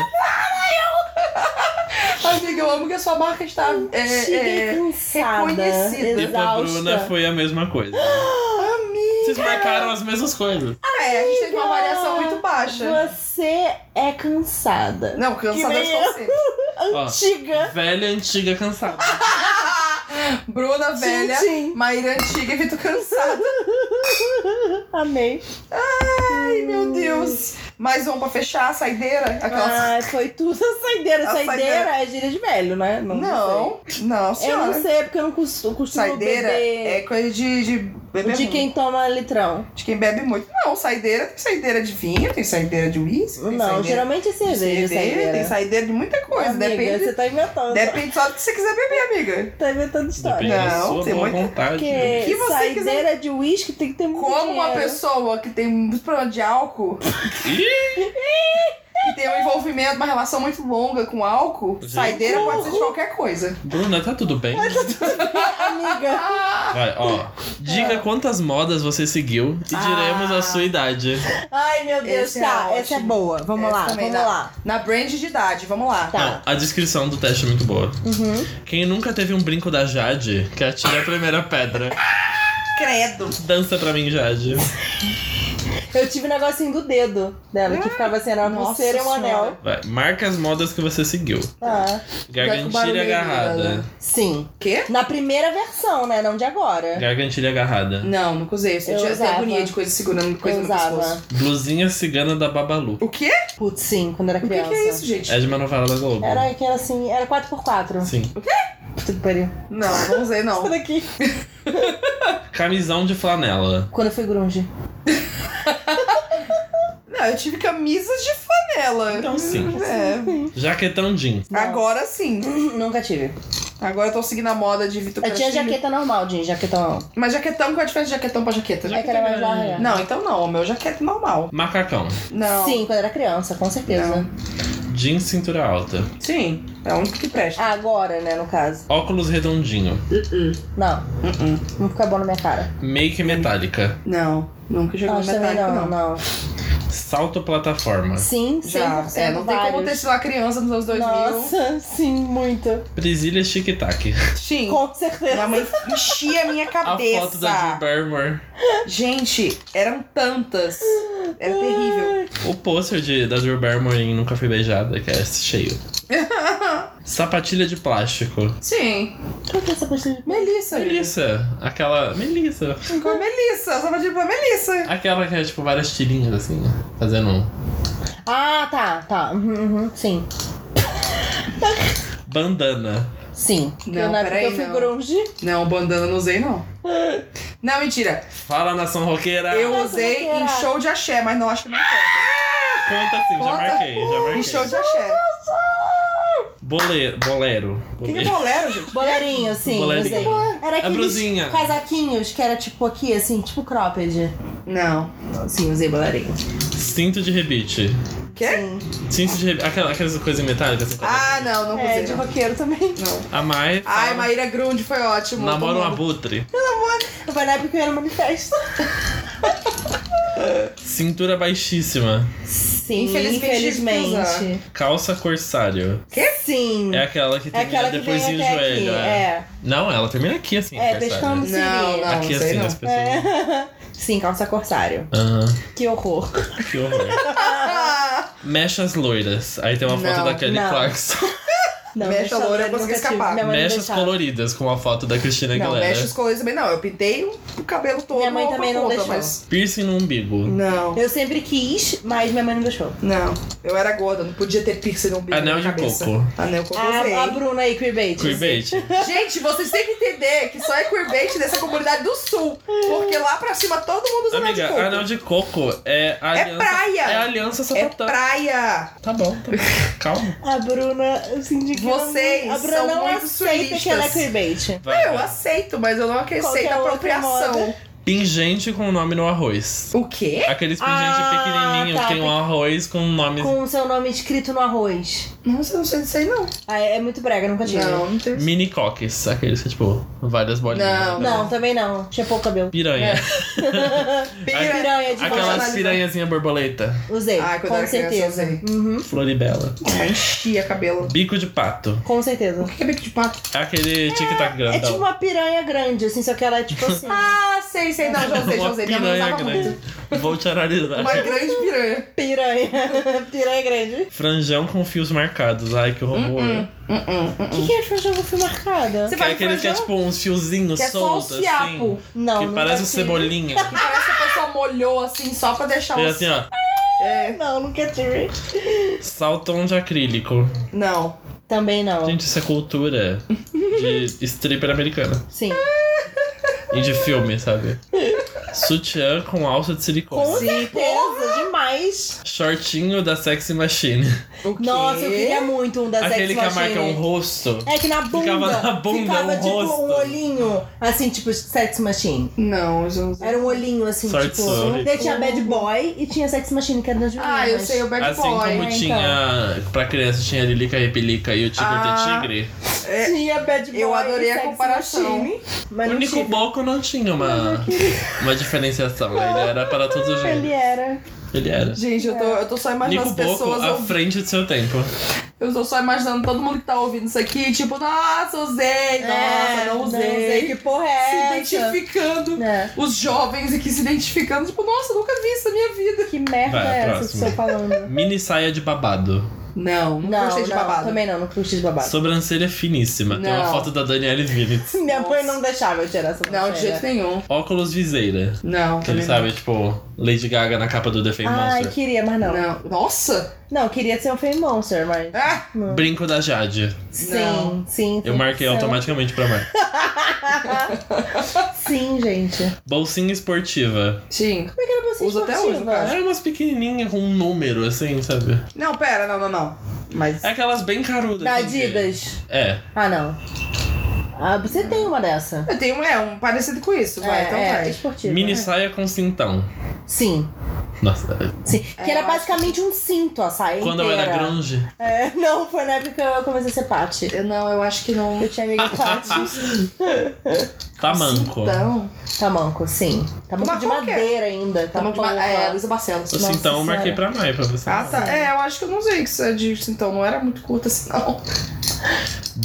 [SPEAKER 1] Amiga, eu amo que a sua marca está é, é,
[SPEAKER 2] cansada.
[SPEAKER 1] reconhecida.
[SPEAKER 3] E pra. Bruna foi a mesma coisa.
[SPEAKER 1] Amiga.
[SPEAKER 3] Vocês marcaram as mesmas coisas.
[SPEAKER 1] É, a gente teve uma variação muito baixa.
[SPEAKER 2] Você é cansada.
[SPEAKER 1] Não, cansada
[SPEAKER 2] Que
[SPEAKER 1] eu
[SPEAKER 2] nem
[SPEAKER 1] estou sempre.
[SPEAKER 3] Ó,
[SPEAKER 2] Antiga.
[SPEAKER 3] velha, antiga, cansada.
[SPEAKER 1] Bruna velha,
[SPEAKER 2] Tchim.
[SPEAKER 1] Maíra antiga e Vitor cansada.
[SPEAKER 2] Amei.
[SPEAKER 1] Ai, meu Deus. Mais um pra fechar, a saideira. Aquelas...
[SPEAKER 2] Ah, foi tudo a saideira.
[SPEAKER 1] A
[SPEAKER 2] saideira,
[SPEAKER 1] saideira.
[SPEAKER 2] é gíria de velho, né? Não,
[SPEAKER 1] não, não.
[SPEAKER 2] Eu
[SPEAKER 1] senhora.
[SPEAKER 2] não sei, porque eu não costumo, costumo
[SPEAKER 1] Saideira
[SPEAKER 2] beber
[SPEAKER 1] é coisa de, de beber
[SPEAKER 2] de
[SPEAKER 1] muito.
[SPEAKER 2] quem toma litrão.
[SPEAKER 1] De quem bebe muito. Não, saideira tem saideira de vinho, tem saideira de uísque.
[SPEAKER 2] Não,
[SPEAKER 1] saideira
[SPEAKER 2] geralmente é cerveja, saideira.
[SPEAKER 1] Tem saideira de muita coisa.
[SPEAKER 2] Amiga,
[SPEAKER 1] depende,
[SPEAKER 2] você tá inventando.
[SPEAKER 1] depende só do que você quiser beber, amiga.
[SPEAKER 2] Tá inventando história.
[SPEAKER 3] Depende
[SPEAKER 1] Não,
[SPEAKER 3] sua
[SPEAKER 1] tem muita-
[SPEAKER 3] vontade.
[SPEAKER 2] Porque
[SPEAKER 1] O que você
[SPEAKER 2] saideira de uísque tem que ter muito
[SPEAKER 1] Como uma
[SPEAKER 2] dinheiro.
[SPEAKER 1] pessoa que tem muito problema de álcool, que tem um envolvimento, uma relação muito longa com álcool,
[SPEAKER 3] Gente.
[SPEAKER 1] saideira pode ser de qualquer coisa.
[SPEAKER 3] Bruna, tá tudo bem?
[SPEAKER 2] Amiga.
[SPEAKER 3] Vai, ó. Diga quantas modas você seguiu e diremos
[SPEAKER 1] Ah.
[SPEAKER 3] a sua idade.
[SPEAKER 2] Ai, meu Deus,
[SPEAKER 1] Esse é
[SPEAKER 2] tá.
[SPEAKER 1] ótimo.
[SPEAKER 2] essa é boa. Vamos
[SPEAKER 1] Essa
[SPEAKER 2] lá, vamos
[SPEAKER 1] dá.
[SPEAKER 2] lá.
[SPEAKER 1] Na brand de idade, vamos lá.
[SPEAKER 2] Tá.
[SPEAKER 3] Não, a descrição do teste é muito boa.
[SPEAKER 2] Uhum.
[SPEAKER 3] Quem nunca teve um brinco da Jade, que atira a primeira pedra.
[SPEAKER 1] Credo.
[SPEAKER 3] Dança pra mim, Jade.
[SPEAKER 2] Eu tive um negocinho do dedo dela, que ficava assim, era uma
[SPEAKER 1] Nossa
[SPEAKER 2] pulseira e um
[SPEAKER 1] Senhora.
[SPEAKER 2] anel.
[SPEAKER 3] Vai, marca as modas que você seguiu.
[SPEAKER 2] Ah,
[SPEAKER 3] Gargantilha agarrada.
[SPEAKER 2] sim.
[SPEAKER 1] Quê?
[SPEAKER 2] Na primeira versão, né? Não de agora.
[SPEAKER 3] Gargantilha agarrada.
[SPEAKER 1] Não, nunca usei. Eu,
[SPEAKER 2] Eu
[SPEAKER 1] tinha
[SPEAKER 2] usava.
[SPEAKER 1] agonia de coisa segurando coisa
[SPEAKER 2] Eu
[SPEAKER 1] no
[SPEAKER 2] usava.
[SPEAKER 1] pescoço.
[SPEAKER 3] Blusinha cigana da Babalu.
[SPEAKER 1] O quê?
[SPEAKER 2] Putz, sim, quando era
[SPEAKER 1] O que,
[SPEAKER 2] criança.
[SPEAKER 1] que é isso, gente?
[SPEAKER 3] É de uma novela da Globo.
[SPEAKER 2] Era que era assim, era 4x4.
[SPEAKER 3] Sim.
[SPEAKER 2] Puta que pariu.
[SPEAKER 1] Não, não usei, não.
[SPEAKER 2] Sai daqui.
[SPEAKER 3] Camisão de flanela.
[SPEAKER 2] Quando eu fui grunge.
[SPEAKER 1] Não, eu tive camisas de flanela.
[SPEAKER 3] Então sim.
[SPEAKER 1] É.
[SPEAKER 3] Jaquetão jeans.
[SPEAKER 2] Não.
[SPEAKER 1] Agora sim.
[SPEAKER 2] Nunca tive.
[SPEAKER 1] Agora eu tô seguindo a moda de Vitor
[SPEAKER 2] Eu tinha
[SPEAKER 1] Castilho.
[SPEAKER 2] jaqueta normal, de jaquetão.
[SPEAKER 1] Mas jaquetão, qual é a diferença de jaquetão pra jaqueta?
[SPEAKER 2] É que era mais larga.
[SPEAKER 1] Não, então não. O meu jaqueta é normal.
[SPEAKER 3] Macacão.
[SPEAKER 1] Não.
[SPEAKER 2] Sim, quando era criança, com certeza.
[SPEAKER 1] Não.
[SPEAKER 3] Jeans cintura alta.
[SPEAKER 1] Sim. É o único que presta.
[SPEAKER 2] Ah, agora, né, no caso.
[SPEAKER 3] Óculos redondinho.
[SPEAKER 2] Não,
[SPEAKER 1] Uh-uh.
[SPEAKER 2] não fica bom na minha cara.
[SPEAKER 3] Make metálica.
[SPEAKER 1] Não. Nunca joguei metálico,
[SPEAKER 2] não,
[SPEAKER 1] não.
[SPEAKER 2] não.
[SPEAKER 3] Salto plataforma.
[SPEAKER 2] Sim, 100%
[SPEAKER 1] Já. É, não tem como
[SPEAKER 2] vários.
[SPEAKER 1] ter sido uma criança nos anos 2000.
[SPEAKER 2] Nossa, sim, muito.
[SPEAKER 3] Presilha tic-tac.
[SPEAKER 1] Sim.
[SPEAKER 2] Com certeza.
[SPEAKER 1] Minha mãe enchia a minha
[SPEAKER 3] A
[SPEAKER 1] cabeça.
[SPEAKER 3] foto da Drew Barrymore.
[SPEAKER 1] Gente, eram tantas. Era terrível.
[SPEAKER 3] O pôster da Drew Barrymore em Nunca Fui Beijada, que é cheio. Sapatilha de plástico.
[SPEAKER 1] Sim.
[SPEAKER 2] Qual que é essa de...
[SPEAKER 1] Melissa.
[SPEAKER 3] Melissa. Aquela. Melissa.
[SPEAKER 1] Com a Melissa. Pra tipo a Melissa.
[SPEAKER 3] Aquela que é tipo várias tirinhas assim, fazendo um.
[SPEAKER 2] Ah, tá, tá. Uhum, uhum, sim.
[SPEAKER 3] Bandana.
[SPEAKER 2] Sim.
[SPEAKER 1] Não,
[SPEAKER 2] na época
[SPEAKER 1] peraí,
[SPEAKER 2] eu fui
[SPEAKER 1] não.
[SPEAKER 2] grunge.
[SPEAKER 1] Não, bandana eu não usei, não. Não, mentira.
[SPEAKER 3] Fala nação roqueira.
[SPEAKER 1] Eu
[SPEAKER 2] Nossa,
[SPEAKER 1] usei
[SPEAKER 2] roqueira.
[SPEAKER 1] em show de axé, mas não acho que não conta.
[SPEAKER 3] Conta sim, já
[SPEAKER 1] Conta.
[SPEAKER 3] marquei, já marquei.
[SPEAKER 1] Em show de axé.
[SPEAKER 3] Bolero. Bolero.
[SPEAKER 1] O que, que é bolero, gente?
[SPEAKER 2] Boleirinho, sim,
[SPEAKER 3] Boleirinho.
[SPEAKER 2] usei. Era
[SPEAKER 3] A
[SPEAKER 2] aqueles casaquinhos que era tipo aqui, assim, tipo cropped.
[SPEAKER 1] Não.
[SPEAKER 2] Sim, usei boleirinho.
[SPEAKER 3] Cinto de rebite.
[SPEAKER 1] Quê?
[SPEAKER 2] Sim.
[SPEAKER 3] Cinto de rebite. Aquela, aquelas coisas metálicas.
[SPEAKER 1] Ah, não, não
[SPEAKER 2] É,
[SPEAKER 1] usei.
[SPEAKER 2] de
[SPEAKER 1] não.
[SPEAKER 2] roqueiro também.
[SPEAKER 1] não.
[SPEAKER 3] A Mai.
[SPEAKER 1] Ai,
[SPEAKER 3] fala,
[SPEAKER 1] Maíra Grunde foi ótimo.
[SPEAKER 3] Namora um
[SPEAKER 1] Todo mundo.
[SPEAKER 3] abutre.
[SPEAKER 2] Foi na época que eu era manifesto.
[SPEAKER 3] Cintura baixíssima.
[SPEAKER 2] Sim,
[SPEAKER 1] Infelizmente,
[SPEAKER 2] infelizmente.
[SPEAKER 3] Calça corsário.
[SPEAKER 2] Sim.
[SPEAKER 3] É aquela que
[SPEAKER 2] É
[SPEAKER 3] termina
[SPEAKER 2] aquela que
[SPEAKER 3] depois
[SPEAKER 2] até
[SPEAKER 3] joelho.
[SPEAKER 2] aqui.
[SPEAKER 3] é.
[SPEAKER 2] É.
[SPEAKER 3] Não, ela termina aqui assim.
[SPEAKER 2] É, siri.
[SPEAKER 1] Não, não.
[SPEAKER 3] Aqui assim,
[SPEAKER 1] não.
[SPEAKER 3] as pessoas.
[SPEAKER 2] É. Sim, calça corsário. Que horror.
[SPEAKER 3] Que horror. Mechas loiras. Aí tem uma foto
[SPEAKER 1] Não,
[SPEAKER 3] da Kelly
[SPEAKER 2] não.
[SPEAKER 3] Clarkson.
[SPEAKER 2] Não,
[SPEAKER 1] Mecha loura, eu consegui escapar.
[SPEAKER 2] Não
[SPEAKER 3] Mechas coloridas com a foto da Cristina
[SPEAKER 1] não,
[SPEAKER 3] Aguilera.
[SPEAKER 1] mexe os colores também não. Eu pintei o, cabelo todo.
[SPEAKER 2] Minha mãe também não
[SPEAKER 1] conta,
[SPEAKER 2] deixou.
[SPEAKER 1] Mas...
[SPEAKER 3] Piercing no umbigo.
[SPEAKER 1] Não.
[SPEAKER 2] Eu sempre quis, mas minha mãe não deixou.
[SPEAKER 1] Não. Eu era gorda, não podia ter piercing no umbigo
[SPEAKER 3] Anel de
[SPEAKER 1] cabeça.
[SPEAKER 3] coco.
[SPEAKER 1] Anel de coco.
[SPEAKER 2] A, a Bruna aí, queerbait.
[SPEAKER 3] Queerbait.
[SPEAKER 1] Gente, vocês têm que entender que só é queerbait dessa comunidade do sul. Porque lá pra cima todo mundo usa
[SPEAKER 3] Amiga,
[SPEAKER 1] anel de coco.
[SPEAKER 3] anel de coco é a
[SPEAKER 1] É
[SPEAKER 3] aliança.
[SPEAKER 1] praia.
[SPEAKER 3] É a aliança
[SPEAKER 1] É
[SPEAKER 3] sapatã.
[SPEAKER 1] praia.
[SPEAKER 3] Tá bom, tá bom. Calma.
[SPEAKER 2] A Bruna, eu senti que
[SPEAKER 1] Vocês
[SPEAKER 2] A Bruna
[SPEAKER 1] são
[SPEAKER 2] não
[SPEAKER 1] muito
[SPEAKER 2] aceita que ela é queerbait.
[SPEAKER 3] Vai,
[SPEAKER 1] Eu
[SPEAKER 3] vai.
[SPEAKER 1] aceito, mas eu não aceito
[SPEAKER 2] Qualquer
[SPEAKER 1] a
[SPEAKER 2] outra
[SPEAKER 1] apropriação.
[SPEAKER 2] moda.
[SPEAKER 3] Pingente com o nome no arroz.
[SPEAKER 1] O quê?
[SPEAKER 3] Aqueles pingentes
[SPEAKER 2] Ah,
[SPEAKER 3] pequenininhos
[SPEAKER 2] tá.
[SPEAKER 3] que tem um arroz com nomes.
[SPEAKER 2] Com o seu nome escrito no arroz.
[SPEAKER 1] Nossa, eu não sei disso aí, não.
[SPEAKER 2] Ah, é muito brega, nunca tive.
[SPEAKER 1] Não, não tem.
[SPEAKER 3] Mini coques. Aqueles que, tipo, várias bolinhas.
[SPEAKER 1] Não,
[SPEAKER 2] Não, também não. Tinha pouco cabelo.
[SPEAKER 3] Piranha.
[SPEAKER 1] Pira-
[SPEAKER 2] Piranha de
[SPEAKER 3] Aquelas piranhazinha borboleta.
[SPEAKER 2] Usei,
[SPEAKER 1] Ah,
[SPEAKER 2] com
[SPEAKER 1] criança,
[SPEAKER 2] certeza.
[SPEAKER 1] usei.
[SPEAKER 2] Uhum,
[SPEAKER 3] Floribela.
[SPEAKER 1] Ah, enchia cabelo.
[SPEAKER 3] Bico de pato.
[SPEAKER 2] com certeza.
[SPEAKER 1] O que é bico de pato?
[SPEAKER 3] Aquele tic-tac
[SPEAKER 2] É
[SPEAKER 3] grandão.
[SPEAKER 2] tipo uma piranha grande, assim, só que ela é tipo assim.
[SPEAKER 1] Ah, sei, sei. Não,
[SPEAKER 3] Uma
[SPEAKER 1] usei. Minha mãe
[SPEAKER 3] piranha
[SPEAKER 1] usava
[SPEAKER 3] grande.
[SPEAKER 1] muito.
[SPEAKER 3] Vou te analisar.
[SPEAKER 1] Uma grande piranha.
[SPEAKER 2] piranha. piranha grande.
[SPEAKER 3] Franjão com fios marcados. Ai, que horror.
[SPEAKER 1] Hum, hum.
[SPEAKER 2] O que, que é franjão com fio marcada?
[SPEAKER 1] Você
[SPEAKER 3] Que é
[SPEAKER 1] vai
[SPEAKER 3] aquele que é
[SPEAKER 1] franjão?
[SPEAKER 3] tipo uns fiozinhos
[SPEAKER 1] Que é só
[SPEAKER 3] soltos,
[SPEAKER 1] fiapo.
[SPEAKER 3] assim.
[SPEAKER 2] Não,
[SPEAKER 3] que
[SPEAKER 2] não
[SPEAKER 3] parece
[SPEAKER 2] tive.
[SPEAKER 3] cebolinha.
[SPEAKER 1] Que parece que a pessoa molhou assim só pra deixar os...
[SPEAKER 3] assim, ó.
[SPEAKER 1] É.
[SPEAKER 2] Não, nunca tive.
[SPEAKER 3] Saltão de acrílico.
[SPEAKER 1] Não.
[SPEAKER 2] Também não.
[SPEAKER 3] Gente, isso é cultura de stripper americana.
[SPEAKER 2] Sim.
[SPEAKER 3] E de filme, sabe? Sutiã com alça de silicone.
[SPEAKER 2] Com
[SPEAKER 1] Sim,
[SPEAKER 2] certeza, demais.
[SPEAKER 3] Shortinho da Sexy Machine.
[SPEAKER 1] O quê?
[SPEAKER 2] Nossa, eu queria muito um da
[SPEAKER 3] Aquele
[SPEAKER 2] Sex
[SPEAKER 3] que
[SPEAKER 2] Machine.
[SPEAKER 3] marca um rosto.
[SPEAKER 2] É que na bunda.
[SPEAKER 3] Ficava na bunda,
[SPEAKER 2] ficava,
[SPEAKER 3] um
[SPEAKER 2] tipo
[SPEAKER 3] rosto.
[SPEAKER 2] um olhinho, assim, tipo Sex Machine.
[SPEAKER 1] Não, eu já não sei.
[SPEAKER 2] Era um olhinho, assim,
[SPEAKER 3] Sorte
[SPEAKER 2] tipo. Daí tinha Bad Boy e tinha Sex Machine, que era das meninas.
[SPEAKER 1] Ah, eu sei, o Bad
[SPEAKER 3] Assim
[SPEAKER 1] Boy.
[SPEAKER 3] como
[SPEAKER 2] então.
[SPEAKER 3] tinha. Pra criança tinha Lilica Repelica e o Tigre
[SPEAKER 1] Ah.
[SPEAKER 3] de Tigre.
[SPEAKER 2] Tinha Bad Boy.
[SPEAKER 1] Eu adorei a comparação.
[SPEAKER 2] Machine, mas
[SPEAKER 3] o
[SPEAKER 2] não
[SPEAKER 3] Nico
[SPEAKER 2] tive.
[SPEAKER 3] Boco não tinha uma, uma diferenciação. Ele era para todos os
[SPEAKER 2] Ele
[SPEAKER 3] gêneros.
[SPEAKER 2] era.
[SPEAKER 3] Ele era.
[SPEAKER 1] Gente, eu tô, eu tô só imaginando
[SPEAKER 3] Nico
[SPEAKER 1] as
[SPEAKER 3] Boco
[SPEAKER 1] pessoas.
[SPEAKER 3] à
[SPEAKER 1] ouvindo-
[SPEAKER 3] frente do seu tempo.
[SPEAKER 1] Eu tô só imaginando todo mundo que tá ouvindo isso aqui, tipo, nossa, usei, nossa,
[SPEAKER 2] É,
[SPEAKER 1] não usei.
[SPEAKER 2] Que porra
[SPEAKER 1] se
[SPEAKER 2] é essa?
[SPEAKER 1] identificando.
[SPEAKER 2] É.
[SPEAKER 1] Os jovens aqui se identificando, tipo, nossa, nunca vi isso na minha vida.
[SPEAKER 2] Que merda
[SPEAKER 3] Vai,
[SPEAKER 2] é essa que
[SPEAKER 3] próximo.
[SPEAKER 2] eu tô falando?
[SPEAKER 3] Mini saia de babado.
[SPEAKER 1] Não, não,
[SPEAKER 2] Não,
[SPEAKER 1] gostei de
[SPEAKER 2] não,
[SPEAKER 1] babado.
[SPEAKER 2] também não, não curti de babado.
[SPEAKER 3] Sobrancelha finíssima. Tem uma
[SPEAKER 1] Não.
[SPEAKER 3] foto da Danielle Vinitz.
[SPEAKER 2] Minha
[SPEAKER 1] Nossa.
[SPEAKER 2] mãe não deixava eu tirar essa
[SPEAKER 1] Não, de jeito
[SPEAKER 2] nenhum.
[SPEAKER 3] Óculos viseira.
[SPEAKER 1] Não,
[SPEAKER 3] Que ele sabe, tipo, Lady Gaga na capa do The Fame
[SPEAKER 2] Ai,
[SPEAKER 3] Monster.
[SPEAKER 2] queria, mas não.
[SPEAKER 1] não. Nossa!
[SPEAKER 2] Não, queria ser um Fame Monster, mas.
[SPEAKER 1] Ah!
[SPEAKER 3] Brinco da Jade.
[SPEAKER 2] Sim,
[SPEAKER 1] Não.
[SPEAKER 2] sim.
[SPEAKER 3] Eu marquei
[SPEAKER 2] que ser
[SPEAKER 3] automaticamente pra Mar.
[SPEAKER 2] Sim, gente.
[SPEAKER 3] Bolsinha esportiva.
[SPEAKER 1] Sim.
[SPEAKER 2] Como é que era pra você
[SPEAKER 1] Uso até hoje.
[SPEAKER 3] Era umas pequenininhas com um número, assim, sabe?
[SPEAKER 1] Não, pera, não, não, não. Mas.
[SPEAKER 3] É aquelas bem carudas.
[SPEAKER 2] Da
[SPEAKER 3] que-
[SPEAKER 2] Adidas.
[SPEAKER 3] É.
[SPEAKER 2] Ah, não. Ah, você tem uma dessa.
[SPEAKER 1] Eu tenho é, um parecido com isso, vai,
[SPEAKER 2] é,
[SPEAKER 1] então
[SPEAKER 2] é,
[SPEAKER 1] vai.
[SPEAKER 2] esportiva.
[SPEAKER 3] Mini
[SPEAKER 2] né?
[SPEAKER 3] saia com cintão.
[SPEAKER 2] Sim,
[SPEAKER 3] Nossa,
[SPEAKER 2] sim. Que
[SPEAKER 1] É,
[SPEAKER 2] era
[SPEAKER 1] eu
[SPEAKER 2] basicamente um cinto a saia
[SPEAKER 3] quando eu
[SPEAKER 2] inteira.
[SPEAKER 3] era grunge.
[SPEAKER 2] É, não, foi na época que eu comecei a ser Paty.
[SPEAKER 1] Eu, não, eu acho que não.
[SPEAKER 2] Eu tinha amiga Paty.
[SPEAKER 3] Tamanco.
[SPEAKER 1] Então.
[SPEAKER 2] Tamanco, sim. Tamanco
[SPEAKER 1] Mas
[SPEAKER 2] de
[SPEAKER 1] qual que é?
[SPEAKER 2] madeira ainda.
[SPEAKER 1] Tá de ma- é, Luísa Barcelos.
[SPEAKER 3] O
[SPEAKER 2] Nossa
[SPEAKER 3] cintão eu marquei pra Mai, pra você.
[SPEAKER 1] Ah, tá. É, eu acho que eu não usei que isso é disso, então não era muito curta assim, não.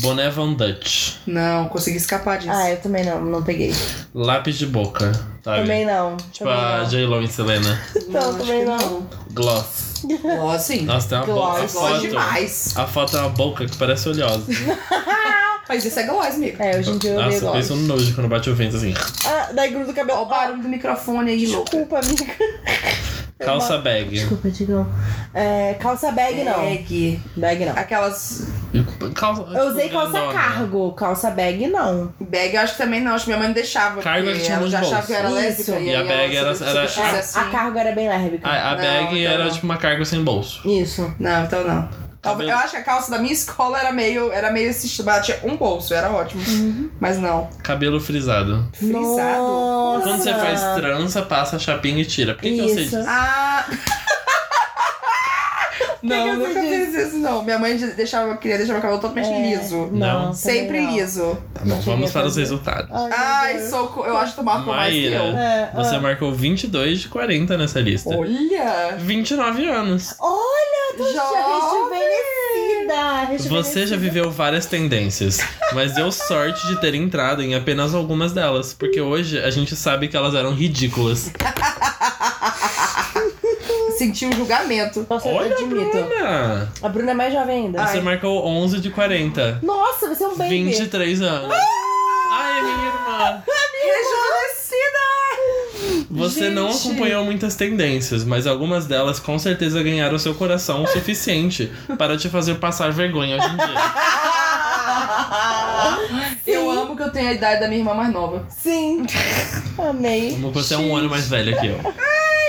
[SPEAKER 3] Boné Van Dutch.
[SPEAKER 1] Não, consegui escapar disso.
[SPEAKER 2] Ah, eu também não, não peguei.
[SPEAKER 3] Lápis de boca, sabe?
[SPEAKER 2] Também não.
[SPEAKER 3] Tipo
[SPEAKER 2] também
[SPEAKER 3] a. J-Lo em Selena.
[SPEAKER 2] Não, também não.
[SPEAKER 3] Gloss.
[SPEAKER 1] Gloss, sim.
[SPEAKER 3] Nossa, tem uma boca. A
[SPEAKER 2] Gloss,
[SPEAKER 1] Gloss
[SPEAKER 3] foto,
[SPEAKER 1] demais.
[SPEAKER 3] a foto é uma boca que parece oleosa.
[SPEAKER 1] Mas isso é gloss, amigo.
[SPEAKER 2] É, hoje em dia eu
[SPEAKER 3] Nossa,
[SPEAKER 2] odeio
[SPEAKER 3] eu penso
[SPEAKER 2] gloss.
[SPEAKER 3] no nojo quando bate o vento assim.
[SPEAKER 2] Ah, daí gruda o cabelo.
[SPEAKER 1] Olha o barulho do microfone aí, louco.
[SPEAKER 2] Desculpa, amiga.
[SPEAKER 3] Calça bag.
[SPEAKER 2] Desculpa, Digão. É, calça bag não.
[SPEAKER 1] Bag.
[SPEAKER 2] Bag não.
[SPEAKER 1] Aquelas.
[SPEAKER 3] Calça,
[SPEAKER 2] Eu usei
[SPEAKER 3] tipo,
[SPEAKER 2] calça
[SPEAKER 3] grandona.
[SPEAKER 2] cargo, calça bag não.
[SPEAKER 1] Bag eu acho que também não, acho que minha mãe não deixava.
[SPEAKER 3] Cargo é tinha
[SPEAKER 1] ela
[SPEAKER 3] nos
[SPEAKER 1] já achava que era lésbica.
[SPEAKER 3] E a
[SPEAKER 1] aí
[SPEAKER 3] bag era- era-
[SPEAKER 2] É,
[SPEAKER 1] fizesse assim.
[SPEAKER 2] A cargo era bem lésbica.
[SPEAKER 3] A, a
[SPEAKER 1] Não,
[SPEAKER 3] bag
[SPEAKER 1] então
[SPEAKER 3] era
[SPEAKER 1] não.
[SPEAKER 3] tipo uma carga sem bolso.
[SPEAKER 2] Isso.
[SPEAKER 1] Não, então não.
[SPEAKER 3] Cabelo.
[SPEAKER 1] Eu acho que a calça da minha escola era meio, era meio esse tinha um bolso, era ótimo. Mas não.
[SPEAKER 3] Cabelo frisado.
[SPEAKER 1] Frisado?
[SPEAKER 2] Nossa.
[SPEAKER 3] Quando você faz trança, passa a chapinha e tira. Por que, que eu sei
[SPEAKER 2] Isso.
[SPEAKER 3] disso?
[SPEAKER 1] Ah! Não,
[SPEAKER 2] que eu
[SPEAKER 1] nunca fiz isso, não. Minha mãe deixava, queria deixar meu cabelo totalmente
[SPEAKER 2] É,
[SPEAKER 1] liso.
[SPEAKER 3] Não.
[SPEAKER 1] Sempre
[SPEAKER 2] não.
[SPEAKER 1] liso.
[SPEAKER 3] Tá bom, vamos para os resultados.
[SPEAKER 2] Ai,
[SPEAKER 1] Ai,
[SPEAKER 2] Deus.
[SPEAKER 1] soco. Eu acho que tu marcou mais que
[SPEAKER 3] Maíra,
[SPEAKER 1] eu.
[SPEAKER 2] É,
[SPEAKER 3] você
[SPEAKER 2] ah.
[SPEAKER 3] marcou 22 de 40 nessa lista.
[SPEAKER 1] Olha!
[SPEAKER 3] 29 anos.
[SPEAKER 2] Olha, tô já rejuvenescida.
[SPEAKER 3] Você já viveu várias tendências, mas deu sorte de ter entrado em apenas algumas delas, porque hoje a gente sabe que elas eram ridículas.
[SPEAKER 1] Senti um julgamento.
[SPEAKER 2] Nossa, eu
[SPEAKER 3] Olha,
[SPEAKER 2] admito.
[SPEAKER 3] Bruna!
[SPEAKER 2] A Bruna é mais jovem ainda.
[SPEAKER 3] Você
[SPEAKER 1] Ai.
[SPEAKER 3] marcou 11 de 40.
[SPEAKER 2] Nossa, você é um baby.
[SPEAKER 3] 23 anos. Ai, minha irmã!
[SPEAKER 1] Rejuvenescida!
[SPEAKER 3] Você não
[SPEAKER 1] Gente.
[SPEAKER 3] acompanhou muitas tendências, mas algumas delas com certeza ganharam seu coração o suficiente para te fazer passar vergonha hoje em dia.
[SPEAKER 1] Eu amo que eu tenho a idade da minha irmã mais nova.
[SPEAKER 2] Sim. Amei.
[SPEAKER 3] Como você é um ano mais velha que eu.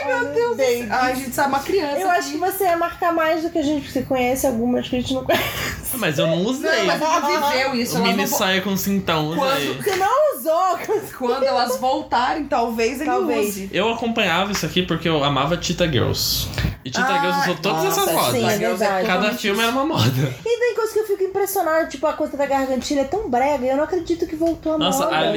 [SPEAKER 2] Meu Deus. Baby.
[SPEAKER 1] Ai, a gente sabe uma criança.
[SPEAKER 2] Eu acho que você ia marcar mais do que a gente, porque você conhece algumas que a gente não conhece.
[SPEAKER 3] Mas eu não usei.
[SPEAKER 1] Não, mas ela viveu isso.
[SPEAKER 3] O mini
[SPEAKER 1] não
[SPEAKER 3] saia com cintão, usei.
[SPEAKER 2] Você não usou.
[SPEAKER 1] Quando elas voltarem, talvez ele
[SPEAKER 2] Talvez.
[SPEAKER 1] use.
[SPEAKER 3] Eu acompanhava isso aqui porque eu amava Tita Girls. E Tita
[SPEAKER 1] Ah,
[SPEAKER 3] Girls usou todas
[SPEAKER 1] nossa,
[SPEAKER 3] essas modas.
[SPEAKER 2] sim, é verdade.
[SPEAKER 3] Cada
[SPEAKER 1] totalmente
[SPEAKER 3] filme era uma moda.
[SPEAKER 2] E tem coisa que eu fico impressionada, tipo, a coisa da gargantilha é tão brega, eu não acredito que voltou a
[SPEAKER 3] Nossa,
[SPEAKER 2] moda,
[SPEAKER 3] a- a-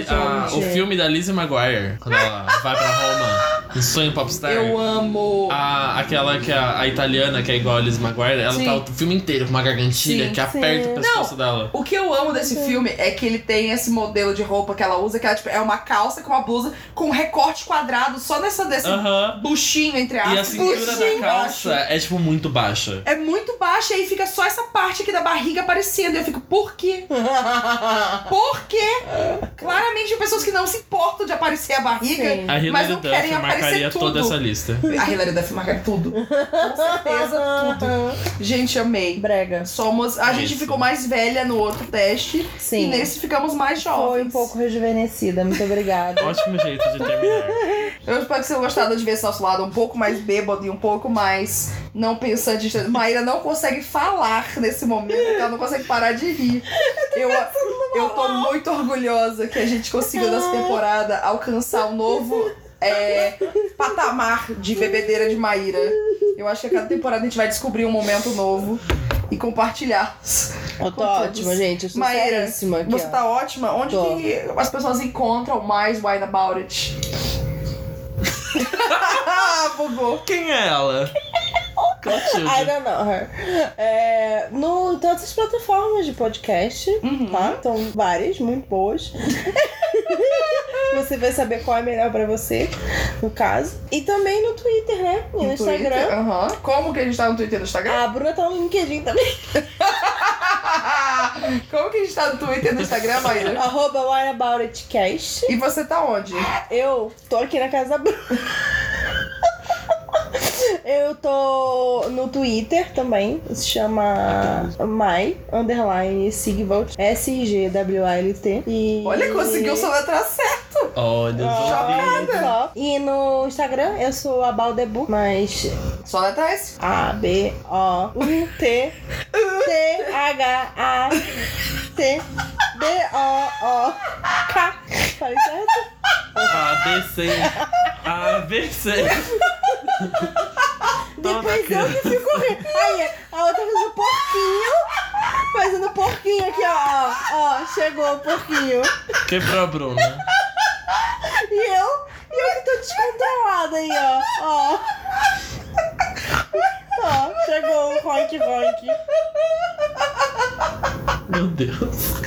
[SPEAKER 2] gente.
[SPEAKER 3] o filme da Lizzie McGuire, quando ela vai pra Roma, um sonho popstar.
[SPEAKER 1] Eu amo.
[SPEAKER 3] A, aquela que é a, a italiana, que é igual a Liz Maguire, ela
[SPEAKER 1] Sim.
[SPEAKER 3] tá o filme inteiro com uma gargantilha
[SPEAKER 1] Sim.
[SPEAKER 3] que aperta o pescoço dela.
[SPEAKER 1] O que eu amo desse filme é que ele tem esse modelo de roupa que ela usa, que ela, tipo, é uma calça com uma blusa com um recorte quadrado só nessa desse
[SPEAKER 3] Aham.
[SPEAKER 1] buchinho, entre
[SPEAKER 3] E a
[SPEAKER 1] aspas.
[SPEAKER 3] cintura da calça
[SPEAKER 1] baixo.
[SPEAKER 3] é, tipo, muito baixa.
[SPEAKER 1] É muito baixa e aí fica só essa parte aqui da barriga aparecendo. E eu fico, por quê? Por quê? Claramente pessoas que não se importam de aparecer a barriga,
[SPEAKER 2] Sim.
[SPEAKER 1] Mas não querem aparecer tudo.
[SPEAKER 3] toda essa lista.
[SPEAKER 1] A Hilary Duff marca tudo. Com certeza, tudo. Gente, amei.
[SPEAKER 2] Brega.
[SPEAKER 1] Somos. A gente
[SPEAKER 3] Isso.
[SPEAKER 1] ficou mais velha no outro teste.
[SPEAKER 2] Sim.
[SPEAKER 1] E nesse ficamos mais jovens.
[SPEAKER 2] Foi um pouco rejuvenescida, muito obrigada.
[SPEAKER 3] Ótimo jeito de terminar.
[SPEAKER 1] Eu espero que vocês gostado de ver esse nosso lado um pouco mais bêbado e um pouco mais não pensante. Maíra não consegue falar nesse momento, porque ela não consegue parar de rir. Eu, eu tô muito orgulhosa que a gente conseguiu nessa temporada alcançar um novo é, patamar de bebedeira de Maíra. Eu acho que a cada temporada a gente vai descobrir um momento novo e compartilhar.
[SPEAKER 2] Eu tô
[SPEAKER 1] Com
[SPEAKER 2] ótima, gente. Eu sou
[SPEAKER 1] Maíra,
[SPEAKER 2] aqui,
[SPEAKER 1] Você
[SPEAKER 2] ó.
[SPEAKER 1] tá ótima. Onde
[SPEAKER 2] Tô.
[SPEAKER 1] que as pessoas encontram mais Wine About It? Bugou.
[SPEAKER 3] Quem é ela?
[SPEAKER 2] I
[SPEAKER 3] Clotilde.
[SPEAKER 2] don't know her. É, no, em todas as plataformas de podcast,
[SPEAKER 1] Uhum.
[SPEAKER 2] tá? São várias, muito boas. você vai saber qual é melhor pra você, no caso. E também no Twitter, né? E no,
[SPEAKER 1] No
[SPEAKER 2] Instagram.
[SPEAKER 1] Como que a gente tá no Twitter e no Instagram?
[SPEAKER 2] A Bruna tá no LinkedIn também.
[SPEAKER 1] Como que a gente tá no Twitter e no Instagram, Maíra?
[SPEAKER 2] Arroba whatabouitcast.
[SPEAKER 1] E você tá onde?
[SPEAKER 2] Eu tô aqui na casa da Bruna. Eu tô no Twitter também, se chama My Underline Sigvalt, S-G-W-A-L-T. E...
[SPEAKER 1] Olha, conseguiu soletrar certo.
[SPEAKER 3] Olha,
[SPEAKER 2] só. E no Instagram eu sou a Baldebu, mas
[SPEAKER 1] Soletra esse.
[SPEAKER 2] A B O U T T H A T B O O K. Falei certo?
[SPEAKER 3] ABC. ABC.
[SPEAKER 2] Depois eu que fico rindo. Aí, a outra fez o porquinho. Fazendo porquinho aqui, ó. Ó, chegou o porquinho.
[SPEAKER 3] Quebrou a Bruna.
[SPEAKER 2] E eu, e eu que tô descontrolada aí, ó. Ó. Ó, chegou o ronk ronk.
[SPEAKER 3] Meu Deus.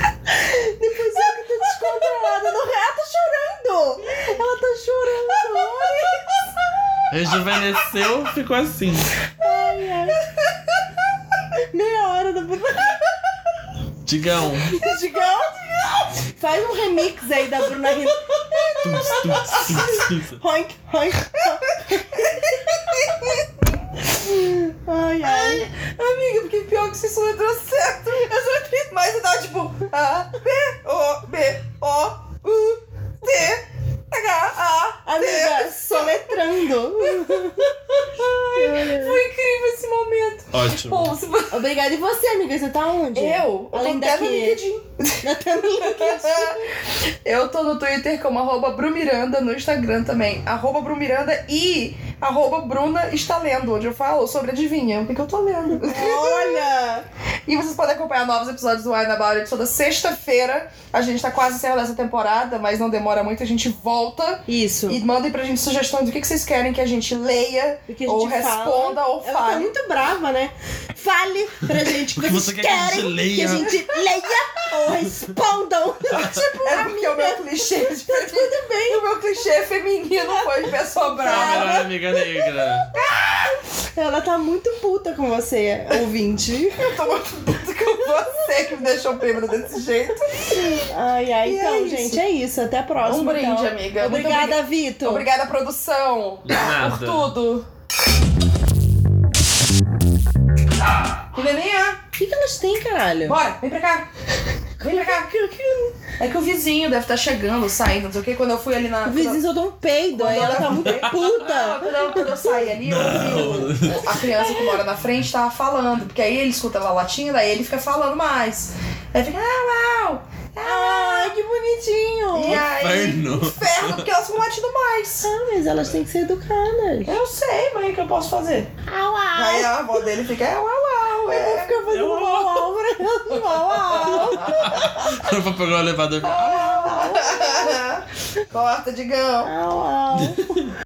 [SPEAKER 2] Depois eu que tô descontrolada. No real, tá chorando. Ela tá chorando. Olha
[SPEAKER 3] Rejuvenesceu, ficou assim.
[SPEAKER 2] Ai, ai. Meia hora da Bruna.
[SPEAKER 3] Digão.
[SPEAKER 2] Digão. Faz um remix aí da Bruna rindo.
[SPEAKER 3] Tuts, tuts, tuts, tuts.
[SPEAKER 2] Roink, roink. Ai, ai.
[SPEAKER 1] Amiga, porque pior que você soletrou certo. Eu soletrei mais e tava tipo A, B, O, B, O, U, T, H, A,
[SPEAKER 2] Amiga, soletrando.
[SPEAKER 1] Foi incrível esse momento.
[SPEAKER 3] Ótimo.
[SPEAKER 1] Bom, se você...
[SPEAKER 2] Obrigada. E você, amiga? Você tá onde?
[SPEAKER 1] Eu?
[SPEAKER 2] Além
[SPEAKER 1] eu tô até
[SPEAKER 2] daqui.
[SPEAKER 1] no LinkedIn.
[SPEAKER 2] Até no LinkedIn.
[SPEAKER 1] Eu tô no Twitter como arroba Brumiranda, no Instagram também, arroba Brumiranda e arroba Bruna está lendo, onde eu falo sobre adivinha, o que, que eu tô lendo.
[SPEAKER 2] Olha!
[SPEAKER 1] E vocês podem acompanhar novos episódios do Wine About It toda sexta-feira. A gente tá quase encerrando essa temporada, mas não demora muito, a gente volta.
[SPEAKER 2] Isso.
[SPEAKER 1] E mandem pra gente sugestões do que, que vocês querem que a gente leia,
[SPEAKER 2] a
[SPEAKER 1] ou
[SPEAKER 2] gente
[SPEAKER 1] responda,
[SPEAKER 2] fala.
[SPEAKER 1] ou
[SPEAKER 2] Ela tá
[SPEAKER 1] fale.
[SPEAKER 2] muito brava, né? Fale pra gente o que vocês
[SPEAKER 3] você quer que a gente
[SPEAKER 2] querem
[SPEAKER 3] leia?
[SPEAKER 2] que a gente leia ou respondam. tipo,
[SPEAKER 1] É porque o meu clichê de
[SPEAKER 2] tudo bem.
[SPEAKER 1] O meu clichê feminino foi de pessoa brava.
[SPEAKER 3] melhor amiga negra.
[SPEAKER 2] Ela tá muito puta com você, ouvinte.
[SPEAKER 1] Eu tô muito puta com você que me deixou bêbada desse jeito.
[SPEAKER 2] Ai, ai.
[SPEAKER 1] E
[SPEAKER 2] então,
[SPEAKER 1] é isso.
[SPEAKER 2] gente, é isso. Até a próxima.
[SPEAKER 1] Um brinde,
[SPEAKER 2] então.
[SPEAKER 1] amiga.
[SPEAKER 2] Obrigada,
[SPEAKER 1] obriga-
[SPEAKER 2] Vitor.
[SPEAKER 1] Obrigada, produção,
[SPEAKER 3] Nada.
[SPEAKER 1] por tudo. Neninha,
[SPEAKER 2] O que, que elas têm, caralho?
[SPEAKER 1] bora, vem pra cá. Vem pra cá. É que o vizinho deve estar chegando, saindo, não sei o que. Quando eu fui ali na.
[SPEAKER 2] O vizinho soltou um peido, aí ela tá muito puta.
[SPEAKER 1] quando eu, quando eu saí ali, eu ouvi a criança que mora na frente tava falando. Porque aí ele escuta a latinha, daí ele fica falando mais. Aí fica, au, au,
[SPEAKER 2] Ai, que bonitinho.
[SPEAKER 1] E aí,
[SPEAKER 3] Inferno.
[SPEAKER 1] inferno, porque elas ficam latindo mais.
[SPEAKER 2] Ah, mas elas têm que ser educadas.
[SPEAKER 1] Eu sei, mas o que eu posso fazer?
[SPEAKER 2] Au, au.
[SPEAKER 1] Aí a avó dele fica, au, au, au. É.
[SPEAKER 2] Fica fazendo
[SPEAKER 3] Eu-
[SPEAKER 2] mau au pra elas. Mau au.
[SPEAKER 3] pra pegar o elevador.
[SPEAKER 1] Corta, Digão.
[SPEAKER 2] Au, au.